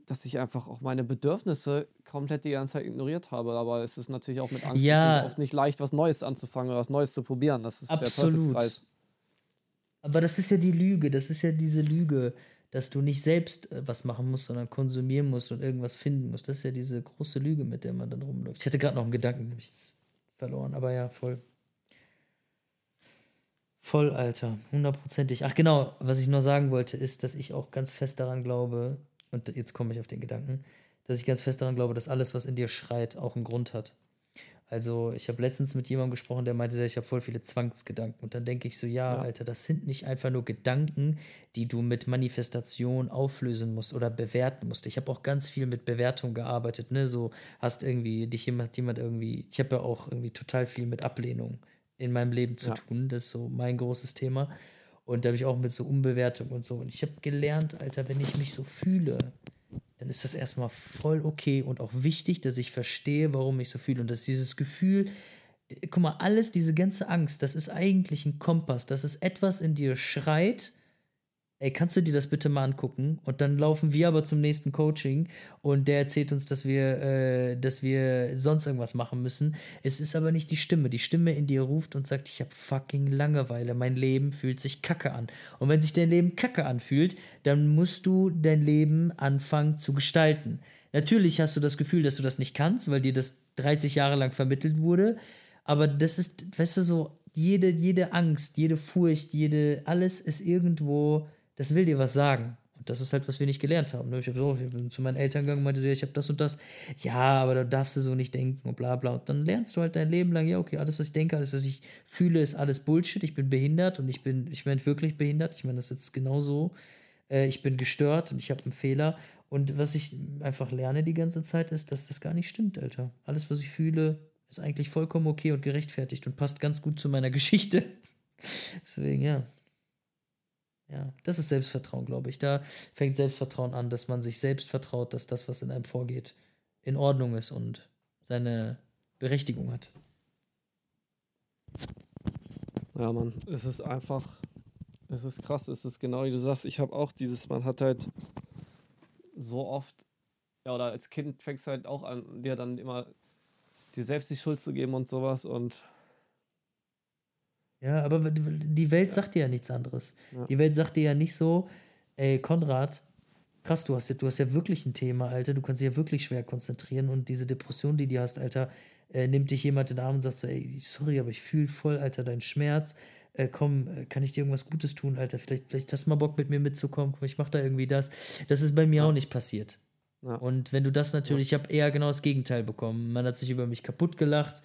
dass ich einfach auch meine Bedürfnisse komplett die ganze Zeit ignoriert habe. Aber es ist natürlich auch mit Angst ja. oft nicht leicht, was Neues anzufangen oder was Neues zu probieren. Das ist Absolut. der Teufelskreis. Aber das ist ja die Lüge, das ist ja diese Lüge, dass du nicht selbst äh, was machen musst, sondern konsumieren musst und irgendwas finden musst. Das ist ja diese große Lüge, mit der man dann rumläuft. Ich hatte gerade noch einen Gedanken, nämlich verloren, aber ja, voll. Voll, Alter, hundertprozentig. Ach genau, was ich noch sagen wollte, ist, dass ich auch ganz fest daran glaube, und jetzt komme ich auf den Gedanken, dass ich ganz fest daran glaube, dass alles, was in dir schreit, auch einen Grund hat. Also, ich habe letztens mit jemandem gesprochen, der meinte, ich habe voll viele Zwangsgedanken. Und dann denke ich so, ja, ja, Alter, das sind nicht einfach nur Gedanken, die du mit Manifestation auflösen musst oder bewerten musst. Ich habe auch ganz viel mit Bewertung gearbeitet, ne? So hast irgendwie dich jemand, jemand irgendwie, ich habe ja auch irgendwie total viel mit Ablehnung in meinem Leben zu ja. tun. Das ist so mein großes Thema. Und da habe ich auch mit so Umbewertung und so. Und ich habe gelernt, Alter, wenn ich mich so fühle, dann ist das erstmal voll okay und auch wichtig, dass ich verstehe, warum ich so fühle. Und dass dieses Gefühl, guck mal, alles, diese ganze Angst, das ist eigentlich ein Kompass. Das ist etwas in dir schreit, ey, kannst du dir das bitte mal angucken? Und dann laufen wir aber zum nächsten Coaching und der erzählt uns, dass wir, äh, dass wir sonst irgendwas machen müssen. Es ist aber nicht die Stimme. Die Stimme in dir ruft und sagt, ich habe fucking Langeweile. Mein Leben fühlt sich kacke an. Und wenn sich dein Leben kacke anfühlt, dann musst du dein Leben anfangen zu gestalten. Natürlich hast du das Gefühl, dass du das nicht kannst, weil dir das 30 Jahre lang vermittelt wurde. Aber das ist, weißt du, so, jede, jede Angst, jede Furcht, jede, alles ist irgendwo das will dir was sagen. Und das ist halt, was wir nicht gelernt haben. Ne? Ich, hab so, ich bin zu meinen Eltern gegangen und meinte, ich habe das und das. Ja, aber da darfst du so nicht denken und bla bla. Und dann lernst du halt dein Leben lang, ja, okay, alles, was ich denke, alles, was ich fühle, ist alles Bullshit. Ich bin behindert und ich bin, ich meine wirklich behindert. Ich meine, das jetzt genau so. Äh, ich bin gestört und ich habe einen Fehler. Und was ich einfach lerne die ganze Zeit, ist, dass das gar nicht stimmt, Alter. Alles, was ich fühle, ist eigentlich vollkommen okay und gerechtfertigt und passt ganz gut zu meiner Geschichte. Deswegen, ja. Ja, das ist Selbstvertrauen, glaube ich. Da fängt Selbstvertrauen an, dass man sich selbst vertraut, dass das, was in einem vorgeht, in Ordnung ist und seine Berechtigung hat. Ja, Mann, es ist einfach, es ist krass, es ist genau wie du sagst, ich habe auch dieses, man hat halt so oft, ja, oder als Kind fängst du halt auch an, dir dann immer dir selbst die Schuld zu geben und sowas und ja, aber die Welt sagt dir ja nichts anderes. Ja. Die Welt sagt dir ja nicht so, ey, Konrad, krass, du hast ja, du hast ja wirklich ein Thema, Alter, du kannst dich ja wirklich schwer konzentrieren und diese Depression, die du hast, Alter, äh, nimmt dich jemand in den Arm und sagt so, ey, sorry, aber ich fühle voll, Alter, deinen Schmerz. Äh, komm, äh, kann ich dir irgendwas Gutes tun, Alter? Vielleicht, vielleicht hast du mal Bock, mit mir mitzukommen. ich mach da irgendwie das. Das ist bei mir ja. auch nicht passiert. Ja. Und wenn du das natürlich, ich habe eher genau das Gegenteil bekommen. Man hat sich über mich kaputt gelacht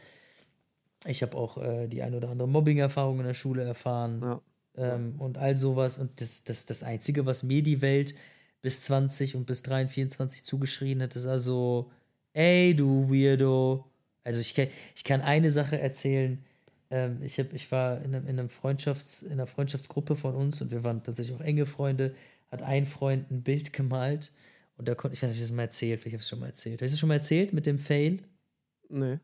ich habe auch äh, die ein oder andere Mobbing-Erfahrung in der Schule erfahren ja. ähm, und all sowas. Und das, das, das Einzige, was mir die Welt bis 20 und bis 23, 24 zugeschrien hat, ist also, ey, du Weirdo. Also ich, ich kann eine Sache erzählen. Ähm, ich, hab, ich war in, einem, in, einem Freundschafts-, in einer Freundschaftsgruppe von uns und wir waren tatsächlich auch enge Freunde. Hat ein Freund ein Bild gemalt und da konnte ich, weiß nicht, ob ich das mal erzählt, ich habe es schon mal erzählt. Hast du das schon mal erzählt mit dem Fail? Nee.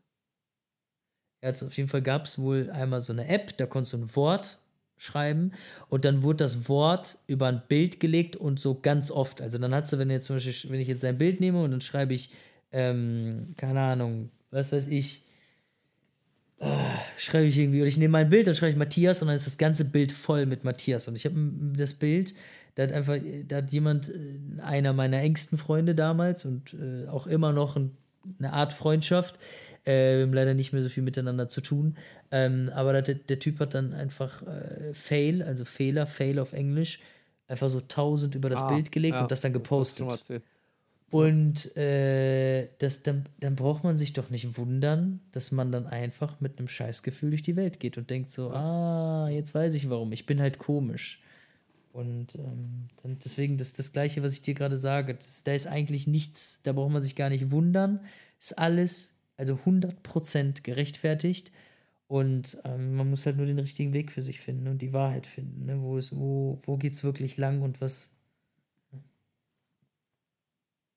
Also auf jeden Fall gab es wohl einmal so eine App, da konntest du ein Wort schreiben und dann wurde das Wort über ein Bild gelegt und so ganz oft. Also dann hast du, wenn jetzt zum Beispiel, wenn ich jetzt ein Bild nehme und dann schreibe ich, ähm, keine Ahnung, was weiß ich, äh, schreibe ich irgendwie, oder ich nehme mein Bild, dann schreibe ich Matthias und dann ist das ganze Bild voll mit Matthias. Und ich habe das Bild, da hat einfach, da hat jemand, äh, einer meiner engsten Freunde damals und äh, auch immer noch ein eine Art Freundschaft. Äh, wir haben leider nicht mehr so viel miteinander zu tun. Ähm, aber der, der Typ hat dann einfach äh, Fail, also Fehler, Fail auf Englisch, einfach so 1000 über das Ah, Bild gelegt ja, und das dann gepostet. erzählt. Und äh, das, dann, dann braucht man sich doch nicht wundern, dass man dann einfach mit einem Scheißgefühl durch die Welt geht und denkt so, ah, jetzt weiß ich warum, ich bin halt komisch. Und ähm, dann deswegen das, das Gleiche, was ich dir gerade sage, das, da ist eigentlich nichts, da braucht man sich gar nicht wundern, ist alles, also 100% gerechtfertigt. Und ähm, man muss halt nur den richtigen Weg für sich finden und die Wahrheit finden. Ne? Wo, wo, wo geht es wirklich lang und was,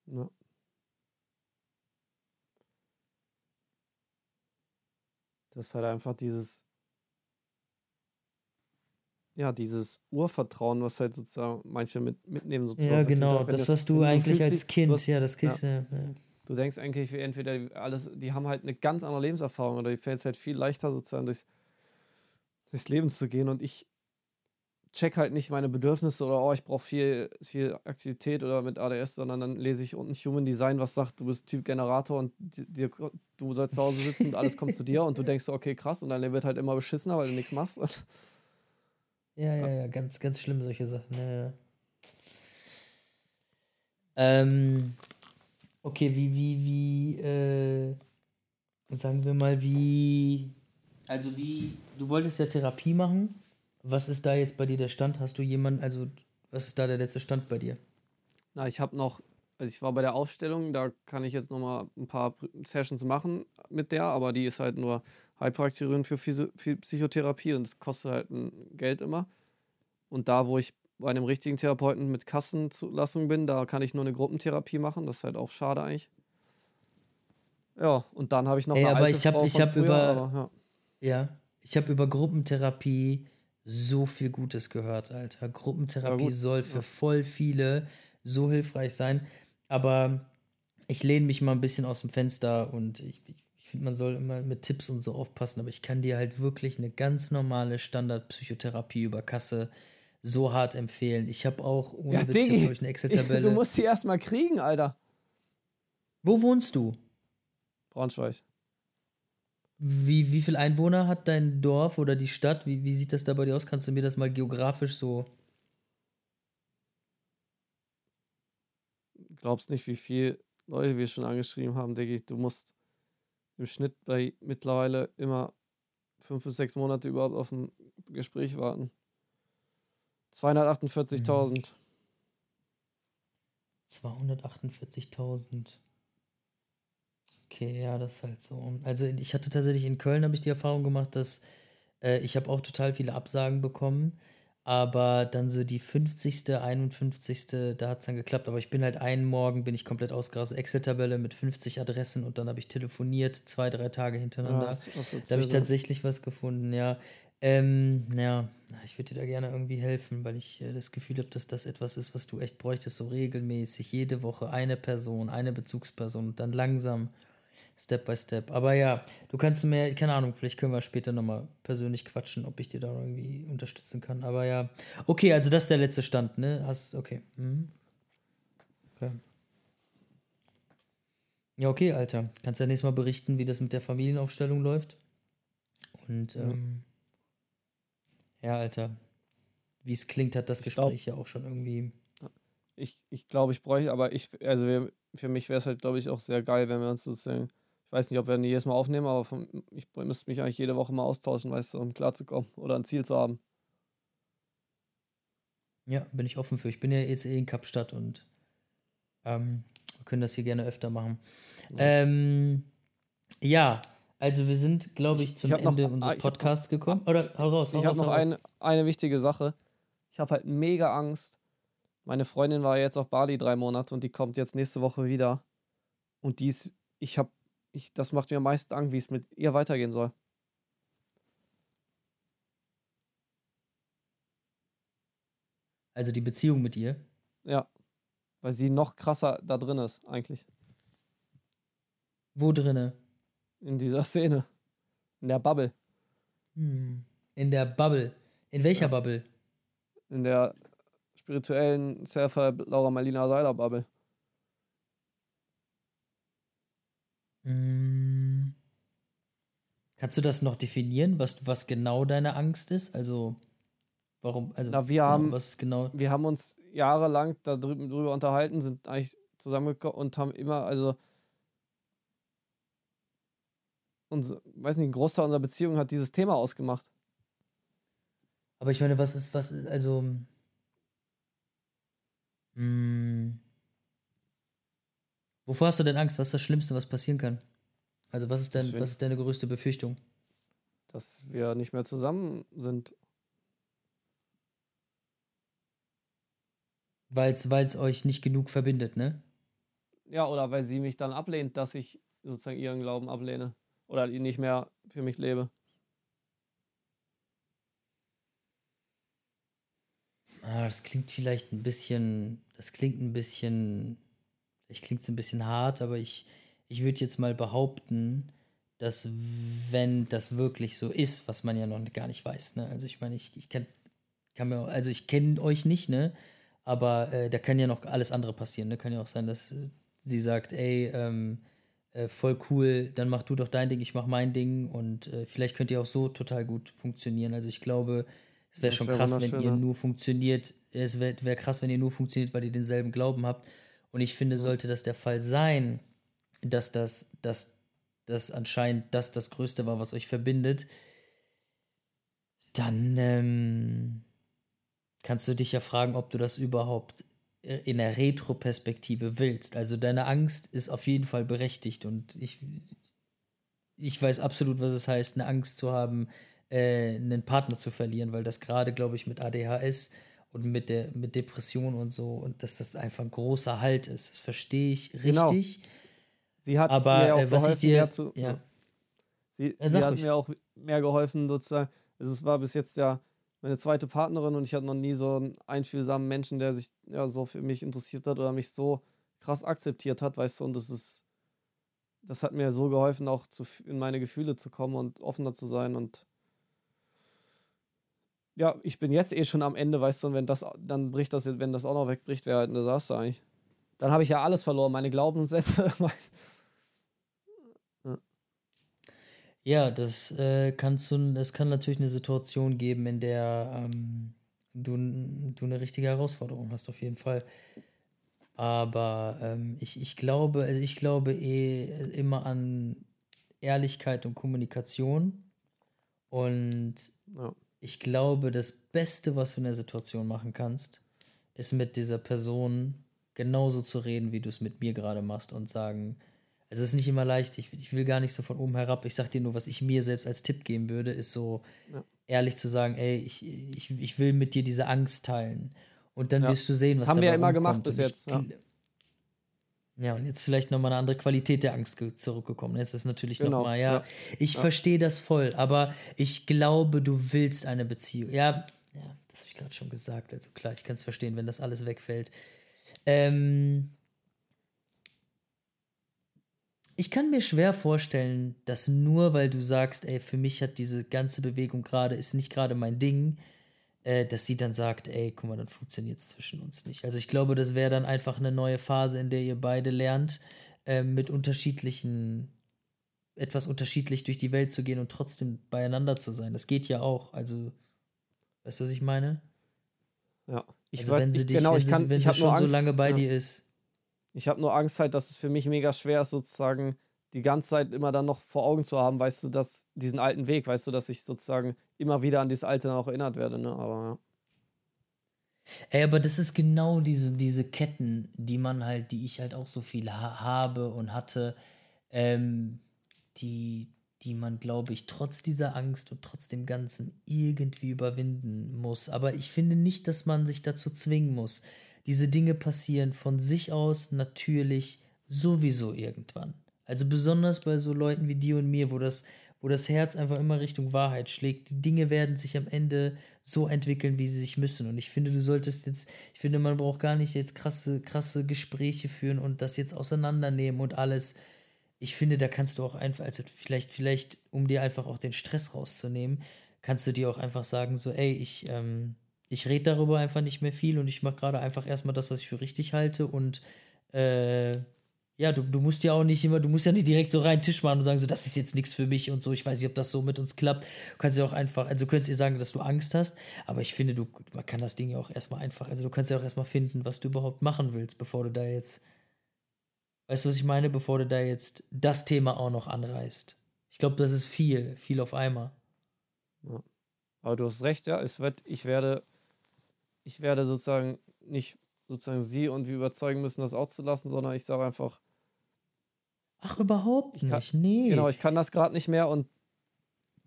Ja. Das ist halt einfach dieses, ja, dieses Urvertrauen, was halt sozusagen manche mit, mitnehmen sozusagen. Ja, genau, Kindheit. Wenn das, was du eigentlich als Kind, hast- ja, das kriegst du. Ja. Ja. Du denkst eigentlich, wie entweder alles, die haben halt eine ganz andere Lebenserfahrung oder die fällt es halt viel leichter sozusagen durchs, durchs Leben zu gehen und ich check halt nicht meine Bedürfnisse oder oh, ich brauche viel, viel Aktivität oder mit ADS, sondern dann lese ich unten Human Design, was sagt, du bist Typ Generator und di- dir, du sollst zu Hause sitzen und alles kommt zu dir und du denkst okay, krass und Leben wird halt immer beschissener, weil du nichts machst. Ja, ja, ja, ganz, ganz schlimm, solche Sachen. Ja, ja. Ähm, okay, wie, wie, wie, äh, sagen wir mal, wie, also wie, du wolltest ja Therapie machen. Was ist da jetzt bei dir der Stand? Hast du jemanden, also, was ist da der letzte Stand bei dir? Na, ich habe noch, also ich war bei der Aufstellung, da kann ich jetzt noch mal ein paar Sessions machen mit der, aber die ist halt nur Heilpraktikerin für, Physio für Psychotherapie und das kostet halt ein Geld immer. Und da, wo ich bei einem richtigen Therapeuten mit Kassenzulassung bin, da kann ich nur eine Gruppentherapie machen. Das ist halt auch schade eigentlich. Ja, und dann habe ich noch Ey, eine aber alte ich hab- Frau ich hab früher, über- aber, ja. Ja, ich habe über Gruppentherapie so viel Gutes gehört, Alter. Gruppentherapie soll für ja. voll viele so hilfreich sein. Aber ich lehne mich mal ein bisschen aus dem Fenster und ich, ich, man soll immer mit Tipps und so aufpassen. Aber ich kann dir halt wirklich eine ganz normale Standardpsychotherapie über Kasse so hart empfehlen. Ich habe auch ohne Ja, Witz, ich eine Excel-Tabelle. Du musst sie erstmal kriegen, Alter. Wo wohnst du? Braunschweig. Wie, wie viel Einwohner hat dein Dorf oder die Stadt? Wie, wie sieht das da bei dir aus? Kannst du mir das mal geografisch so. glaubst nicht, wie viel Leute wir schon angeschrieben haben, Diggi. Du musst im Schnitt bei mittlerweile immer fünf bis sechs Monate überhaupt auf ein Gespräch warten. 248.000. 248.000. Okay, ja, das ist halt so. Also ich hatte tatsächlich in Köln habe ich die Erfahrung gemacht, dass äh, ich habe auch total viele Absagen bekommen, aber dann so die 50., 51., da hat es dann geklappt. Aber ich bin halt einen Morgen, bin ich komplett ausgerastet, Excel-Tabelle mit 50 Adressen und dann habe ich telefoniert, zwei, drei Tage hintereinander. Ja, hast- hast Da habe ich ja. tatsächlich was gefunden, ja. Ähm, ja, ich würde dir da gerne irgendwie helfen, weil ich äh, das Gefühl habe, dass das etwas ist, was du echt bräuchtest, so regelmäßig, jede Woche eine Person, eine Bezugsperson und dann langsam, Step by Step. Aber ja, du kannst mir, keine Ahnung, vielleicht können wir später nochmal persönlich quatschen, ob ich dir da irgendwie unterstützen kann. Aber ja, okay, also das ist der letzte Stand, ne? Hast, okay. Mhm. okay. Ja, okay, Alter. Kannst ja nächstes Mal berichten, wie das mit der Familienaufstellung läuft. Und ähm, ja, Alter. Wie es klingt, hat das Ich glaub- Gespräch ja auch schon irgendwie. Ich, ich glaube, ich bräuchte, aber ich, also wir, für mich wäre es halt, glaube ich, auch sehr geil, wenn wir uns sozusagen, weiß nicht, ob wir nie jedes Mal aufnehmen, aber von, ich müsste mich eigentlich jede Woche mal austauschen, weißt du, um klarzukommen oder ein Ziel zu haben. Ja, bin ich offen für. Ich bin ja jetzt eh in Kapstadt und ähm, wir können das hier gerne öfter machen. Ähm, ja, also wir sind, glaube ich, zum ich noch- Ende ah, unseres noch- Podcasts gekommen. Oder hau raus, hau Ich habe noch eine, eine wichtige Sache. Ich habe halt mega Angst. Meine Freundin war jetzt auf Bali drei Monate und die kommt jetzt nächste Woche wieder. Und die ist, ich habe, ich, das macht mir am meisten Angst, wie es mit ihr weitergehen soll. Also die Beziehung mit ihr. Ja. Weil sie noch krasser da drin ist, eigentlich. Wo drinne? In dieser Szene. In der Bubble. Hm. In der Bubble. In welcher Ja. Bubble? In der spirituellen Surfer Laura Marlina Seiler Bubble. Mm. Kannst du das noch definieren, was, was genau deine Angst ist? Also, warum? Also, Na, wir genau, haben- was genau? Wir haben uns jahrelang darüber unterhalten, sind eigentlich zusammengekommen und haben immer, also uns, weiß nicht, ein Großteil unserer Beziehung hat dieses Thema ausgemacht. Aber ich meine, was ist, was ist, also. Mm. Wovor hast du denn Angst? Was ist das Schlimmste, was passieren kann? Also, was ist, dein, was ist deine größte Befürchtung? dass wir nicht mehr zusammen sind. Weil es euch nicht genug verbindet, ne? Ja, oder weil sie mich dann ablehnt, dass ich sozusagen ihren Glauben ablehne oder nicht mehr für mich lebe. Ah, das klingt vielleicht ein bisschen, das klingt ein bisschen, vielleicht klingt es ein bisschen hart, aber ich, ich würde jetzt mal behaupten, dass wenn das wirklich so ist, was man ja noch gar nicht weiß, ne? Also ich meine, ich, ich kann, kann mir, also ich kenne euch nicht, ne? Aber äh, da kann ja noch alles andere passieren, ne? Kann ja auch sein, dass äh, sie sagt, ey, ähm, äh, voll cool, dann mach du doch dein Ding, ich mach mein Ding und äh, vielleicht könnt ihr auch so total gut funktionieren. Also ich glaube, es wäre schon krass, wenn ihr nur funktioniert. Es wäre wär krass, wenn ihr nur funktioniert, weil ihr denselben Glauben habt. Und ich finde, sollte das der Fall sein, dass das, dass das anscheinend das das Größte war, was euch verbindet, dann ähm, kannst du dich ja fragen, ob du das überhaupt in der Retroperspektive willst. Also deine Angst ist auf jeden Fall berechtigt und ich, ich weiß absolut, was es heißt, eine Angst zu haben, äh, einen Partner zu verlieren, weil das gerade, glaube ich, mit ADHS und mit der mit Depression und so und dass das einfach ein großer Halt ist. Das verstehe ich Genau. richtig. Sie hat Aber, mir auch äh, was ich geholfen, dir- mehr zu. ja. Sie, Ja, sie hat mir auch mehr geholfen, sozusagen. Also es war bis jetzt ja meine zweite Partnerin und ich hatte noch nie so einen einfühlsamen Menschen, der sich ja so für mich interessiert hat oder mich so krass akzeptiert hat, weißt du, und das ist, das hat mir so geholfen, auch zu, in meine Gefühle zu kommen und offener zu sein und ja, ich bin jetzt eh schon am Ende, weißt du, und wenn das, dann bricht das, wenn das auch noch wegbricht, wäre halt ein Desaster eigentlich. Dann habe ich ja alles verloren, meine Glaubenssätze, Ja, das äh, kannst du, das kann natürlich eine Situation geben, in der ähm, du, du eine richtige Herausforderung hast, auf jeden Fall. Aber ähm, ich, ich glaube, also ich glaube eh immer an Ehrlichkeit und Kommunikation. Und ja. Ich glaube, das Beste, was du in der Situation machen kannst, ist mit dieser Person genauso zu reden, wie du es mit mir gerade machst und sagen, es ist nicht immer leicht, ich, ich will gar nicht so von oben herab, ich sag dir nur, was ich mir selbst als Tipp geben würde, ist so Ja. ehrlich zu sagen, ey, ich, ich, ich will mit dir diese Angst teilen. Und dann Ja. wirst du sehen, was Das haben wir ja immer gemacht bis jetzt, ja. Ja, und jetzt vielleicht nochmal eine andere Qualität der Angst ge- zurückgekommen. Jetzt ist natürlich Genau, nochmal, ja, ja. ich Ja. verstehe das voll, aber ich glaube, du willst eine Beziehung. Ja, ja das habe ich gerade schon gesagt. Also klar, ich kann es verstehen, wenn das alles wegfällt. Ähm, ich kann mir schwer vorstellen, dass nur weil du sagst, ey, für mich hat diese ganze Bewegung gerade, ist nicht gerade mein Ding, äh, dass sie dann sagt, ey, guck mal, dann funktioniert es zwischen uns nicht. Also ich glaube, das wäre dann einfach eine neue Phase, in der ihr beide lernt, äh, mit unterschiedlichen, etwas unterschiedlich durch die Welt zu gehen und trotzdem beieinander zu sein. Das geht ja auch. Also, weißt du, was ich meine? Ja. Ich also weiß- wenn sie ich, dich, genau, wenn ich sie, kann, wenn ich sie hab nur schon so Angst, lange bei ja. dir ist. Ich habe nur Angst halt, dass es für mich mega schwer ist, sozusagen die ganze Zeit immer dann noch vor Augen zu haben, weißt du, dass diesen alten Weg, weißt du, dass ich sozusagen immer wieder an dieses Alte auch erinnert werde, ne? Aber Ey, aber das ist genau diese, diese Ketten, die man halt, die ich halt auch so viel ha habe und hatte, ähm, die, die man, glaube ich, trotz dieser Angst und trotz dem Ganzen irgendwie überwinden muss. Aber ich finde nicht, dass man sich dazu zwingen muss. Diese Dinge passieren von sich aus natürlich sowieso irgendwann. Also besonders bei so Leuten wie dir und mir, wo das, wo das Herz einfach immer Richtung Wahrheit schlägt. Die Dinge werden sich am Ende so entwickeln, wie sie sich müssen. Und ich finde, du solltest jetzt, ich finde, man braucht gar nicht jetzt krasse, krasse Gespräche führen und das jetzt auseinandernehmen und alles. Ich finde, da kannst du auch einfach, also vielleicht, vielleicht, um dir einfach auch den Stress rauszunehmen, kannst du dir auch einfach sagen, so, ey, ich, ähm, ich rede darüber einfach nicht mehr viel und ich mache gerade einfach erstmal das, was ich für richtig halte und äh, ja, du, du musst ja auch nicht immer, du musst ja nicht direkt so rein Tisch machen und sagen, so, das ist jetzt nichts für mich und so. Ich weiß nicht, ob das so mit uns klappt. Du kannst ja auch einfach, also du könntest ihr sagen, dass du Angst hast, aber ich finde, du, man kann das Ding ja auch erstmal einfach, also du kannst ja auch erstmal finden, was du überhaupt machen willst, bevor du da jetzt, weißt du, was ich meine, bevor du da jetzt das Thema auch noch anreißt. Ich glaube, das ist viel, viel auf einmal. Ja. Aber du hast recht, ja, es wird, ich werde, ich werde sozusagen nicht sozusagen sie und wir überzeugen müssen, das auch zu lassen, sondern ich sage einfach. Ach, überhaupt kann, nicht, nee. Genau, ich kann das gerade nicht mehr und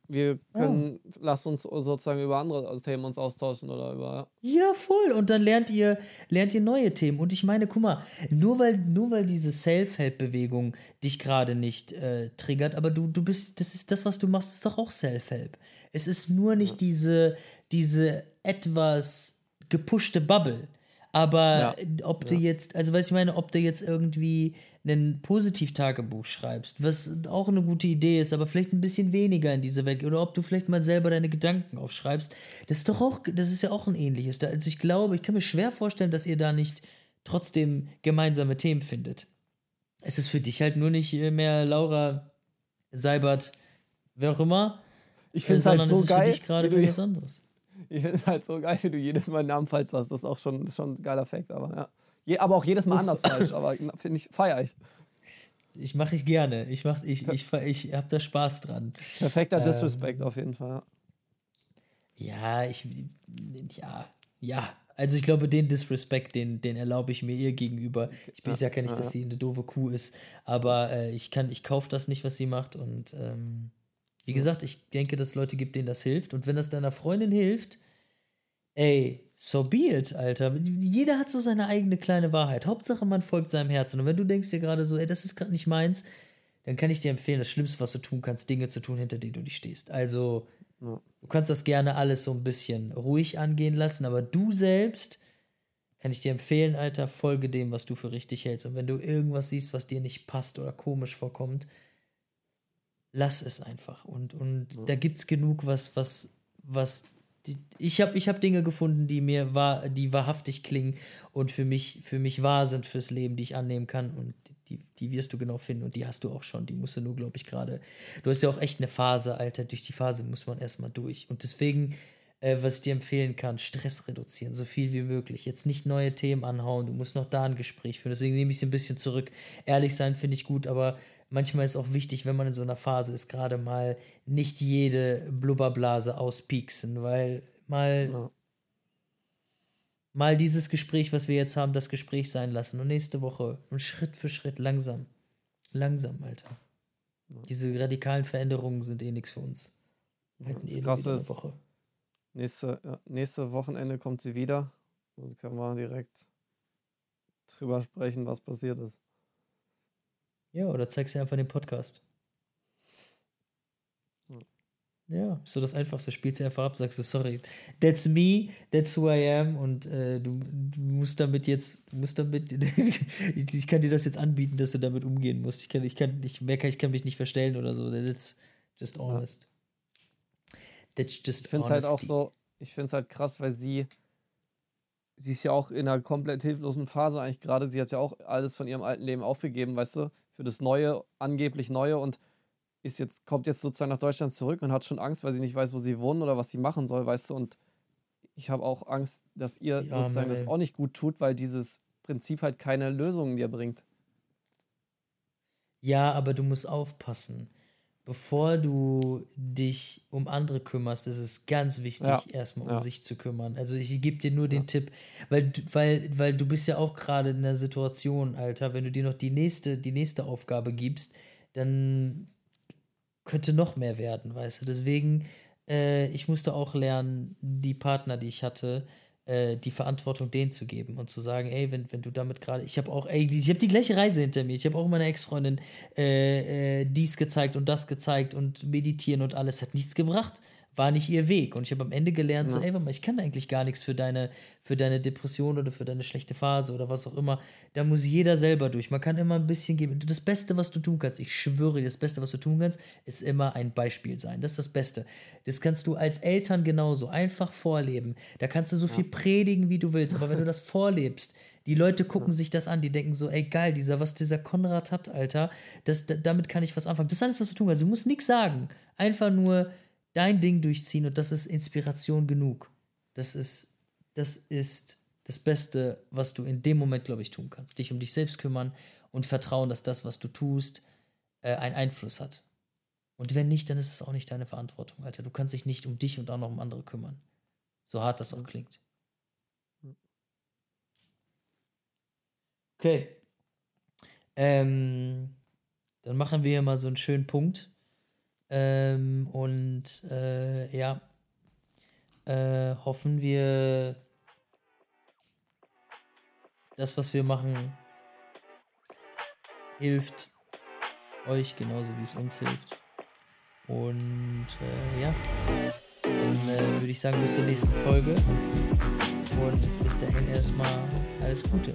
wir können, oh. lasst uns sozusagen über andere Themen uns austauschen oder über. Ja, voll. Und dann lernt ihr, lernt ihr neue Themen. Und ich meine, guck mal, nur weil, nur weil diese Self-Help-Bewegung dich gerade nicht äh, triggert, aber du, du bist, das ist das, was du machst, ist doch auch Self-Help. Es ist nur nicht ja. diese, diese etwas gepushte Bubble. Aber ja. ob du ja. jetzt, also was ich meine, ob du jetzt irgendwie ein Positiv-Tagebuch schreibst, was auch eine gute Idee ist, aber vielleicht ein bisschen weniger in dieser Welt, oder ob du vielleicht mal selber deine Gedanken aufschreibst, das ist doch auch, das ist ja auch ein ähnliches. Also ich glaube, ich kann mir schwer vorstellen, dass ihr da nicht trotzdem gemeinsame Themen findet. Es ist für dich halt nur nicht mehr Laura Seibert, wer auch immer, ich finde äh, halt so es geil, für dich gerade was anderes. Ich finde halt so geil, wie du jedes Mal einen Namen falsch hast. Das ist auch schon, schon ein geiler Fact, aber ja. Je, aber auch jedes Mal anders falsch, aber finde ich, feier ich. Ich mache ich gerne. Ich, mach, ich, ich, ich, ich habe da Spaß dran. Perfekter ähm, Disrespect auf jeden Fall. Ja, ich. Ja, ja. Also ich glaube, den Disrespect, den, den erlaube ich mir ihr gegenüber. Ich bin ja, ja nicht, dass sie eine doofe Kuh ist, aber äh, ich kann, ich kaufe das nicht, was sie macht und ähm, wie gesagt, ich denke, dass es Leute gibt, denen das hilft. Und wenn das deiner Freundin hilft, ey, so be it, Alter. Jeder hat so seine eigene kleine Wahrheit. Hauptsache, man folgt seinem Herzen. Und wenn du denkst dir gerade so, ey, das ist gerade nicht meins, dann kann ich dir empfehlen, das Schlimmste, was du tun kannst, Dinge zu tun, hinter denen du nicht stehst. Also, ja. du kannst das gerne alles so ein bisschen ruhig angehen lassen, aber du selbst kann ich dir empfehlen, Alter, folge dem, was du für richtig hältst. Und wenn du irgendwas siehst, was dir nicht passt oder komisch vorkommt, lass es einfach. Und, und ja. da gibt es genug, was, was, was. Ich habe ich hab Dinge gefunden, die mir wahr, die wahrhaftig klingen und für mich, für mich wahr sind fürs Leben, die ich annehmen kann. Und die, die wirst du genau finden und die hast du auch schon. Die musst du nur, glaube ich, gerade. Du hast ja auch echt eine Phase, Alter. Durch die Phase muss man erstmal durch. Und deswegen, äh, was ich dir empfehlen kann, Stress reduzieren, so viel wie möglich. Jetzt nicht neue Themen anhauen, du musst noch da ein Gespräch führen. Deswegen nehme ich es ein bisschen zurück. Ehrlich sein finde ich gut, aber manchmal ist auch wichtig, wenn man in so einer Phase ist, gerade mal nicht jede Blubberblase auspieksen, weil mal, ja. mal dieses Gespräch, was wir jetzt haben, das Gespräch sein lassen und nächste Woche und Schritt für Schritt langsam. Langsam, Alter. Ja. Diese radikalen Veränderungen sind eh nichts für uns. Ja, das eh Krasse ist, Woche. Nächste, ja, nächste Wochenende kommt sie wieder. Dann können wir direkt drüber sprechen, was passiert ist. Ja, oder zeigst dir einfach den Podcast. Ja, so das Einfachste. Spielst du einfach ab, sagst du, sorry, that's me, that's who I am und äh, du, du, musst damit jetzt, du musst damit, ich kann dir das jetzt anbieten, dass du damit umgehen musst. Ich kann, ich kann, ich merke, ich kann mich nicht verstellen oder so. That's just honest. That's just Ich finde es halt auch so, ich finde es halt krass, weil sie, sie ist ja auch in einer komplett hilflosen Phase eigentlich gerade. Sie hat ja auch alles von ihrem alten Leben aufgegeben, weißt du? Für das Neue, angeblich Neue und ist jetzt, kommt jetzt sozusagen nach Deutschland zurück und hat schon Angst, weil sie nicht weiß, wo sie wohnen oder was sie machen soll, weißt du, und ich habe auch Angst, dass ihr ja, sozusagen das auch nicht gut tut, weil dieses Prinzip halt keine Lösungen dir bringt. Ja, aber du musst aufpassen bevor du dich um andere kümmerst, ist es ganz wichtig, ja. erstmal um ja. sich zu kümmern. Also ich gebe dir nur ja. den Tipp, weil, weil, weil du bist ja auch gerade in der Situation, Alter, wenn du dir noch die nächste, die nächste Aufgabe gibst, dann könnte noch mehr werden, weißt du. Deswegen, äh, ich musste auch lernen, die Partner, die ich hatte, äh, die Verantwortung denen zu geben und zu sagen, ey, wenn, wenn du damit gerade, ich habe auch, ey, ich habe die gleiche Reise hinter mir, ich habe auch meiner Ex-Freundin äh, äh, dies gezeigt und das gezeigt und meditieren und alles, hat nichts gebracht war nicht ihr Weg. Und ich habe am Ende gelernt, ja. so, ey, warte mal, ich kann eigentlich gar nichts für deine, für deine Depression oder für deine schlechte Phase oder was auch immer. Da muss jeder selber durch. Man kann immer ein bisschen geben. Das Beste, was du tun kannst, ich schwöre dir, das Beste, was du tun kannst, ist immer ein Beispiel sein. Das ist das Beste. Das kannst du als Eltern genauso einfach vorleben. Da kannst du so ja. viel predigen, wie du willst. Aber wenn du das vorlebst, Die Leute gucken sich das an, die denken so, ey geil, dieser, was dieser Konrad hat, Alter, das, da, damit kann ich was anfangen. Das ist alles, was du tun kannst. Du musst nichts sagen. Einfach nur dein Ding durchziehen und das ist Inspiration genug. Das ist, das ist das Beste, was du in dem Moment, glaube ich, tun kannst. Dich um dich selbst kümmern und vertrauen, dass das, was du tust, äh, einen Einfluss hat. Und wenn nicht, dann ist es auch nicht deine Verantwortung, Alter. Du kannst dich nicht um dich und auch noch um andere kümmern. So hart das auch klingt. Okay. Ähm, dann machen wir mal so einen schönen Punkt. Ähm, und äh, ja, äh, hoffen wir, das, was wir machen, hilft euch genauso wie es uns hilft. Und äh, ja, dann äh, würde ich sagen, bis zur nächsten Folge. Und bis dahin erstmal alles Gute.